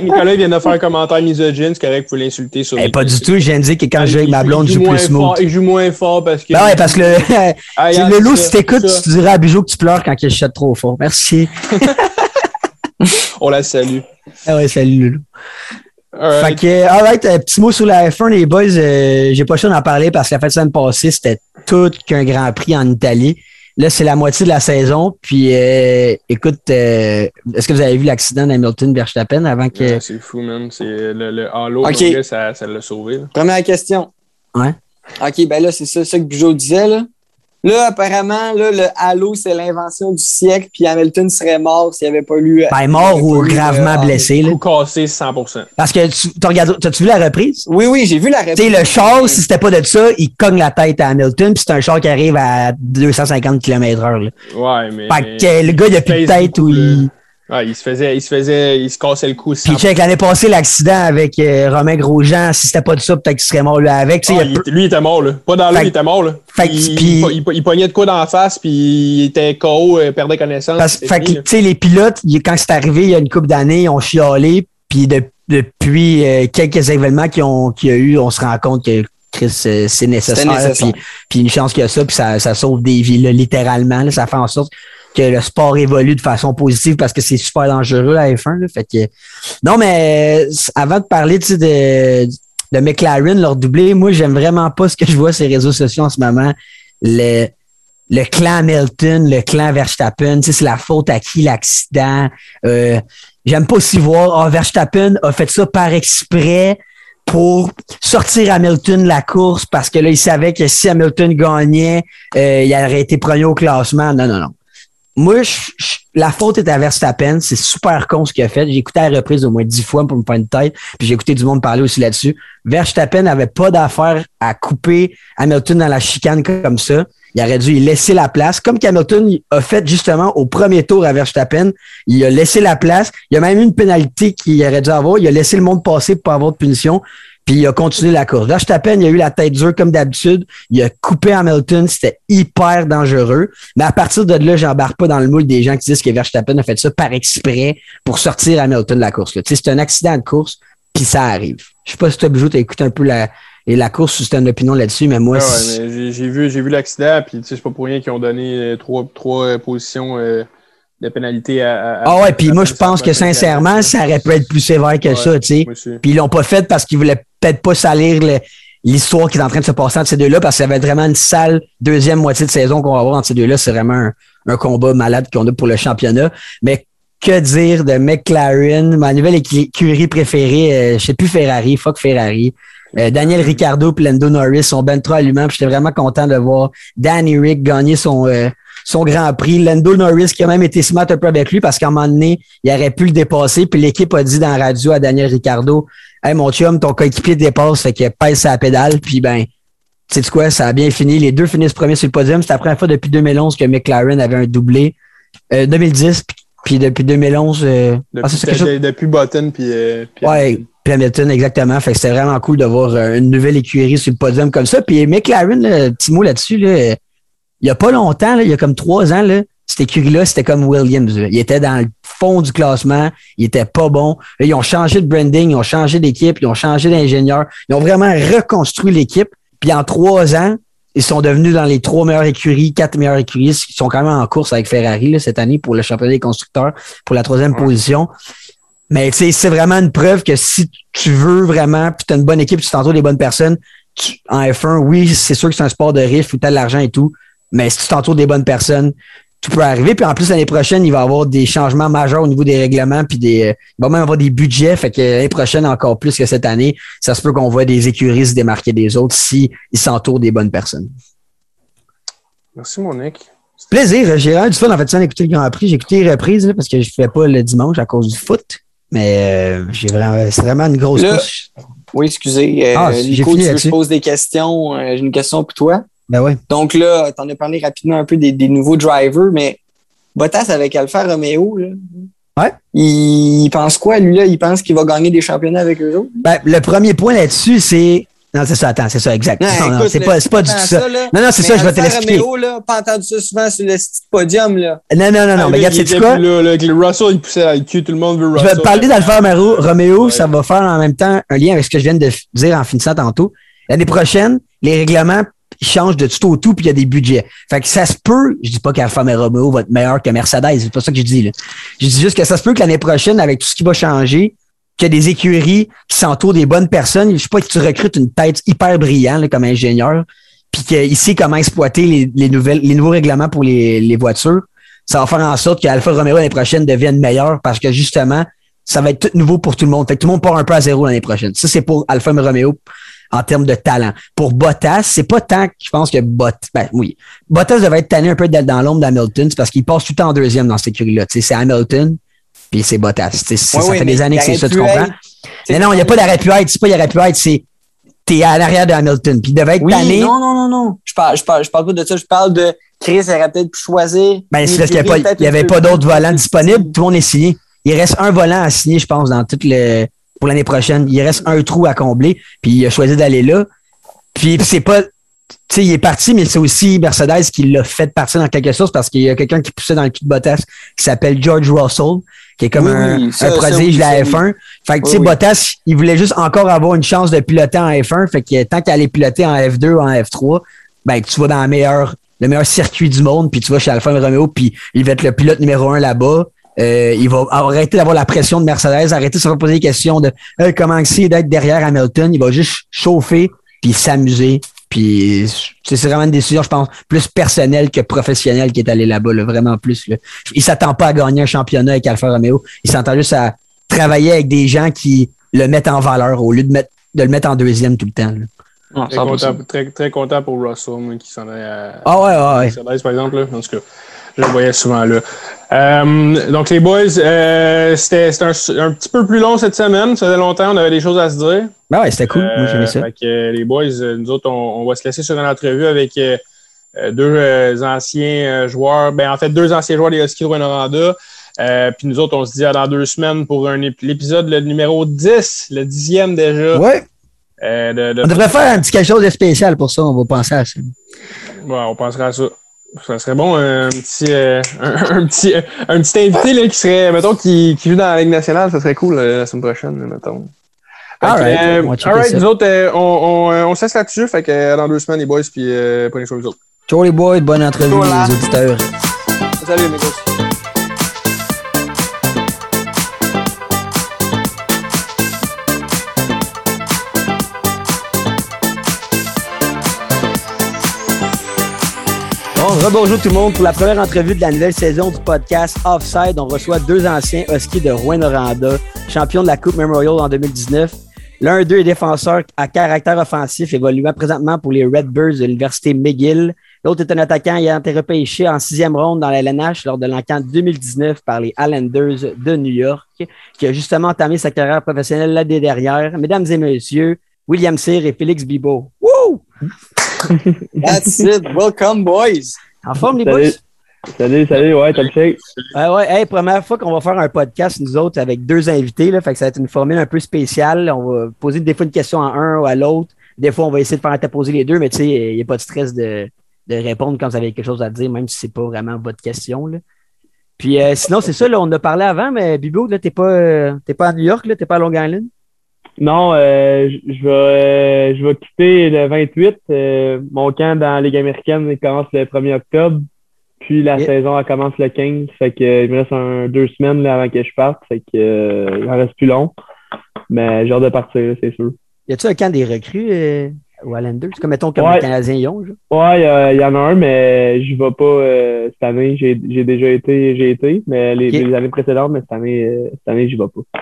Nicolas vient de faire un commentaire misogyne, c'est correct, vous l'insulter sur eh, pas du tout, je viens de dire que quand je joue avec ma blonde, je Il joue plus smooth. fort- Il joue moins fort parce que. Ben ouais, parce que le, Ah, <laughs> Yann, le loup, si t'écoutes, tu dirais à Bijou que tu pleures quand il shot trop fort. Merci. <laughs> On la salue. Ah ouais, salut, Loulou. Alright. Fait que, alright, un petit mot sur la F1, les boys. euh, j'ai pas le choix d'en parler parce que la fin de semaine passée, c'était tout qu'un Grand Prix en Italie. Là, c'est la moitié de la saison. Puis, euh, écoute, euh, est-ce que vous avez vu l'accident d'Hamilton Verstappen avant que. Ouais, c'est fou, man. C'est le, le halo, Ok. mon gars, ça ça l'a sauvé. là. Première question. Ouais. OK, ben là, c'est ça, ça que Bujo disait. Là, là apparemment, là, le halo, c'est l'invention du siècle, puis Hamilton serait mort s'il avait pas lu. Ben, mort ou lu, gravement euh, blessé. Là. Coup cassé 100%. Parce que tu t'as-tu vu la reprise? Oui, oui, j'ai vu la réponse. Tu sais, le char, si c'était pas de ça, il cogne la tête à Hamilton, puis c'est un char qui arrive à 250 km/h. là. Ouais, mais. Fait que le gars, il a plus de tête où il. Là. Ouais, il se faisait, il se faisait, il se cassait le cou. Puis 100%. check, l'année passée, l'accident avec euh, Romain Grosjean, si c'était pas de ça, peut-être qu'il serait mort lui avec. Ah, il il peu- lui, il était mort, là. Pas dans l'eau, il était mort, là. fait que- il, puis- il, il- il pognait de quoi dans la face, puis il était KO, euh, perdait connaissance. Parce, fait que, tu sais, les pilotes, il- quand c'est arrivé il y a une couple d'années, ils ont chialé, puis de- depuis euh, quelques événements qu'il y a eu, on se rend compte que Chris, c'est nécessaire. puis une chance qu'il y a ça, puis ça, ça sauve des vies, là, littéralement. là. ça fait en sorte que le sport évolue de façon positive parce que c'est super dangereux la F1. Là, fait que, non, mais avant de parler tu sais, de, de McLaren, leur doublé, moi, j'aime vraiment pas ce que je vois sur les réseaux sociaux en ce moment. Le, le clan Hamilton, le clan Verstappen, tu sais, c'est la faute à qui l'accident. Euh, J'aime pas aussi voir, ah, Verstappen a fait ça par exprès pour sortir Hamilton de la course parce que là, il savait que si Hamilton gagnait, euh, il aurait été premier au classement. Non, non, non. Moi, je, je- la faute est à Verstappen. C'est super con ce qu'il a fait. J'ai écouté la reprise au moins dix fois pour me faire une tête. Puis j'ai écouté du monde parler aussi là-dessus. Verstappen n'avait pas d'affaire à couper Hamilton dans la chicane comme ça. Il aurait dû laisser la place. Comme qu'Hamilton a fait justement au premier tour à Verstappen. Il a laissé la place. Il y a même eu une pénalité qu'il aurait dû avoir. Il a laissé le monde passer pour pas avoir de punition. Puis il a continué la course. Verstappen, il a eu la tête dure comme d'habitude. Il a coupé Hamilton. C'était hyper dangereux. Mais à partir de là, j'embarque pas dans le moule des gens qui disent que Verstappen a fait ça par exprès pour sortir Hamilton de la course. là. Tu sais, C'est un accident de course, puis ça arrive. Je sais pas si tu as besoin d'écouter un peu la, et la course, si tu as une opinion là-dessus, mais moi, c'est- ouais, j'ai- vu, j'ai vu l'accident, puis tu sais, c'est pas pour rien qu'ils ont donné euh, trois, trois euh, positions euh, de pénalité à. à- Ah ouais, puis moi, je pense que sincèrement, ça aurait pu être plus sévère que Ouais, ça, tu sais. Puis ils l'ont pas fait parce qu'ils voulaient peut-être pas salir l'histoire qui est en train de se passer entre ces deux-là, parce que ça va être vraiment une sale deuxième moitié de saison qu'on va avoir entre ces deux-là. C'est vraiment un, un combat malade qu'on a pour le championnat. Mais que dire de McLaren, ma nouvelle écu- écurie préférée, euh, je sais plus Ferrari, fuck Ferrari. Euh, Daniel Ricciardo et Lando Norris sont ben trop allumants. J'étais vraiment content de voir Danny Rick gagner son, euh, son Grand Prix. Lando Norris qui a même été smart un peu avec lui parce qu'à un moment donné, il aurait pu le dépasser. Puis l'équipe a dit dans la radio à Daniel Ricciardo Hey mon chum, ton coéquipier te dépasse, fait que pèse sa pédale. Puis ben, tu sais quoi, ça a bien fini. Les deux finissent premiers sur le podium. C'est la première fois depuis 2011 que McLaren avait un doublé. Euh, 2010, puis- puis depuis 2011. euh, Depuis, ah, ça, c'est quelque chose- depuis Button, puis. euh, puis Ouais, puis Hamilton, exactement. Fait que c'était vraiment cool de voir euh, une nouvelle écurie sur le podium comme ça. Puis McLaren, là, petit mot là-dessus, là, il y a pas longtemps, là, il y a comme trois ans, là, cette écurie-là, c'était comme Williams. là. Il était dans le fond du classement, il était pas bon. Là, ils ont changé de branding, ils ont changé d'équipe, ils ont changé d'ingénieur. Ils ont vraiment reconstruit l'équipe. Puis en trois ans, ils sont devenus dans les trois meilleures écuries, quatre meilleures écuries. Ils sont quand même en course avec Ferrari là, cette année pour le championnat des constructeurs, pour la troisième Ouais. position. Mais c'est vraiment une preuve que si tu veux vraiment, puis tu as une bonne équipe, tu t'entoures des bonnes personnes, tu- en F1, oui, c'est sûr que c'est un sport de risque, où tu as de l'argent et tout, mais si tu t'entoures des bonnes personnes, tout peut arriver. Puis en plus, l'année prochaine, il va y avoir des changements majeurs au niveau des règlements, puis des, euh, il va même avoir des budgets. Fait que l'année prochaine, encore plus que cette année, ça se peut qu'on voit des écuries se démarquer des autres si ils s'entourent des bonnes personnes. Merci, mon Nick. Plaisir, j'ai vraiment du fun en fait ça d'écouter le Grand Prix. J'ai écouté les reprises là, parce que je ne fais pas le dimanche à cause du foot. Mais euh, j'ai vraiment, c'est vraiment une grosse course. Oui, excusez. Euh, Ah, j'ai Nico, fini tu veux que je pose des questions? Euh, J'ai une question pour toi. Ben. Donc là, tu en as parlé rapidement un peu des, des nouveaux drivers, mais Bottas avec Alfa Romeo, là, Ouais. il pense quoi, lui, là? Il pense qu'il va gagner des championnats avec eux autres? Ben, le premier point là-dessus, c'est. Non, c'est ça, attends, c'est ça, exact. Non, Non, c'est pas, c'est pas du tout ça. là. Non, non, c'est ça, je vais te l'expliquer. Romeo, là, pas entendu ça souvent sur le podium, là. Non, non, non, non, Ah, mais regarde, c'est quoi? là, là, le Russell, il poussait à le cul, tout le monde veut Je Russell. vais te parler d'Alfa Romeo. Romeo, Ouais. ça va faire en même temps un lien avec ce que je viens de dire en finissant tantôt. L'année prochaine, les règlements ils changent de tout au tout, puis il y a des budgets. Fait que ça se peut, je dis pas qu'Alfa Romeo va être meilleur que Mercedes, c'est pas ça que je dis, là. Je dis juste que ça se peut que l'année prochaine, avec tout ce qui va changer, qu'il y a des écuries qui s'entourent des bonnes personnes. Je sais pas que tu recrutes une tête hyper brillante comme ingénieur, puis qu'il sait comment exploiter les, les nouvelles, les nouveaux règlements pour les, les voitures. Ça va faire en sorte qu'Alfa Romeo l'année prochaine devienne meilleur parce que justement, ça va être tout nouveau pour tout le monde. Fait que tout le monde part un peu à zéro l'année prochaine. Ça, c'est pour Alfa Romeo en termes de talent. Pour Bottas, c'est pas tant que je pense que Bottas, ben oui, Bottas devait être tanné un peu d'être dans l'ombre d'Hamilton, c'est parce qu'il passe tout le temps en deuxième dans cette écurie-là. C'est Hamilton, puis c'est Bottas. Ouais, ça fait des années que c'est ça, tu comprends? être- Mais non, il n'y a pas d'arrêt pu être. C'est pas il aurait pu être, c'est t'es à l'arrière de Hamilton. Puis il devait être Oui, tanné. non, non, non, non. Je parle, je parle, je parle pas de ça. Je parle de Chris aurait peut-être pu choisir. Ben, c'est parce qu'il n'y avait pas, pas d'autres volants disponibles. Tout le monde est signé. Il reste un volant à signer, je pense, dans tout le, pour l'année prochaine. Il reste un trou à combler. Puis il a choisi d'aller là. Puis c'est pas, tu sais, il est parti, mais c'est aussi Mercedes qui l'a fait partir dans quelque chose parce qu'il y a quelqu'un qui poussait dans le cul de Bottas qui s'appelle George Russell, qui est comme Oui, un, ça- un ça, prodige oui, de la ça, F1. Fait que, tu sais. Bottas, il voulait juste encore avoir une chance de piloter en F1. Fait que tant qu'il allait piloter en F2 ou en F3, ben, tu vas dans la meilleure le meilleur circuit du monde, puis tu vas chez Alfa Romeo, puis il va être le pilote numéro un là-bas. Euh, il va arrêter d'avoir la pression de Mercedes, arrêter de se poser des questions de euh, comment c'est d'être derrière Hamilton? Il va juste chauffer, puis s'amuser. Puis c'est vraiment une décision, je pense, plus personnelle que professionnelle qui est allé là-bas, là, vraiment plus. Là. Il s'attend pas à gagner un championnat avec Alfa Romeo. Il s'attend juste à travailler avec des gens qui le mettent en valeur au lieu de, mettre, de le mettre en deuxième tout le temps. là. Ah, Très 100%. content, très, très content pour Russell, moi, qui s'en est à Ah ouais, ouais, ouais. Mercedes, par exemple. Là. En tout cas, je le voyais souvent là. Euh, donc, les boys, euh, c'était un, un petit peu plus long cette semaine. Ça faisait longtemps, on avait des choses à se dire. Ben ouais, c'était cool. Moi, j'aimais ça. Euh, fait que, les boys, nous autres, on, on va se laisser sur une entrevue avec deux anciens joueurs. Ben, en fait, deux anciens joueurs des Huskies de Rwanda. Euh, puis nous autres, on se dit à dans deux semaines pour un l'épisode le numéro 10, le dixième déjà. Ouais. Euh, de- de- On devrait faire un petit quelque chose de spécial pour ça. On va penser à ça. Ouais, on pensera à ça. Ça serait bon, un petit, euh, un, un petit, un petit invité là, qui serait, mettons, qui, qui joue dans la Ligue nationale, ça serait cool euh, la semaine prochaine, mettons. Euh, alright, ça. nous autres, euh, on, on, euh, on se laisse là-dessus, fait que euh, dans deux semaines, les boys, puis euh, prenez soin des autres. Ciao les boys, bonne entrevue Voilà. les auditeurs. Salut, mes gars. Rebonjour tout le monde pour la première entrevue de la nouvelle saison du podcast Offside. On reçoit deux anciens Huskies de Rouen-Noranda, champions de la Coupe Memorial en 2019. L'un d'eux est défenseur à caractère offensif, évoluant présentement pour les Redbirds de l'Université McGill. L'autre est un attaquant ayant été repêché en sixième ronde dans la LNH lors de l'encan 2019 par les Islanders de New York, qui a justement entamé sa carrière professionnelle l'année dernière. Mesdames et messieurs, William Cyr et Félix Bibo. Woo! That's it. Welcome, boys. En forme, les Salut. boys? Salut, salut, ouais, t'as le check. Ouais, ouais. Hey, première fois qu'on va faire un podcast, nous autres, avec deux invités. Là, fait que ça va être une formule un peu spéciale. On va poser des fois une question à un ou à l'autre. Des fois, on va essayer de faire interposer les deux, mais tu sais, il n'y a pas de stress de, de répondre quand vous avez quelque chose à dire, même si c'est pas vraiment votre question. Là. Puis euh, sinon, c'est ça, là, on a parlé avant, mais Bibo, là, t'es pas, euh, pas à New York, là, t'es pas à Long Island? Non, euh, je je vais, euh, je vais quitter le 28. Euh, mon camp dans la Ligue américaine il commence le 1er octobre. Puis la saison, elle commence le 15. Fait que il me reste un, deux semaines là, avant que je parte. Fait que euh, il en reste plus long. Mais j'ai hâte de partir, c'est sûr. Y a-tu un camp des recrues aux Islanders? Comme mettons comme Ouais. les Canadiens y ont? Ouais, il y, en a un, mais je vais pas cette année. J'ai déjà été, j'ai été, mais les, années précédentes, mais cette année, cette année, j'y vais pas.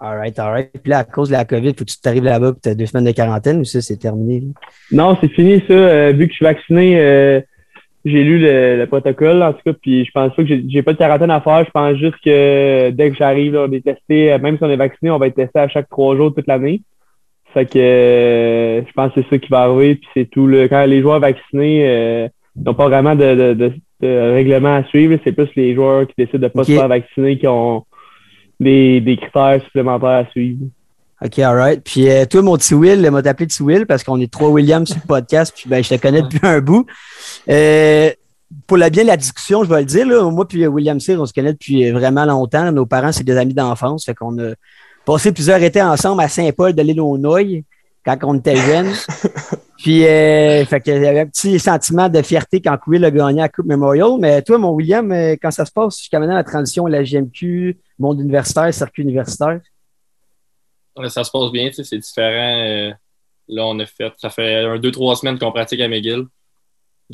All right, all right. Puis là, à cause de la COVID, faut que tu t'arrives là-bas et tu as deux semaines de quarantaine ou ça, c'est terminé? Non, c'est fini ça. Euh, vu que je suis vacciné, euh, j'ai lu le, le protocole en tout cas, puis je pense pas que j'ai pas de quarantaine à faire. Je pense juste que dès que j'arrive, on est testé, euh, même si on est vacciné, on va être testé à chaque trois jours toute l'année. Fait que euh, je pense que c'est ça qui va arriver, puis c'est tout. Là. Quand les joueurs vaccinés euh, n'ont pas vraiment de, de, de, de règlement à suivre, c'est plus les joueurs qui décident de pas Ok. se faire vacciner qui ont des, des critères supplémentaires à suivre. OK, all right. Puis euh, toi, mon petit Will, m'a t'appelé petit Will parce qu'on est trois Williams sur le podcast, puis ben, je te connais depuis un bout. Euh, pour la bien la discussion, je vais le dire, là, moi puis euh, William Cyr, on se connaît depuis vraiment longtemps. Nos parents, c'est des amis d'enfance. Fait qu'on a passé plusieurs étés ensemble à Saint-Paul de l'Illinois quand on était jeunes. <laughs> Puis, euh, fait qu'il y avait un petit sentiment de fierté quand Will a gagné la Coupe Memorial. Mais toi, mon William, euh, quand ça se passe jusqu'à maintenant, la transition à la GMQ, monde universitaire, circuit universitaire? Ça se passe bien, tu sais, c'est différent. euh, là, on a fait, ça fait un, deux, trois semaines qu'on pratique à McGill.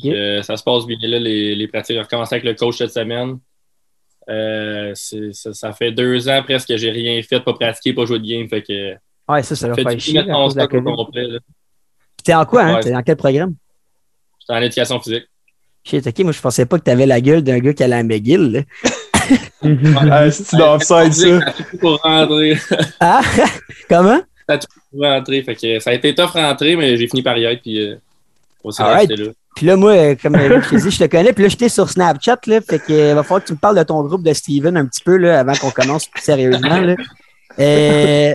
Euh, ça se passe bien là, les, les pratiques. On recommence avec le coach cette semaine. Euh, ça, ça fait deux ans presque que j'ai rien fait, pas pratiquer, pas jouer de game. Fait que Ouais, ça, ça va fait faire chier T'es en quoi, hein? Ouais. T'es dans quel programme? J'étais en éducation physique. Shit, ok, moi je pensais pas que t'avais la gueule d'un gars qui allait à McGill. là. <laughs> Ah, c'est ça? A tout pour rentrer. <laughs> Ah! Comment? pour rentrer. Fait que ça a été tough rentrer, mais j'ai fini par y être. Puis, euh, on s'est là. Puis là, moi, euh, comme euh, <laughs> je t'ai dit, je te connais, puis là, j'étais sur Snapchat, là, fait que euh, va falloir que tu me parles de ton groupe de Steven un petit peu, là, avant qu'on commence plus sérieusement, là. Euh,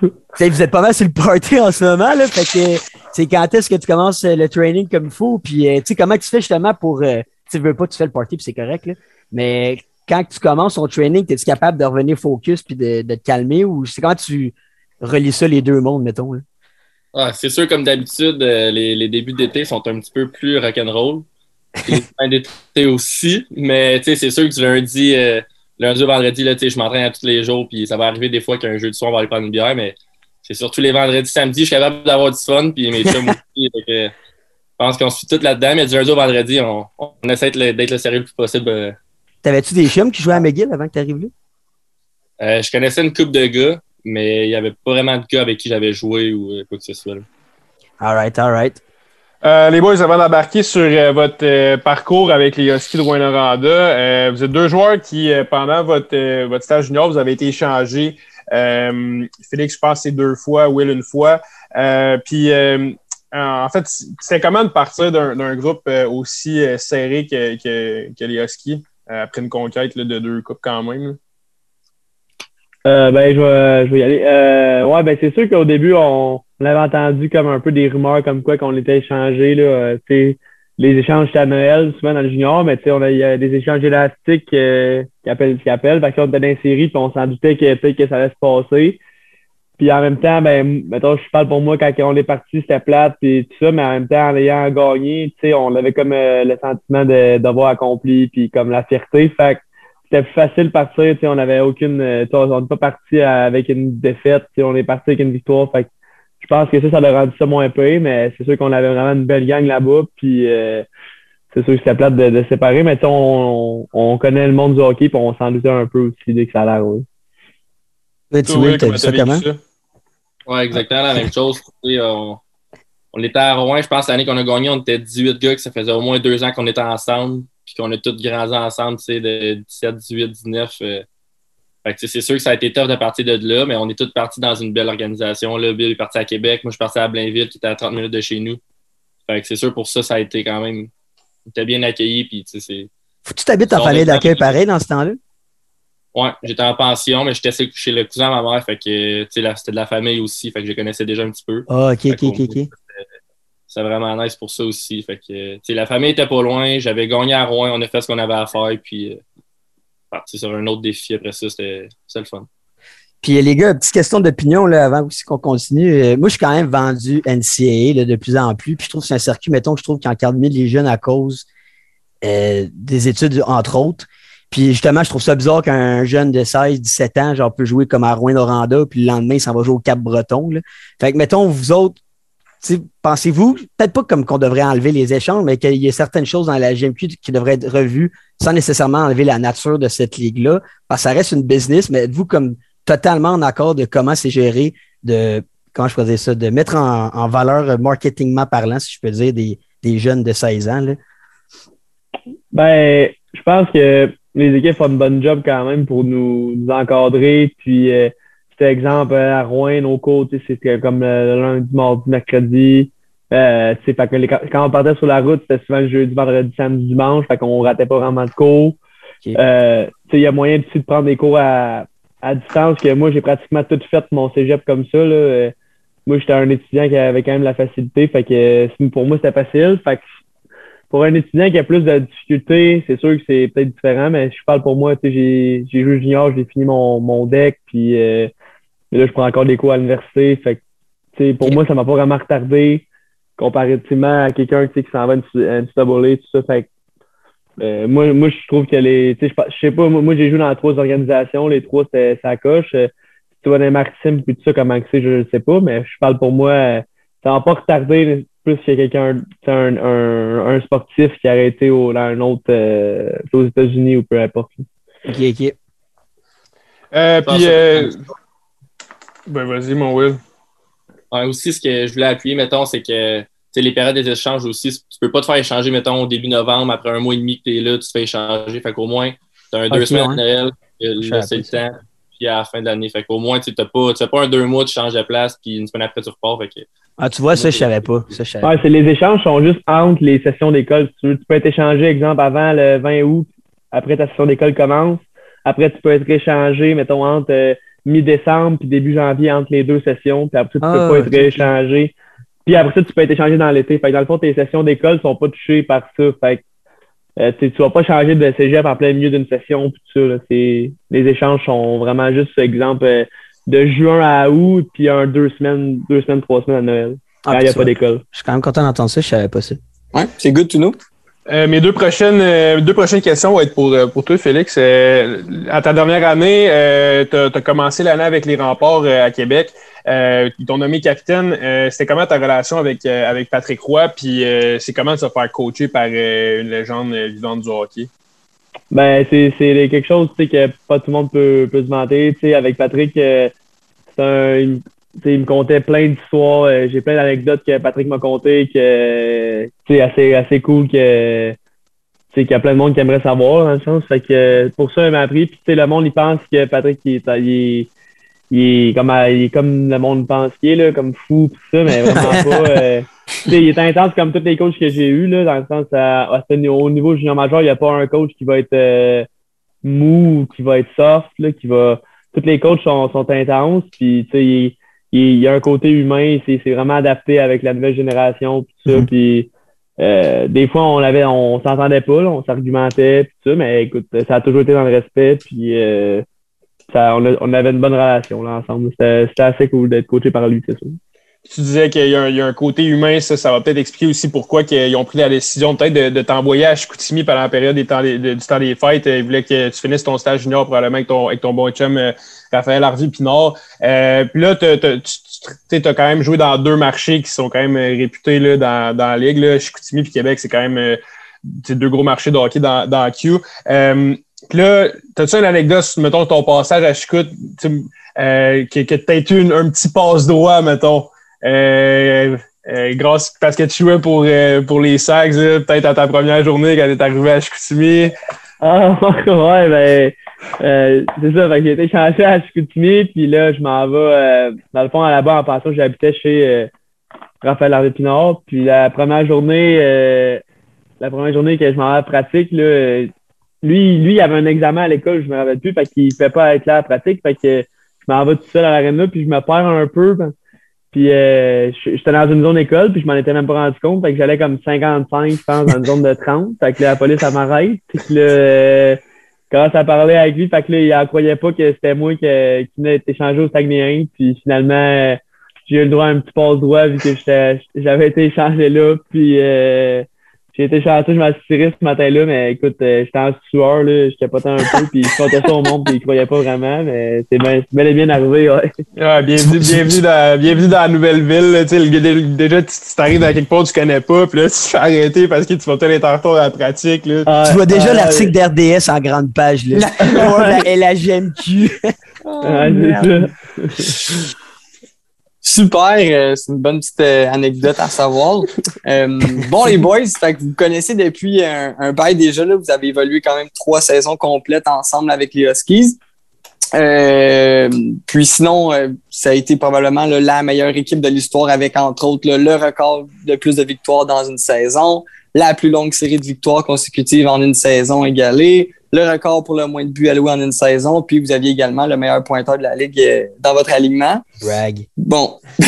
vous êtes pas mal sur le party en ce moment, là, fait que c'est quand est-ce que tu commences euh, le training comme il faut, puis euh, tu sais, comment tu fais justement pour, euh, tu veux pas, tu fais le party, puis c'est correct, là, mais quand tu commences ton training, es-tu capable de revenir focus puis de, de te calmer, ou c'est quand tu relis ça les deux mondes, mettons, là? Ah, c'est sûr, comme d'habitude, les, les débuts d'été sont un petit peu plus rock'n'roll. les <laughs> fins d'été aussi. Mais tu sais, c'est sûr que du lundi, euh, lundi au vendredi, là, je m'entraîne à tous les jours. Puis ça va arriver des fois qu'un jeu de soir, on va aller prendre une bière. Mais c'est surtout les vendredis, samedi, je suis capable d'avoir du fun. Puis mes chums aussi. <laughs> je pense qu'on se suit tout là-dedans. Mais du lundi au vendredi, on, on essaie d'être le, sérieux le plus possible. euh. T'avais-tu des chums qui jouaient à McGill avant que tu arrives là? Euh, je connaissais une couple de gars, mais il n'y avait pas vraiment de gars avec qui j'avais joué ou euh, quoi que ce soit. All right, all right. Euh, les boys, avant d'embarquer sur euh, votre euh, parcours avec les Huskies de Rouen-Noranda, euh, vous êtes deux joueurs qui, pendant votre, votre stage junior, vous avez été échangés. Félix, je pense, c'est deux fois, Will une fois. Puis, en fait, c'est comment de partir d'un groupe aussi serré que, que, que les Huskies après une conquête là, de deux coupes quand même? Euh, ben, je vais, je vais y aller. Euh, ouais, ben, c'est sûr qu'au début, on, on avait entendu comme un peu des rumeurs comme quoi qu'on était échangés, là. Euh, les échanges à Noël, souvent dans le junior, mais tu sais, on a, y des échanges élastiques, euh, qui appellent, qui appellent. Fait qu'on était dans une série, puis on s'en doutait que peut-être que ça allait se passer. Puis en même temps, ben, mettons, je parle pour moi, quand on est parti, c'était plate, puis tout ça, mais en même temps, en ayant gagné, tu sais, on avait comme euh, le sentiment de- d'avoir accompli, puis comme la fierté. Fait c'était plus facile de partir, tu sais, on n'avait aucune, euh, tu sais, on n'est pas parti avec une défaite, tu sais, on est parti avec une victoire. Fait que je pense que ça, ça a rendu ça moins peu, mais c'est sûr qu'on avait vraiment une belle gang là-bas, puis euh, c'est sûr que c'était plate de, de séparer, mais tu sais, on, on connaît le monde du hockey, puis on s'en doutait un peu aussi dès que ça a l'air, oui. Tu comment vu ça t'as vécu comment? ça? Ouais, exactement la même chose. Tu sais, on, on était à Rouen, je pense, l'année qu'on a gagné, on était 18 gars, que ça faisait au moins deux ans qu'on était ensemble, puis qu'on a tous grandi ensemble, tu sais, de 17, 18, 19. euh. Fait que, c'est sûr que ça a été tough de partir de là, mais on est tous partis dans une belle organisation. Là, Bill est parti à Québec, moi je suis parti à Blainville, qui était à 30 minutes de chez nous. Fait que c'est sûr pour ça, ça a été quand même. On était bien accueillis, puis tu sais. Faut que tu t'habites en famille d'accueil pareil dans ce temps-là? Ouais, j'étais en pension, mais j'étais chez le cousin de ma mère, fait que, tu sais, c'était de la famille aussi, fait que je connaissais déjà un petit peu. Ah, ok, Fait ok, qu'au ok, ok. C'est vraiment nice pour ça aussi. Fait que, la famille était pas loin. J'avais gagné à Rouen. On a fait ce qu'on avait à faire. Puis, euh, parti sur un autre défi après ça. C'était le fun. Puis les gars, petite question d'opinion avant aussi qu'on continue. Euh, moi, je suis quand même vendu NCAA de plus en plus. Puis je trouve que c'est un circuit, mettons, je trouve qui encadre les jeunes à cause euh, des études, entre autres. Puis justement, je trouve ça bizarre qu'un jeune de 16, 17 ans, genre, peut jouer comme à Rouen-Noranda, puis le lendemain, il s'en va jouer au Cap-Breton. Fait que, mettons, vous autres, pensez-vous, peut-être pas comme qu'on devrait enlever les échanges, mais qu'il y a certaines choses dans la GMQ qui devraient être revues sans nécessairement enlever la nature de cette ligue-là? Parce que ça reste une business, mais êtes-vous comme totalement en accord de comment c'est géré, de comment je dire ça, de mettre en, valeur marketingment parlant, si je peux dire, des, jeunes de 16 ans. Là? Ben, je pense que les équipes font une bonne job quand même pour nous, nous encadrer. Puis, euh, c'était exemple euh, à Rouen, nos cours, c'était comme le lundi, mardi, mercredi. Euh, fait que les- quand on partait sur la route, c'était souvent le jeudi, vendredi, samedi, dimanche. Fait qu'on ratait pas vraiment de cours. Ok. Euh, tu sais, il y a moyen de prendre des cours à, à distance que moi, j'ai pratiquement tout fait mon cégep comme ça. Là. Euh, moi, j'étais un étudiant qui avait quand même la facilité. Fait que pour moi, c'était facile. Fait que pour un étudiant qui a plus de difficultés, c'est sûr que c'est peut-être différent, mais je parle pour moi, tu sais, j'ai, j'ai joué junior, j'ai fini mon, mon deck, puis euh, là, je prends encore des cours à l'université. Fait que, tu sais, pour moi, ça m'a pas vraiment retardé comparativement à quelqu'un tu sais, qui s'en va à une NCAA, tout ça. Fait que, euh, moi, moi, je trouve que les. Tu sais, je je sais pas, moi, moi, j'ai joué dans trois organisations, les trois, c'était ça coche. Euh, Si tu vas dans les maritimes puis tout ça, comment que c'est, je ne sais pas, mais je parle pour moi, euh, ça va pas retarder plus que quelqu'un, tu sais, un, un, un sportif qui a été au, dans un autre, euh, aux États-Unis ou peu importe. OK, OK. Euh, puis, euh, ben vas-y, mon Will. Ouais, aussi, ce que je voulais appuyer, mettons, c'est que les périodes des échanges aussi, tu peux pas te faire échanger, mettons, au début novembre, après un mois et demi que tu es là, tu te fais échanger. Fait qu'au moins, tu as un deux semaines ouais. de Noël, c'est le temps, puis à la fin de l'année. Fait qu'au moins, tu n'as pas, pas un deux mois, tu changes de place, puis une semaine après, tu repars. Fait que, Ah, tu vois, ça, je savais pas. Ça, je savais Ouais, c'est les échanges sont juste entre les sessions d'école. Si tu, veux, tu peux être échangé, exemple, avant le 20 août, après ta session d'école commence. Après, tu peux être échangé, mettons, entre euh, mi-décembre puis début janvier entre les deux sessions. Puis après, ça, tu Ah, peux pas être échangé. Puis après ça, tu peux être échangé dans l'été. Fait que dans le fond, tes sessions d'école sont pas touchées par ça. Fait que euh, tu vas pas changer de cégep en plein milieu d'une session puis tout ça. Là. C'est- Les échanges sont vraiment juste, exemple, euh, de juin à août, puis un deux semaines, deux semaines, trois semaines à Noël. Ah, quand il n'y a pas d'école. Je suis quand même content d'entendre ça, je savais pas ça. Ouais, c'est good to know. Euh, mes deux prochaines, euh, deux prochaines questions vont être pour, euh, pour toi, Félix. Euh, à ta dernière année, tu as, commencé l'année avec les remparts euh, à Québec. Euh, ils t'ont nommé capitaine. Euh, C'était comment ta relation avec, euh, avec Patrick Roy? Puis euh, c'est comment se faire coacher par euh, une légende euh, vivante du hockey? Ben, c'est quelque chose que pas tout le monde peut, peut se vanter. Avec Patrick, euh, c'est un, il, tu sais, il me contait plein d'histoires. Euh, J'ai plein d'anecdotes que Patrick m'a contées que c'est assez, assez cool que qu'il y a plein de monde qui aimerait savoir, dans le sens. Fait que pour ça, il m'a appris. Puis tu sais, le monde, il pense que Patrick, il est, il est, il est comme, il est comme le monde pense qu'il est, là, comme fou, pis ça, mais vraiment <laughs> pas. euh, il est intense comme tous les coachs que j'ai eus, là, dans le sens, à, à ce niveau- au niveau junior major, il n'y a pas un coach qui va être euh, mou ou qui va être soft, là, qui va. Tous les coachs sont, sont intenses, puis tu sais, il, y a un côté humain, c'est vraiment adapté avec la nouvelle génération, puis ça, Mhm. puis euh, des fois, on avait, on s'entendait pas, là, on s'argumentait, puis ça, mais écoute, ça a toujours été dans le respect, puis euh, ça, on, a- on avait une bonne relation là, ensemble. C'était assez cool d'être coaché par lui, c'est sûr. Tu disais qu'il y, a un- il y a un côté humain, ça, ça va peut-être expliquer aussi pourquoi qu'ils ont pris la décision peut-être de, de t'envoyer à Chicoutimi pendant la période des temps de- du temps des fêtes. Ils voulaient que tu finisses ton stage junior probablement avec ton, avec ton bon chum euh, Raphaël Harvey-Pinard. Euh, Puis là, tu as quand même joué dans deux marchés qui sont quand même euh, réputés là, dans, dans la ligue. Là. Chicoutimi et Québec, c'est quand même euh, deux gros marchés de dans, dans Q. Puis là, t'as-tu une anecdote, mettons, ton passage à Chicout, tu que, que t'as eu un petit passe droit, mettons? Euh, euh, grâce parce que tu jouais pour, pour les Sags, peut-être à ta première journée quand t'es arrivé à Chicoutimi. Ah, <laughs> ouais, ben, euh, c'est ça. Fait que j'ai changé à Chicoutimi, puis là, je m'en vais, euh, dans le fond, là-bas, en passant, j'habitais chez euh, Raphaël Harvey Pinard. Puis la première journée, euh, la première journée que je m'en vais à la pratique, là, euh, lui, lui, il avait un examen à l'école, je me rappelle plus, fait qu'il ne fait pas être là à la pratique, fait que je m'en vais tout seul à l'aréna, puis je me perds un peu. Puis euh, j'étais dans une zone école, puis je m'en étais même pas rendu compte. Fait que j'allais comme 55, je pense, dans une zone de 30. Fait que là, la police, elle m'arrête. Puis que là, euh, commence à parler avec lui. Fait que là, il en croyait pas que c'était moi qui, qui venait d'être échangé au Saguenay. Puis finalement, j'ai eu le droit à un petit passe droit vu que j'avais été échangé là. Puis euh, j'ai été chanceux, je m'en suis tiré ce matin-là, mais écoute, euh, j'étais en sueur, là, je capotais un peu, puis je comptais ça au monde, puis il croyait pas vraiment, mais c'est bien, c'est bel et bien arrivé, ouais. Ah, bienvenue, bienvenue, dans, bienvenue dans la nouvelle ville. là. Tu sais, le déjà, tu t'arrives dans quelque part que tu connais pas, puis là, tu te fais arrêter parce que tu vas peut-être être en retour à la pratique. Là. Ah, Tu vois déjà ah, l'article d'RDS en grande page. Là. <laughs> la LHMQ. ah, c'est ça. <laughs> Super, euh, c'est une bonne petite euh, anecdote à savoir. <laughs> Euh, bon, les boys, fait que vous connaissez depuis un, un bail déjà, là, vous avez évolué quand même trois saisons complètes ensemble avec les Huskies. Puis sinon, ça a été probablement là, la meilleure équipe de l'histoire avec, entre autres, là, le record de plus de victoires dans une saison, la plus longue série de victoires consécutives en une saison égalée, le record pour le moins de buts alloués en une saison, puis vous aviez également le meilleur pointeur de la Ligue euh, dans votre alignement. Brag. Bon. <laughs>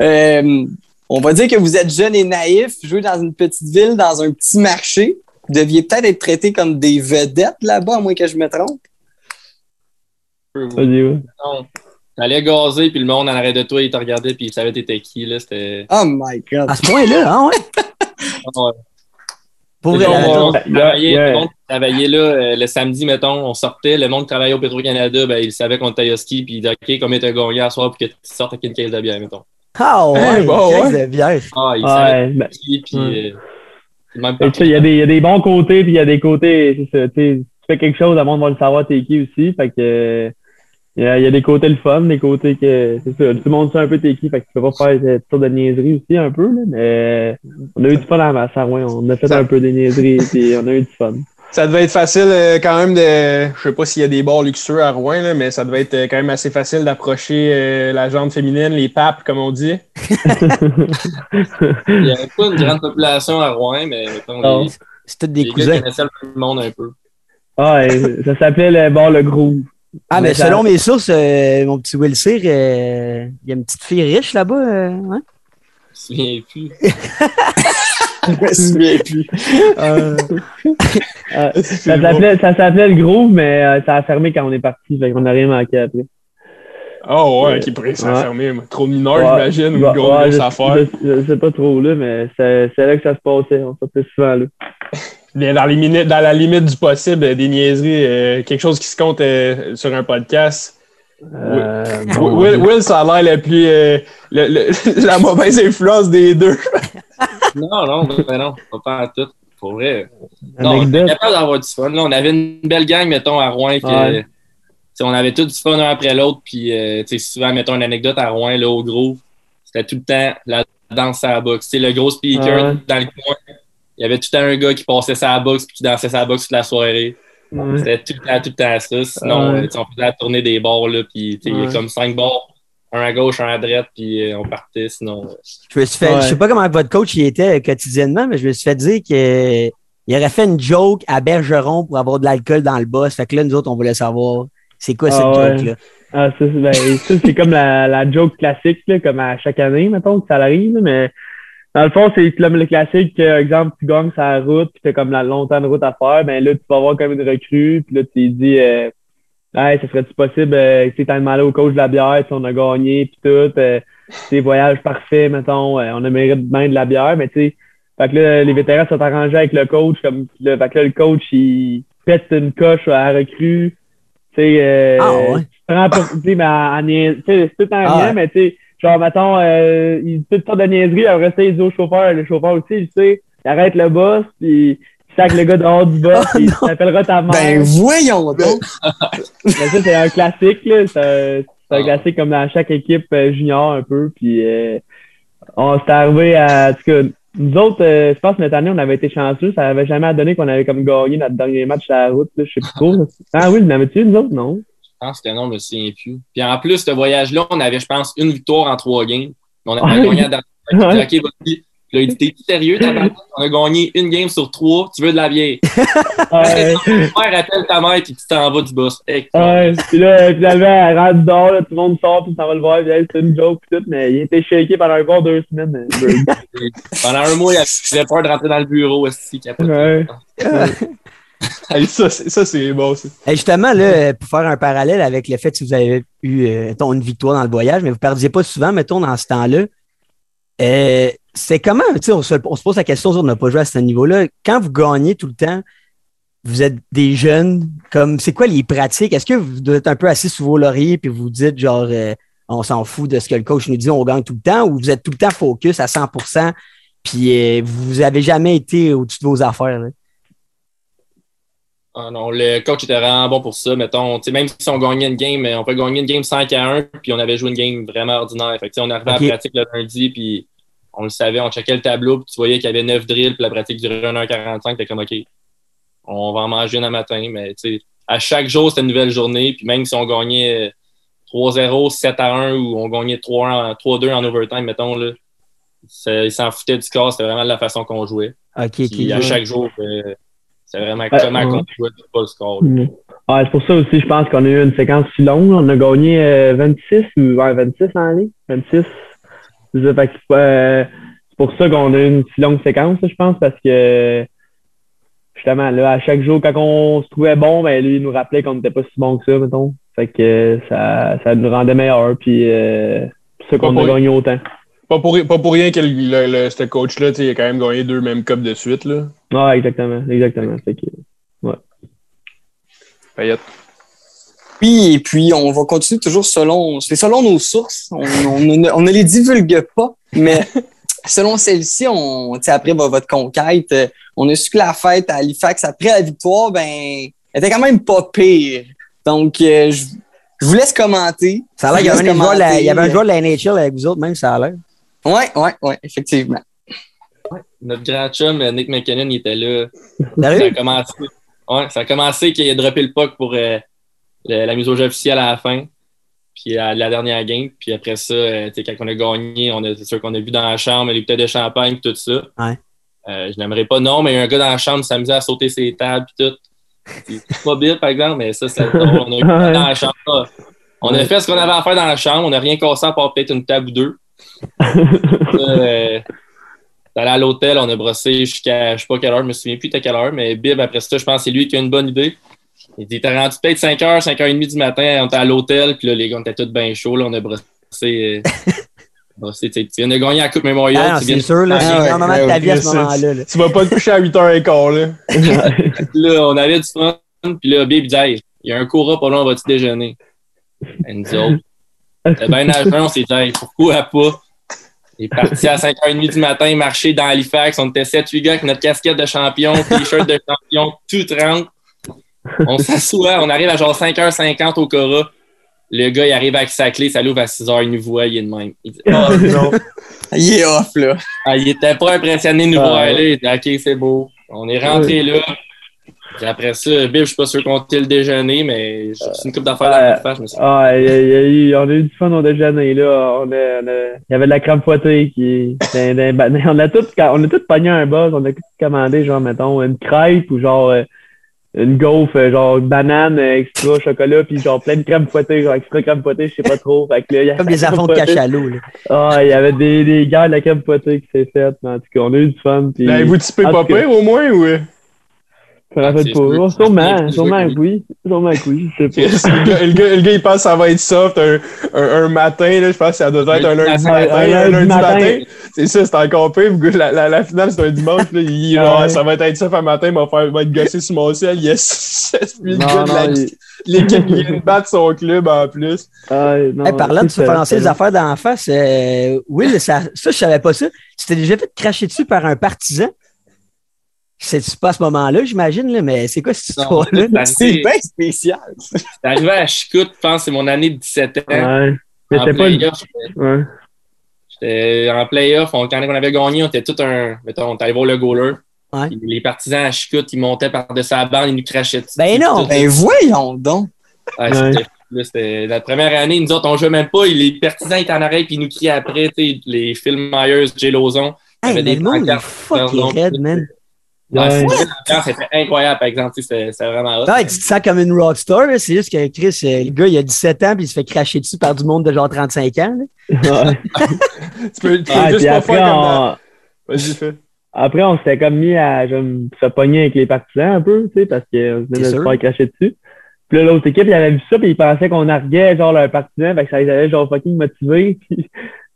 Euh, on va dire que vous êtes jeune et naïf, jouez dans une petite ville, dans un petit marché. Vous deviez peut-être être traités comme des vedettes là-bas, à moins que je me trompe. Non. T'allais gazer, puis le monde en arrêt de toi, il te regardait, puis il savait t'étais qui. Là, c'était... Oh my God. À ce point-là, hein, ouais. <laughs> Ouais. Pour Le vrai, monde, la- on Yeah, travaillait, yeah. le monde travaillait là, euh, le samedi, mettons, on sortait, le monde travaillait au Petro-Canada, ben, il savait qu'on était à Yoski, puis il disait, OK, combien t'as gagné à soir pour que tu sortes avec une caisse de bière, mettons. Ah ouais, Hey, bon, caisse ouais. de bière. Ah, il savait Ouais, ben, qui, puis... Ouais. euh, c'est le même Et tu sais, il y, a des- il y a des bons côtés, puis il y a des côtés, ça, tu sais, tu fais quelque chose, le monde va le savoir t'es qui aussi, fait que euh, il y, a, il y a des côtés le fun, des côtés que, c'est ça, tout le monde sait un peu t'es qui, fait que tu peux pas faire cette sorte de niaiserie aussi un peu, là, mais on a eu du fun à la masse, ouais, on a fait Ça- un peu des niaiseries, puis on a eu du fun. Ça devait être facile euh, quand même de. Je sais pas s'il y a des bars luxueux à Rouen, là, mais ça devait être euh, quand même assez facile d'approcher euh, la jante féminine, les papes, comme on dit. <laughs> Il n'y avait pas une grande population à Rouen, mais mettons, tous des les gars cousins. connaissaient le monde un peu. Ah, et ça s'appelait le bar Le Groove. Ah, mais Mais ça- selon mes sources, euh, mon petit Will Cyr, euh, il y a une petite fille riche là-bas. euh, ouais. Je me souviens plus. <laughs> Je me souviens plus. Euh, <laughs> euh, ça s'appelait ça s'appelait Le Groove, mais euh, ça a fermé quand on est parti, fait qu'on n'a rien manqué après. Oh ouais, qui pourrait Ouais. s'enfermer. Trop mineur, Ouais. j'imagine, ou Ouais, grosse, affaire. je- je sais pas trop, là, mais c'est c'est là que ça se passait. On sortait souvent, là. <laughs> Bien, dans, les minutes, dans la limite du possible, euh, des niaiseries, euh, quelque chose qui se compte euh, sur un podcast. Euh, Will, bon, Will, Will, ça a l'air la plus. euh, le- le- <laughs> la mauvaise influence des deux. <laughs> Non, non, ben non, pas en tout. Pour vrai. Non, on était d'avoir du fun. Là, on avait une belle gang, mettons, à Rouen. Que, Ouais. on avait tout du fun un après l'autre. Puis, euh, tu sais, souvent, mettons une anecdote à Rouen, là, au gros. C'était tout le temps la danse à la boxe. Tu sais, le gros speaker Ouais. dans le coin. Il y avait tout le temps un gars qui passait sa boxe puis qui dansait sa boxe toute la soirée. Ouais. C'était tout le temps, tout le temps ça. Sinon, Ouais. tu sais, on faisait la tournée des bars, là. Puis, il y a Ouais. comme cinq bars. Un à gauche, un à droite, puis euh, on partait. Sinon, euh, Je me suis fait, Ouais. je sais pas comment votre coach il était quotidiennement, mais je me suis fait dire que il aurait fait une joke à Bergeron pour avoir de l'alcool dans le boss. Fait que là, nous autres, on voulait savoir c'est quoi cette Ah ouais. joke-là? Ah, ça, c'est ben, ça, c'est comme la, la joke classique, là, comme à chaque année, mettons, que ça arrive, là, mais dans le fond, c'est comme le classique, que, exemple, tu gagnes sa route, puis t'as comme la longtemps de route à faire, ben là, tu vas avoir comme une recrue, puis là, tu dis, euh, hey, ça serait-tu possible, euh, que tu t'as demandé au coach de la bière, si on a gagné, puis tout, euh, c'est voyage parfait, mettons, euh, on a mérité bien de la bière, mais tu sais, fait que là, les vétérans sont arrangés avec le coach, comme, là, fait que là, le coach, il pète une coche à la recrue, tu sais, euh, Ah ouais. prends pour, tu sais, mais tu c'est tout en Ah rien, ouais. mais tu sais, genre, mettons, euh, il dit toutes sortes de niaiseries, après ça, il dit au chauffeur, le chauffeur aussi, tu sais, il arrête le boss, puis il sac le gars dehors du boss, Oh <laughs> puis il non. t'appellera ta mère. Ben voyons donc! Mais ça, c'est un classique, là, c'est un, c'est un Ah. classique comme dans chaque équipe euh, junior un peu, puis euh, on s'est arrivé à, en tout cas, nous autres, euh, je pense que cette année, on avait été chanceux, ça avait jamais donné qu'on avait comme gagné notre dernier match à la route, là, je sais plus trop. <laughs> Ah oui, vous n'avez-tu, nous autres, non? Pense que non, je me souviens plus. Puis en plus, ce voyage-là, on avait, je pense, une victoire en trois games. On avait Ouais. gagné. Fait qu'il dit, OK, vas-y. Puis là, il dit, t'es sérieux? On a gagné une game sur trois, tu veux de la vieille. <laughs> Ouais. Père appelle ta mère, puis tu t'en vas du boss. Hey, Ouais, puis là, finalement, elle rentre dehors, là, tout le monde sort, puis ça va le voir, puis c'est une joke, puis tout, mais il était shaké pendant un bon deux semaines. euh. <laughs> Pendant un mois, il avait peur de rentrer dans le bureau aussi. Ouais. <laughs> Ça, c'est- bon. justement, là, pour faire un parallèle avec le fait que vous avez eu euh, une victoire dans le voyage, mais vous ne perdiez pas souvent, mettons, dans ce temps-là. Euh, c'est comment, on se, on se pose la question, on n'a pas joué à ce niveau-là. Quand vous gagnez tout le temps, vous êtes des jeunes, comme c'est quoi les pratiques? Est-ce que vous êtes un peu assis sous vos lauriers puis vous dites genre euh, on s'en fout de ce que le coach nous dit, on gagne tout le temps, ou vous êtes tout le temps focus à 100% puis euh, vous avez jamais été au-dessus de vos affaires? là? Ah non, le coach était vraiment bon pour ça. Mettons, tu sais, même si on gagnait une game, on peut gagner une game 5 à 1, puis on avait joué une game vraiment ordinaire. Fait que, on arrivait à la pratique le lundi, puis on le savait, on checkait le tableau, puis tu voyais qu'il y avait 9 drills, puis la pratique durait 1h45. T'es comme, OK, on va en manger une à matin. Mais tu sais, à chaque jour, c'était une nouvelle journée, puis même si on gagnait euh, 3-0, 7 à 1, ou on gagnait 3-1 3-2 en overtime, mettons, là, ils s'en foutaient du score, c'était vraiment de la façon qu'on jouait. OK, Puis à chaque jour, euh, c'est vraiment Ouais, comment ouais. pas le score. Mm. Ouais, c'est pour ça aussi, je pense qu'on a eu une séquence si longue. On a gagné euh, 26 ou ouais, 26 en ligne. 26. C'est euh, pour ça qu'on a eu une si longue séquence, je pense, parce que justement, là, à chaque jour, quand on se trouvait bon, ben lui, il nous rappelait qu'on n'était pas si bon que ça, mettons. Fait que euh, ça, ça nous rendait meilleurs. Puis euh, c'est pour ça qu'on a gagné autant. Pas pour, pas pour rien que le, le- le- ce coach-là, il a quand même gagné deux mêmes cupes de suite. Là. Ouais, exactement. Exactement. Fait que, Payette. Oui, et puis on va continuer toujours selon, c'est selon nos sources. On, on, ne- on ne les divulgue pas, mais <laughs> selon celle-ci, on, après vo- votre conquête, euh, on a su que la fête à Halifax après la victoire, ben, était quand même pas pire. Donc, euh, je, je vous laisse commenter. Ça a l'air il y avait un joueur de la NHL avec vous autres, même ça a l'air. Ouais, ouais, ouais, effectivement. Notre grand chum, euh, Nick McKinnon, il était là. Ça a commencé, ouais, ça a commencé qu'il a droppé le puck pour euh, le- la mise au jeu officielle à la fin. Puis à la dernière game. Puis après ça, euh, quand on a gagné, on a- c'est sûr qu'on a vu dans la chambre les bouteilles de champagne tout ça. Ouais. Euh, je n'aimerais pas non, mais il y a un gars dans la chambre qui s'amusait à sauter ses tables puis tout. C'est pas bien, par exemple, mais ça, c'est drôle. On a eu <laughs> dans la chambre. On a fait ce qu'on avait à faire dans la chambre. On n'a rien cassé à part peut-être une table ou deux. Euh, D'aller à l'hôtel, on a brossé jusqu'à je sais pas quelle heure, je me souviens plus à quelle heure, mais Bib, après ça, je pense que c'est lui qui a une bonne idée. Il dit, t'as rendu peut-être 5h, 5h30 du matin, on était à l'hôtel, puis là, les gars, on était tous bien chauds, là, on a brossé. euh, brossé, tu tu viens de gagner la Coupe Memorial. Ah, tu c'est de- sûr, là, c'est un moment de ta vie à ce moment-là. là. Tu vas pas te coucher à 8h15, là. <laughs> Là, on avait du fun, puis là, Bib dit, Hey, il y a un Cora pas loin, on va-tu déjeuner? Elle nous dit, oh. C'était bien à jeun, on s'est dit, Hey, pourquoi pas? Il est parti à 5h30 du matin, marcher dans Halifax. On était 7-8 gars avec notre casquette de champion, t-shirt de champion, tout trempe. On s'assoit, on arrive à genre 5h50 au Cora. Le gars, il arrive avec sa clé, ça l'ouvre à 6h, il nous voit, il est de même. Il dit, Ah, non. Il est off, là. Ah, il était pas impressionné de nous Ah, voir. Il dit, OK, c'est beau. On est rentré là. Puis après ça, Bib, je suis pas sûr qu'on était le déjeuner, mais c'est une coupe d'affaires dans la face. Je me suis dit, Ah, il y a- il y a eu- on a eu du fun au déjeuner, là. On a, on a- il y avait de la crème fouettée qui. dans- <laughs> dans- on a tout, on a tout pogné un buzz. On a tout commandé, genre, mettons, une crêpe ou genre euh, une gaufre, euh, genre une banane euh, extra chocolat, puis genre plein de crème fouettée, genre extra crème fouettée, je sais pas trop. Fait que là, il y a Comme des affronts de cachalot. là. Ah, il y avait des, des gars de la crème fouettée qui s'est faite, mais en tout cas, on a eu du fun. Puis... L'avez-vous typé en pas pire au moins ou. Ça m'a fait C'est pas. Oh, sûrement, sûr sûrement que oui. Sûrement que oui, je sais pas. <laughs> le, gars, le, gars, le gars, il pense que ça va être soft un, un, un matin, là, je pense que ça doit être un lundi Un matin. Un, lundi matin. C'est ça, c'est encore pire. La, la, la finale, c'est un dimanche. Là, il, <laughs> Ah genre. Ça va être soft un matin, il va, faire, il va être gossé sur mon ciel. Il y a 6 8 Non, gars de l'équipe qui <laughs> vient de battre son club en plus. Ah, non, Hey, parlant de se c'est- faire lancer c'est- les affaires d'en face, euh, Will, ça, ça, je savais pas ça. Tu t'es déjà fait cracher dessus par un partisan? C'est pas à ce moment-là, j'imagine, là, mais c'est quoi cette histoire-là? c'est bien spécial. c'est arrivé à Chicout, je pense que c'est mon année de 17 ans. Ouais. C'était pas Ouais. j'étais en playoff, on- quand on avait gagné, on était tout un. Mettons, on était allé voir le goaler. Ouais. Les partisans à Chicout, ils montaient par-dessus la bande, ils nous crachaient dessus. Ben non! Tout- Ben voyons donc. Ouais, Ouais. c'était- la première année, nous autres, on jouait même pas. Les partisans étaient en arrêt, puis ils nous criaient après, tu sais, les Phil Myers, Jay Lozon. Hey, mais des le monde, il est fucking raide, man. Ouais, Ouais. c'était- incroyable, par exemple. tu sais, C'était vraiment hot. Non, tu te sens comme une rockstar, là. c'est juste que Chris, euh, le gars, il a 17 ans puis il se fait cracher dessus par du monde de genre 35 ans. là. <laughs> Ouais. Tu peux, tu peux Ah, juste après, faire comme dans- on, Vas-y, fais. après, on s'était comme mis à se pogner avec les partisans un peu, tu sais, parce qu'on venait de se faire cracher dessus. Puis là, l'autre équipe, il avait vu ça, puis il pensait qu'on arguait, genre, leurs partisans, fait que ça les avait, genre, fucking motivés. <laughs> Puis,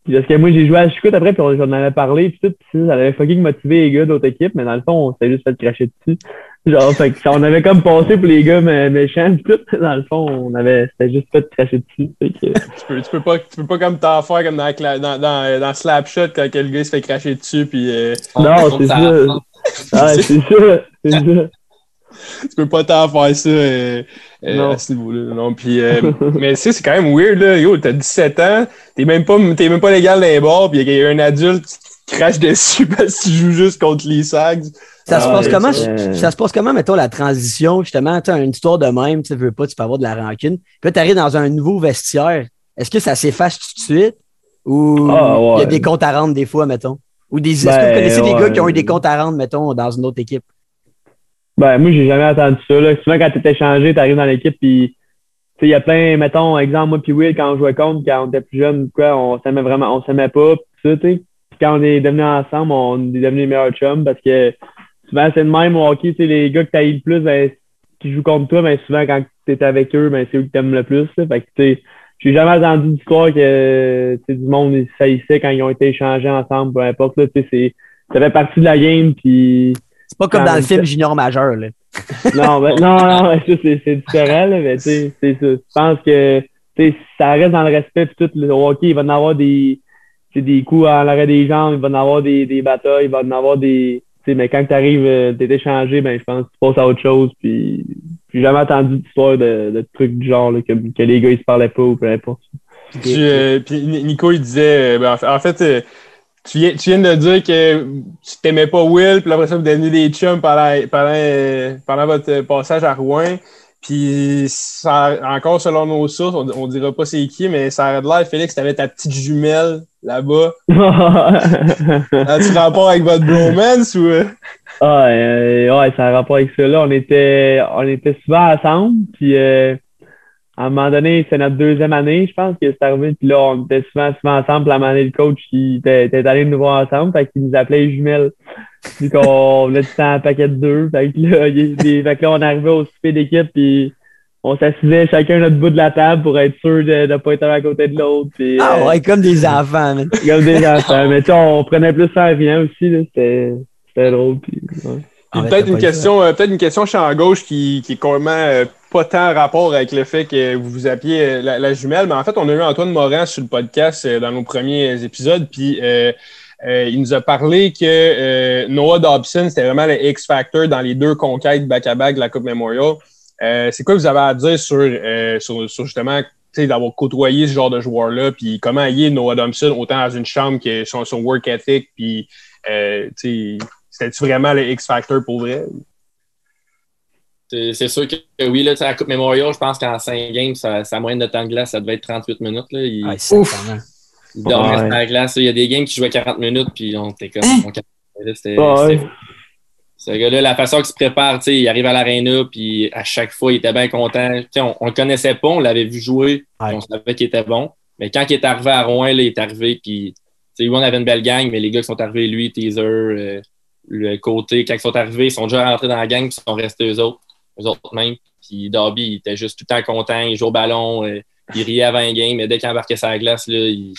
puis parce que moi, j'ai joué à Chicout après, puis on- j'en avais parlé, puis tout, puis ça avait fucking motivé les gars d'autres équipes, mais dans le fond, on s'était juste fait cracher dessus. Genre, fait que ça, on avait comme passé pour les gars mé- méchants, puis tout. Dans le fond, on avait, c'était juste fait cracher dessus. Fait que, <laughs> Tu peux, tu peux pas, tu peux pas comme t'en faire comme dans, dans, dans, dans Slapshot quand quel gars il se fait cracher dessus puis euh, Non, c'est ça. ah, <laughs> c'est ça, c'est ça. Tu peux pas t'en faire ça euh, euh, Non. à ce niveau-là. Non, puis euh, <laughs> mais tu sais, c'est quand même weird là. Yo, t'as 17 ans, t'es même pas t'es même pas légal dans les bars, puis il y a un adulte qui te crache dessus <laughs> parce qu'il joue juste contre les Sags. Ça se Ah, passe ouais, comment? Ça se passe comment, mettons, la transition, justement? Tu as une histoire de même, tu veux pas, tu peux avoir de la rancune. Puis là, tu arrives dans un nouveau vestiaire. Est-ce que ça s'efface tout de suite? Ou Ah, il y a des comptes à rendre des fois, mettons? Ou des. Est-ce que Ben, vous connaissez des gars qui ont eu des comptes à rendre, mettons, dans une autre équipe? Ben, moi, j'ai jamais entendu ça. Là. Souvent, quand tu es échangé, tu arrives dans l'équipe, puis il y a plein, mettons, exemple, moi puis Will, quand on jouait contre, quand on était plus jeune, quoi, on s'aimait vraiment, on s'aimait pas, pis ça, tu sais. Quand on est devenus ensemble, on est devenus les meilleurs chums parce que souvent, c'est le même au hockey, sais, les gars que tu le plus, ben, qui jouent contre toi, ben, souvent, quand tu es avec eux, ben, c'est eux que t'aimes le plus, là. Fait que, tu sais, j'ai jamais entendu d'histoire que, tu du monde, ils saillissaient quand ils ont été échangés ensemble, peu importe, là, tu sais, c'est, ça fait partie de la game, puis C'est pas comme dans le film Junior Majeur, là. <laughs> non, ben, non, non, mais ça, c'est, c'est différent, là, mais tu sais, c'est ça. Je pense que, tu sais, ça reste dans le respect, puis tout, le hockey, il va en avoir des, tu sais, des coups en l'arrêt des jambes, il va en avoir des, des batailles, il va en avoir des, tu sais, mais quand tu arrives, t'es échangé, ben, je pense que tu passes à autre chose, puis j'ai jamais entendu d'histoire de, de trucs du genre, là, que, que les gars, ils se parlaient pas ou peu importe. Puis, euh, puis Ni- Nico, il disait, euh, ben, en fait, en fait, euh, tu, viens, tu viens de dire que tu t'aimais pas Will, puis après ça, vous devenez des chums pendant, pendant, pendant votre passage à Rouen. Puis, ça, encore selon nos sources, on, on dira pas c'est qui, mais ça a l'air, Félix, t'avais ta petite jumelle là-bas. <laughs> As-tu rapport avec votre bromance ou? Ah, euh, ouais, ça a rapport avec ça. Là, on était, on était souvent ensemble. Puis, euh, à un moment donné, c'est notre deuxième année, je pense, que c'est arrivé. Puis là, on était souvent, souvent ensemble. Puis à un moment donné, le coach qui était, était allé nous voir ensemble. Fait qu'il nous appelait les jumelles. Puis qu'on venait tout un paquet de deux. Fait que là, il, il- fait que là on arrivait au souper d'équipe. Puis on s'assisait chacun à notre bout de la table pour être sûr de ne pas être à côté de l'autre. Puis, Ah euh, ouais, comme des enfants, man. comme des enfants. Mais tu sais, on prenait plus ça à rien aussi. là. C'était c'était drôle. Puis, ouais. Puis Ah ouais, peut-être une question, euh, peut-être une question champ gauche qui, qui est complètement euh, tant rapport avec le fait que vous vous appeliez euh, la, jumelle, mais en fait, on a eu Antoine Morin sur le podcast euh, dans nos premiers épisodes, puis euh, il nous a parlé que Noah Dobson, c'était vraiment le X-Factor dans les deux conquêtes back-à-back de la Coupe Memorial. C'est quoi que vous avez à dire sur, sur, justement d'avoir côtoyé ce genre de joueur-là, puis comment il Noah Dobson, autant dans une chambre que son, son work ethic, puis c'était-tu vraiment le X-Factor pour vrai? C'est sûr que oui, là, à la Coupe Memorial, je pense qu'en 5 games, sa, sa moyenne de temps de glace, ça devait être 38 minutes. Là. Il, c'est vraiment- il dormait Ouais. sur la glace. là. Il y a des games qui jouaient 40 minutes, puis on était comme. on capotait, là. C'était- Ouais. Ce gars-là, la façon qu'il se prépare, tu sais, il arrive à l'aréna, puis à chaque fois, il était bien content. Tu sais, on, on le connaissait pas, on l'avait vu jouer, Ouais. on savait qu'il était bon. Mais quand il est arrivé à Rouen, là, il est arrivé, puis tu sais, oui, on avait une belle gang, mais les gars qui sont arrivés, lui, Teaser, euh, le côté, quand ils sont arrivés, ils sont déjà rentrés dans la gang, puis ils sont restés eux autres, eux autres même. Puis Darby, il était juste tout le temps content, il jouait au ballon, euh, il riait avant un game, mais dès qu'il embarquait sur la glace, là, il, il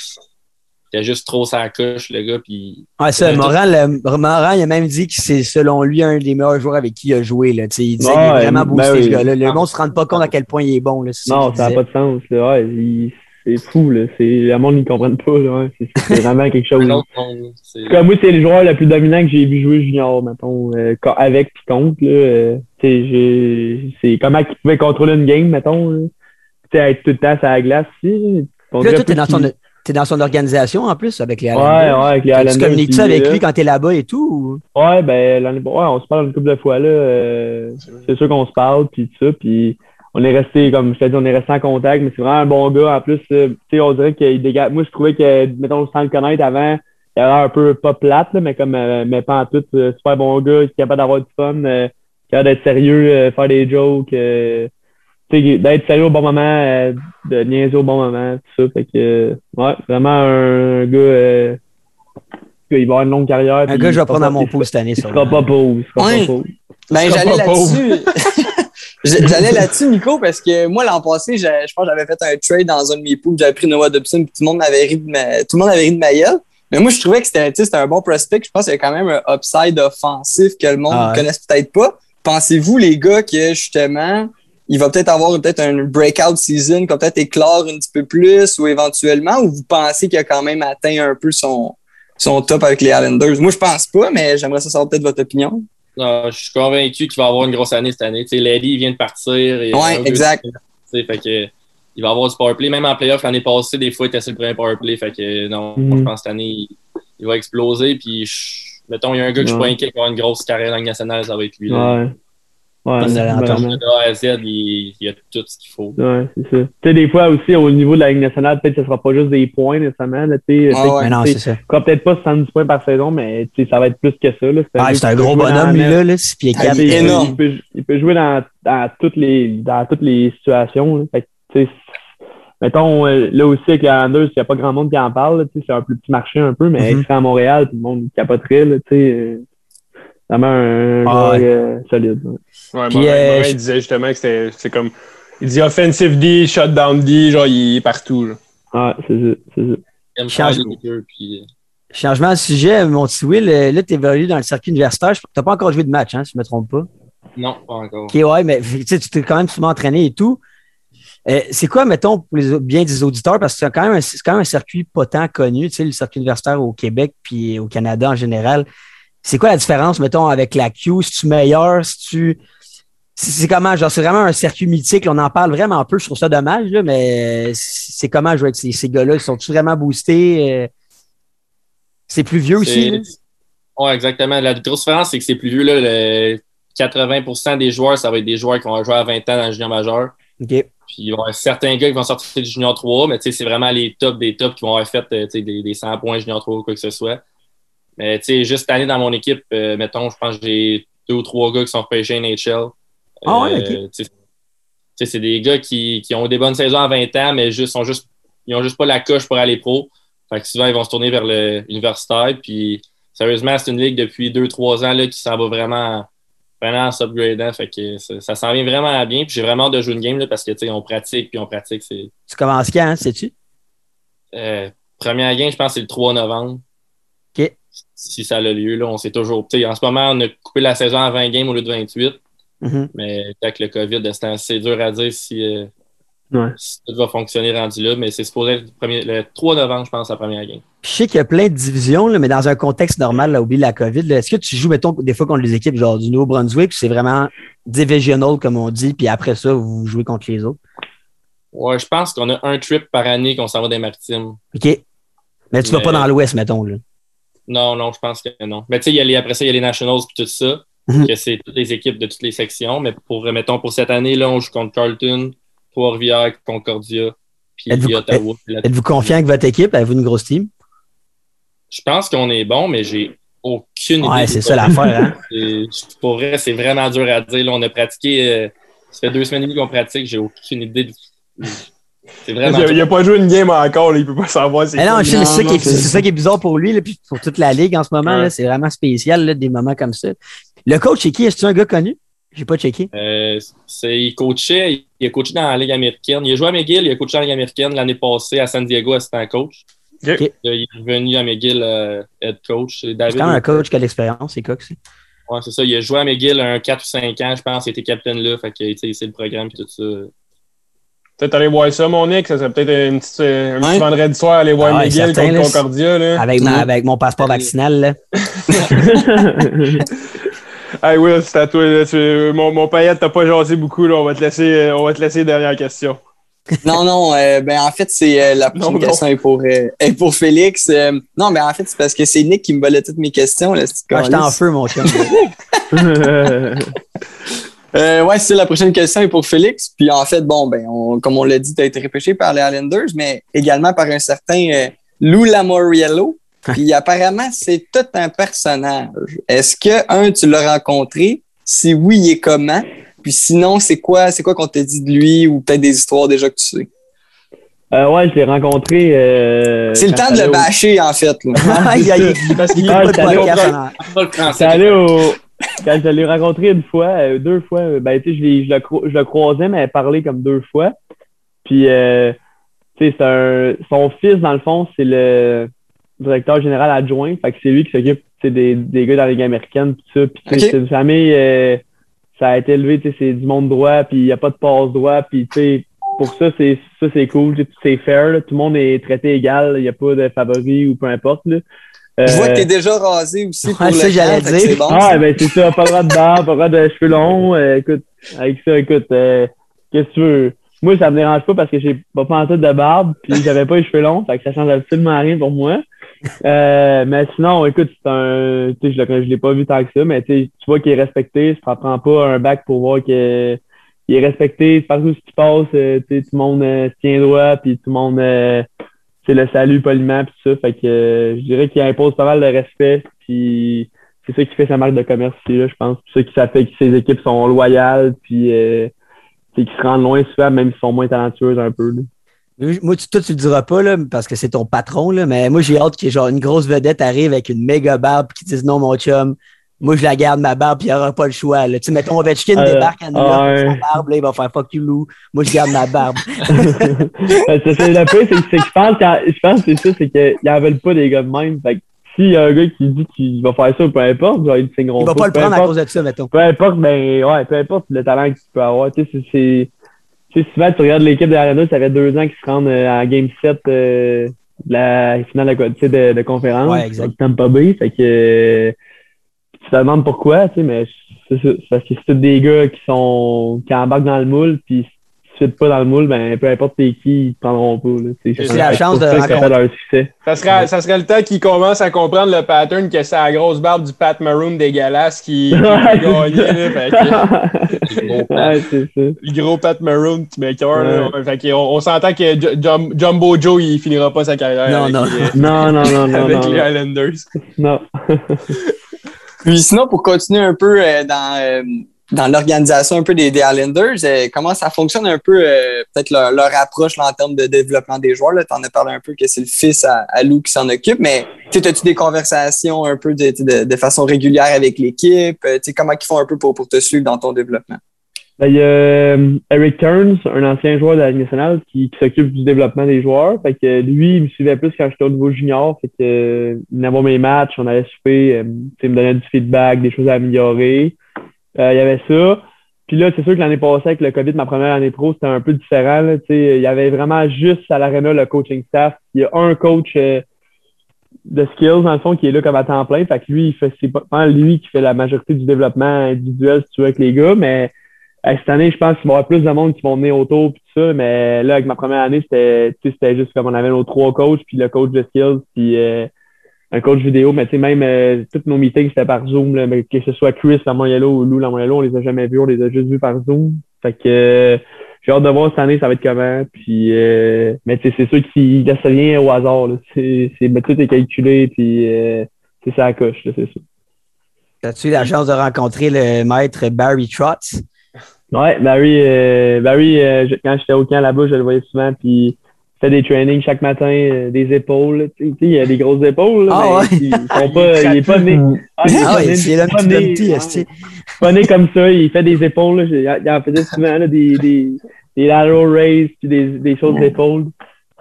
était juste trop sa couche, le gars, puis Ouais, ça, Moran, le- Moran, il a même dit que c'est selon lui un des meilleurs joueurs avec qui il a joué. Là. Tu sais, Il disait qu'il Ouais, est vraiment ben boosté, oui. ce gars-là. Le Ah. monde se rend pas compte à quel point il est bon. Là, Non, ça n'a pas de sens. Là. Ouais, il- c'est fou. Là. C'est, le monde ne comprenne pas. Là. Ouais. C'est, c'est vraiment quelque chose. cas, moi, c'est le joueur le plus dominant que j'ai vu jouer junior, mettons, euh, avec puis contre. Là, euh, c'est comment il pouvait contrôler une game, mettons. Là. Tu sais, être tout le temps sur la glace. On Là, toi, t'es dans, son, t'es dans son organisation en plus avec les Ouais, Islanders. ouais, avec les Tu Islanders. puis, avec là. lui quand t'es là-bas et tout? ou- Ouais, ben, l'année, ouais, on se parle une couple de fois, là. euh, c'est sûr qu'on se parle, puis tout ça, puis on est resté, comme je t'ai dit, on est resté en contact, mais c'est vraiment un bon gars. En plus, euh, tu sais, on dirait qu'il dégage. Moi, je trouvais que, mettons, sans le connaître avant, il avait l'air un peu pas plate, là, mais comme, euh, mais pas en tout, euh, super bon gars, qui est capable d'avoir du fun, euh, capable d'être sérieux, euh, faire des jokes, euh, tu sais, d'être sérieux au bon moment, euh, de niaiser au bon moment, tout ça. Fait que, euh, ouais, vraiment un gars, euh, il va avoir une longue carrière. Un gars, je vais prendre à mon pot cette année. il sera pas pauvre. Il sera pas pauvre. Ben, j'allais là-dessus. <laughs> J'allais là-dessus, Nico, parce que moi, l'an passé, je pense que j'avais fait un trade dans un de mes pools. J'avais pris Noah Dobson, puis tout le monde m'avait ri de ma, tout le monde avait ri de ma gueule. Mais moi, je trouvais que c'était un bon prospect. Je pense qu'il y a quand même un upside offensif que le monde Ah ne ouais. connaisse peut-être pas. Pensez-vous, les gars, que justement, il va peut-être avoir peut-être un breakout season, qui va peut-être éclore un petit peu plus ou éventuellement, ou vous pensez qu'il a quand même atteint un peu son, son top avec les Islanders? Moi, je pense pas, mais j'aimerais ça savoir peut-être votre opinion. Non, je suis convaincu qu'il va avoir une grosse année cette année. Tu sais, Lady il vient de partir. Et Ouais, un exact. tu sais, fait que, il va avoir du powerplay. Même en playoff l'année passée, des fois, il était sur le premier powerplay. Fait que non, Mhm. je pense que cette année, il, il va exploser. Puis, je- mettons, il y a un gars que je suis pas Ouais. inquiet qui va avoir une grosse carrière dans nationale, ça va être lui. là. Ouais. Ouais. De A à Z, il, il a tout ce qu'il faut. Ouais, c'est ça. Tu sais, des fois aussi, au niveau de la Ligue nationale, peut-être que ce sera pas juste des points nécessairement. Là, tu sais, Ah peut-être ouais. Non, c'est ça. pas 70 points par saison, mais tu sais, ça va être plus que ça. Là. Ah, c'est un gros bonhomme, lui, là, là, 6 pieds Ah, 4. il est peut- énorme. Il peut, il peut jouer dans, dans, toutes les, dans toutes les situations. Là. Fait que, tu sais, mettons, euh, là aussi, avec les Islanders, il n'y a pas grand monde qui en parle. là, tu sais, C'est un plus petit marché un peu, mais Mhm. il serait à Montréal, tout le monde capoterait. Là, tu sais, euh, vraiment un, un Ah, joueur ouais. euh, solide. ouais. Ouais, Puis, Morin, euh, il disait justement que c'était c'est comme. Il dit offensive D, shutdown D, genre il est partout. Là. Ouais, c'est ça. C'est ça. Il aime Change- puis, euh, Changement de sujet, mon petit Will, euh, là, tu évolues dans le circuit universitaire. Tu n'as pas encore joué de match, hein, si je ne me trompe pas. non, pas encore. OK, ouais, mais tu t'es quand même souvent entraîné et tout. Euh, c'est quoi, mettons, pour les bien des auditeurs, parce que c'est quand même un, c'est quand même un circuit pas tant connu, tu sais, le circuit universitaire au Québec puis au Canada en général. C'est quoi la différence, mettons, avec la Q? Si tu meilleur, si tu. C'est comment? Genre, c'est vraiment un circuit mythique. on en parle vraiment peu. Je trouve ça dommage, là, mais c'est comment jouer avec ces, ces gars-là? Ils sont-ils vraiment boostés? Euh, C'est plus vieux aussi, là? Oui, exactement. La grosse différence, c'est que c'est plus vieux. Là, le 80% des joueurs, ça va être des joueurs qui vont jouer à 20 ans dans le junior majeur. OK. Puis il va y avoir certains gars qui vont sortir du junior 3, mais tu sais, c'est vraiment les tops des tops qui vont avoir fait euh, des, des 100 points junior 3 ou quoi que ce soit. Mais tu sais, juste cette année dans mon équipe, euh, mettons, je pense que j'ai deux ou trois gars qui sont repêchés NHL. Ah ouais. Euh, tu sais, sais, c'est des gars qui, qui ont des bonnes saisons à 20 ans, mais juste, sont juste, ils ont juste pas la coche pour aller pro. Fait que souvent, ils vont se tourner vers le universitaire. Puis, sérieusement, c'est une ligue depuis 2-3 ans là, qui s'en va vraiment, vraiment en s'upgradant. Fait que ça, ça s'en vient vraiment bien. Puis, j'ai vraiment hâte de jouer une game là, parce que, tu sais, on pratique, puis on pratique. C'est, Tu commences quand, hein, sais-tu? euh, première game, je pense, c'est le 3 novembre. Si ça a lieu, là, on sait toujours. En ce moment, on a coupé la saison à 20 games au lieu de 28. Mhm. Mais avec le COVID, c'est assez dur à dire si, euh, Ouais. si tout va fonctionner rendu là. Mais c'est supposé être le, premier- le 3 novembre, je pense, la première game. Je sais qu'il y a plein de divisions, là, mais dans un contexte normal, là, oublie la COVID, est-ce que tu joues, mettons, des fois contre les équipes genre du Nouveau-Brunswick, c'est vraiment divisional, comme on dit, puis après ça, vous jouez contre les autres? Ouais, je pense qu'on a un trip par année qu'on s'en va des maritimes. OK. Mais tu vas Mais- pas dans l'Ouest, mettons. Là. Non, non, je pense que non. Mais tu sais, il y a les- après ça, il y a les Nationals et tout ça, Mhm. que c'est toutes les équipes de toutes les sections. Mais pour, mettons, pour cette année, là, on joue contre Carlton, Trois-Rivières, Concordia, puis Ottawa. Êtes-vous confiant avec votre équipe? Avez-vous une grosse team? Je pense qu'on est bon, mais j'ai aucune idée. Ouais, c'est ça l'affaire, hein? <laughs> Pour vrai, c'est vraiment dur à dire. Là, on a pratiqué, euh, ça fait deux semaines et demie qu'on pratique, j'ai aucune idée. de- vraiment Il a, dur. il a pas joué une game encore, là, il peut pas savoir c'est non, c'est ça, non, qui est- c'est- c'est ça qui est bizarre pour lui, là, puis pour toute la ligue en ce moment. Ouais. là, C'est vraiment spécial, là, des moments comme ça. Le coach, c'est qui? Est-ce que c'est un gars connu? J'ai pas checké. Euh, c'est- il coachait, il a coaché dans la Ligue américaine. Il a joué à McGill, il a coaché dans la Ligue américaine l'année passée à San Diego, assistant coach. Il est revenu à McGill, euh, head coach. C'est C'est David. quand même un coach qui a l'expérience, c'est Cox. Ouais, c'est ça. Il a joué à McGill un 4 ou 5 ans, je pense. Il était capitaine là. Fait que, sais, c'est le programme et tout ça. Peut-être aller voir ça, mon Nick. Ça serait peut-être une petite, un petit Ouais. vendredi soir aller voir Ah Miguel certain, contre là, Concordia. Là. Avec, ma- avec mon passeport vaccinal, là. <laughs> Hey Will, c'est à toi. là. Tu- mon, mon paillette, t'as pas jasé beaucoup. Là. On, va te laisser, euh, on va te laisser dernière question. <laughs> Non, non, euh, ben en fait, c'est euh, la <laughs> Non, non. question est pour, euh, est pour Félix. Euh, non, ben en fait, c'est parce que c'est Nick qui me volait toutes mes questions. Là, Ah, j'étais en feu, mon chum. Euh, ouais, c'est la prochaine question est pour Félix. Puis en fait, bon, ben, on- comme on l'a dit, tu as été repêché par les Islanders, mais également par un certain euh, Lou Lamoriello. Puis apparemment, c'est tout un personnage. Est-ce que, un, tu l'as rencontré? Si oui, il est comment? Puis sinon, c'est quoi, c'est quoi qu'on t'a dit de lui ou peut-être des histoires déjà que tu sais? Euh, ouais, je l'ai rencontré. euh, C'est le temps de le au- bâcher, en fait. là. <laughs> Ah, <laughs> Parce qu'il il y a Ah, pas de podcast allé au. Quand je l'ai rencontré une fois, euh, deux fois, euh, ben, tu sais, je, l'ai- je, le cro- je le croisais, mais elle parlait comme deux fois. Puis, euh, tu sais, c'est un. Son fils, dans le fond, c'est le directeur général adjoint. Fait que c'est lui qui s'occupe, des, des gars dans la Ligue américaine, tout ça. Puis, tu sais, Ok. c'est une famille, euh, ça a été élevé, tu sais, c'est du monde droit, puis il n'y a pas de passe droit. Puis, tu sais, pour ça, c'est ça c'est cool, c'est fair. là. Tout le monde est traité égal, il n'y a pas de favoris ou peu importe. Là. Je vois Euh, que t'es déjà rasé aussi pour Ouais, le j'allais que dire. c'est bon. ah, ça. ben c'est ça, pas le droit de barbe, pas le droit de cheveux longs. euh, écoute, avec ça, écoute, euh, qu'est-ce que tu veux? Moi, ça me dérange pas parce que j'ai pas pensé de barbe, puis j'avais pas les cheveux longs, fait que ça change absolument rien pour moi. Euh, mais sinon, écoute, c'est un. Tu sais, je je l'ai pas vu tant que ça, mais tu vois qu'il est respecté, ça prend pas un bac pour voir qu'il il est respecté, partout ce qui passe, euh, tu sais, tout le monde euh, se tient droit, puis tout le monde euh, c'est le salut poliment puis ça. Fait que euh, je dirais qu'il impose pas mal de respect. Puis c'est ça qui fait sa marque de commerce aussi, là, je pense. Puis ça qui fait que ses équipes sont loyales puis euh, c'est qu'ils se rendent loin souvent, même s'ils sont moins talentueuses un peu. là. Moi, tu, toi, tu le diras pas, là, parce que c'est ton patron, là, mais moi, j'ai hâte que genre une grosse vedette arrive avec une méga barbe qui dise non, mon chum. Moi, je la garde, ma barbe, puis il n'y aura pas le choix. Là. Tu sais, mettons, Ovechkin Euh, débarque à New York, sa barbe, là, il va faire fuck you, Lou. Moi, je garde ma barbe. <laughs> C'est le pire, c'est que, je pense je pense que c'est ça, c'est qu'ils en veulent pas des gars de même. Fait que s'il y a un gars qui dit qu'il va faire ça, peu importe, genre, ils ne signeront Il va pas le Peu prendre à cause de ça, mettons. peu importe, ben, ouais, peu importe le talent que tu peux avoir. Tu sais, c'est- tu sais, souvent, tu regardes l'équipe de l'Arena, ça fait deux ans qu'ils se rendent euh, à Game 7 euh, de la finale de, tu sais, de, de conférence. Ouais, exact. Tampa Bay. Fait que, tu te demandes pourquoi, tu sais, mais c'est ça. Parce que c'est tous des gars qui sont, qui embarquent dans le moule, puis si tu ne pas dans le moule, ben, peu importe t'es qui, ils te prendront pas, là. C'est la chance de rencontrer- leur succès. Ça serait, ça serait le temps qu'il commence à comprendre le pattern que c'est la grosse barbe du Pat Maroon dégueulasse qui, qui <laughs> Ouais, gagnait. c'est là. Fait que- <laughs> ouais, c'est ça. le gros Pat Maroon. Ouais. Fait que on, on s'entend que Ju- Jum- Jumbo Joe, il finira pas sa carrière Non, avec, non. les, Non, non, non, <laughs> non, avec non. les Islanders. non. Puis sinon, pour continuer un peu euh, dans, euh, dans l'organisation un peu des, des Islanders. Euh, comment ça fonctionne un peu, euh, peut-être leur, leur approche là, en termes de développement des joueurs? Tu en as parlé un peu que c'est le fils à, à Lou qui s'en occupe, mais tu as-tu des conversations un peu de, de, de façon régulière avec l'équipe? Euh, comment ils font un peu pour, pour te suivre dans ton développement? Ben, il y a euh, Eric Turns, un ancien joueur de la nationale qui, qui s'occupe du développement des joueurs. Fait que lui, il me suivait plus quand j'étais au niveau junior. Fait que euh, il venait mes matchs, on allait souper, euh, il me donnait du feedback, des choses à améliorer. Euh, il y avait ça. Puis là, c'est sûr que l'année passée, avec le COVID, ma première année pro, c'était un peu différent. Il y avait vraiment juste à l'aréna le coaching staff. Il y a un coach de skills, dans le fond, qui est là comme à temps plein. Fait que lui, il fait, c'est pas lui qui fait la majorité du développement individuel, si tu veux, avec les gars. Mais cette année, je pense qu'il va y avoir plus de monde qui vont venir autour puis tout ça, mais là, avec ma première année, c'était juste comme on avait nos trois coachs, puis le coach de skills, puis euh, un coach vidéo, mais tu sais, même euh, tous nos meetings, c'était par Zoom, là, mais que ce soit Chris Lamoyello ou Lou Lamoyello, on les a jamais vus, on les a juste vus par Zoom. Fait que euh, j'ai hâte de voir cette année, ça va être comment. Puis euh, mais tu sais, c'est sûr qu'il laisse rien au hasard. C'est, mais tout est calculé, puis c'est ça à coche, c'est. As-tu eu la chance de rencontrer le maître Barry Trotz? Ouais, Barry, euh, Barry euh, je- quand j'étais au camp là-bas, je le voyais souvent, puis il fait des trainings chaque matin, euh, des épaules. Tu sais, il a des grosses épaules, Ah mais ouais. ils sont pas, <laughs> il est pas né. Ah, il est Ah pas né- c'est le pas né- pas comme ça, il fait des épaules. Là, il il en faisait souvent là, des, des, des lateral raises, puis des, des choses d'épaules.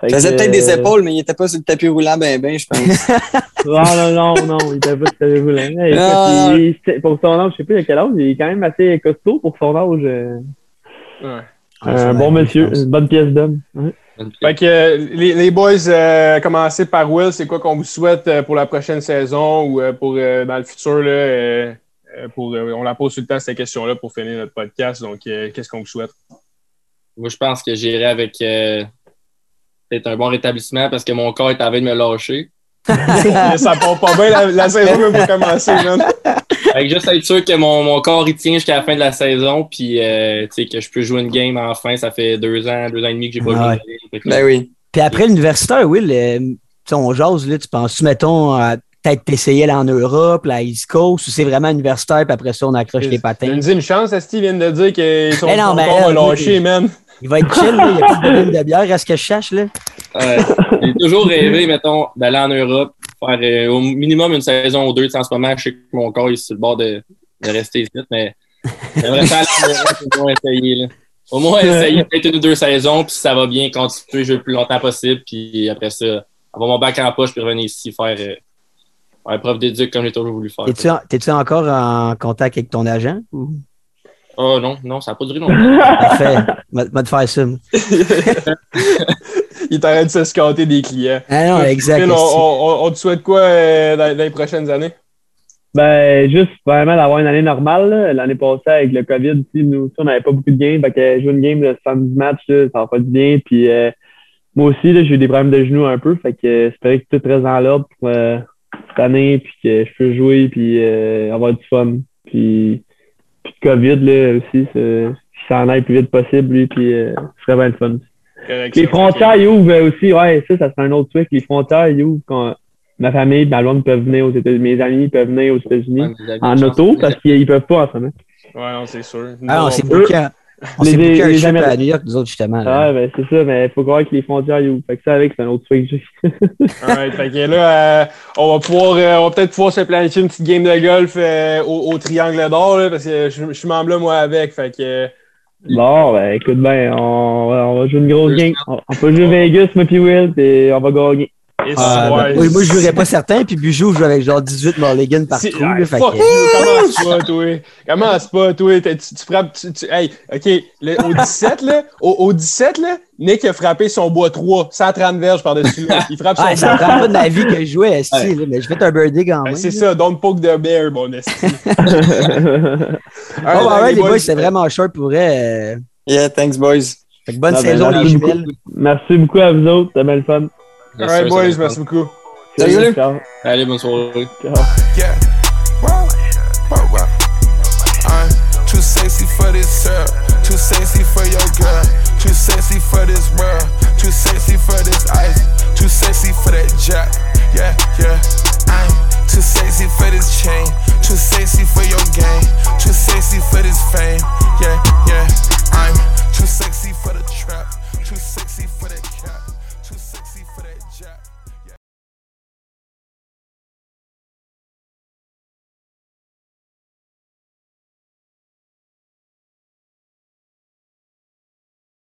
Fait Il faisait peut-être des euh, épaules, mais il était pas sur le tapis roulant ben ben, je pense. <laughs> Non, non, non, non, il était pas roulant. Écoute, Ah. il- il- pour son âge, je sais pas il a quel âge, il est quand même assez costaud pour son âge. euh, Ouais. un bon monsieur, une bonne pièce d'homme. Ouais. Fait que euh, les, les boys, euh, commencer par Will, c'est quoi qu'on vous souhaite euh, pour la prochaine saison ou euh, pour euh, dans le futur? Là, euh, euh, pour, euh, on la pose tout le temps cette question-là pour finir notre podcast. Donc, euh, qu'est-ce qu'on vous souhaite? Moi, je pense que j'irai avec euh, peut-être un bon rétablissement parce que mon corps est en train de me lâcher. <laughs> ça part pas bien, la, la <laughs> saison même pour commencer, man. Fait que juste être sûr que mon, mon corps y tient jusqu'à la fin de la saison, puis euh, tu sais, que je peux jouer une game enfin. Ça fait deux ans, deux ans et demi que j'ai pas Ah ouais. joué. Que- Ben oui. Puis après l'universitaire, Will, euh, tu sais, on jase, là, tu penses-tu, mettons, à peut-être t'essayer là en Europe, la East Coast, ou c'est vraiment universitaire, puis après ça, on accroche les patins? Donne-y une chance, Steve vient de dire que son Eh non, son mais lâcher, oui. man. Il va être chill, là, il y a pas de volume de bière, à ce que je cherche, là. Ouais. J'ai toujours rêvé, mettons, d'aller en Europe, faire euh, au minimum une saison ou deux. En ce moment, je sais que mon corps est sur le bord de, de rester ici, mais j'aimerais ça aller en Europe au moins essayer. Là. Au moins essayer peut-être une ou deux saisons, puis si ça va bien, continuer jouer le plus longtemps possible, puis après ça, avoir mon bac en poche, puis revenir ici faire, euh, faire preuve d'éduc comme j'ai toujours voulu faire. T'es-tu en- T'es-tu encore en contact avec ton agent? ou- Oh non, non, ça n'a pas duré longtemps. Parfait. <laughs> Va te faire ça. <laughs> Il t'arrête de se scatter des clients. Ah non, exact. On, te souhaite quoi euh, dans, dans les prochaines années? Ben, juste vraiment d'avoir une année normale. L'année passée, avec le COVID, nous, on n'avait pas beaucoup de games. Fait que jouer une game de 70 matchs, là, ça va pas du bien. Puis euh, moi aussi, là, j'ai eu des problèmes de genoux un peu. Fait que euh, j'espérais que tout reste dans l'ordre pour euh, cette année, puis que je peux jouer, puis euh, avoir du fun. Puis, puis le COVID, là, aussi, qu'il s'en aille le plus vite possible, lui, puis euh, ce serait bien le fun. Correct, Les frontières, ils ouvrent aussi. Ouais, ça, ça serait un autre truc. Les frontières, ils ouvrent quand ma famille, ma blonde peuvent venir aux États-Unis. Mes amis peuvent venir aux États-Unis en auto parce qu'ils peuvent pas en ce moment. Ouais, non, c'est sûr. Ah, on s'est on les- s'est booké un les trip Améri- à New York, nous autres, justement. là. Ah, ben, c'est ça, mais il faut croire que les frontières, ils ouvrent. Fait que ça, avec, c'est un autre truc que j'ai. <laughs> Alright, fait que là, euh, on va pouvoir, euh, on va peut-être pouvoir se planifier une petite game de golf euh, au, au Triangle d'Or, là, parce que je, je suis membre là, moi, avec. Fait que, Bon, ben, écoute bien, on, va- on va jouer une grosse game. On, on peut jouer Vegas, moi puis Will, et on va gagner. Ah, ouais, ben, oui, moi, je jouerais pas certain, puis Bijou joue avec genre 18 mulligans par C'est- trou. ah, là, fuck que- you, <laughs> commence pas, toi. Commence pas, toi. Tu, tu frappes. Tu, tu- hey, OK. le- au 17, là, au, au 17, là, Nick a frappé son bois 3, 130 verges par-dessus. Il frappe son Ouais, ça bois prend pas de ma vie que je jouais, esti, Ouais. là, mais je fais un birdie quand Ben, même. c'est ça, don't poke the bear, mon esti. Bon, ben, ouais, les boys, c'était vraiment short pour vrai. euh, Yeah, thanks, boys. Fait que bonne ben, saison, les jumelles. Merci beaucoup à vous autres, c'était bien le fun. All right, boys, merci beaucoup. Salut, you Ciao. Allez, bonne soirée. Ciao. Yeah. Wow, wow. I'm too sexy for this sir. Too sexy for your girl. Too sexy for this world. Too sexy for this ice. Too sexy for that jack. Yeah, yeah. I'm too sexy for this chain. Too sexy for your game. Too sexy for this fame. Yeah, yeah. I'm too sexy for the trap. Too sexy.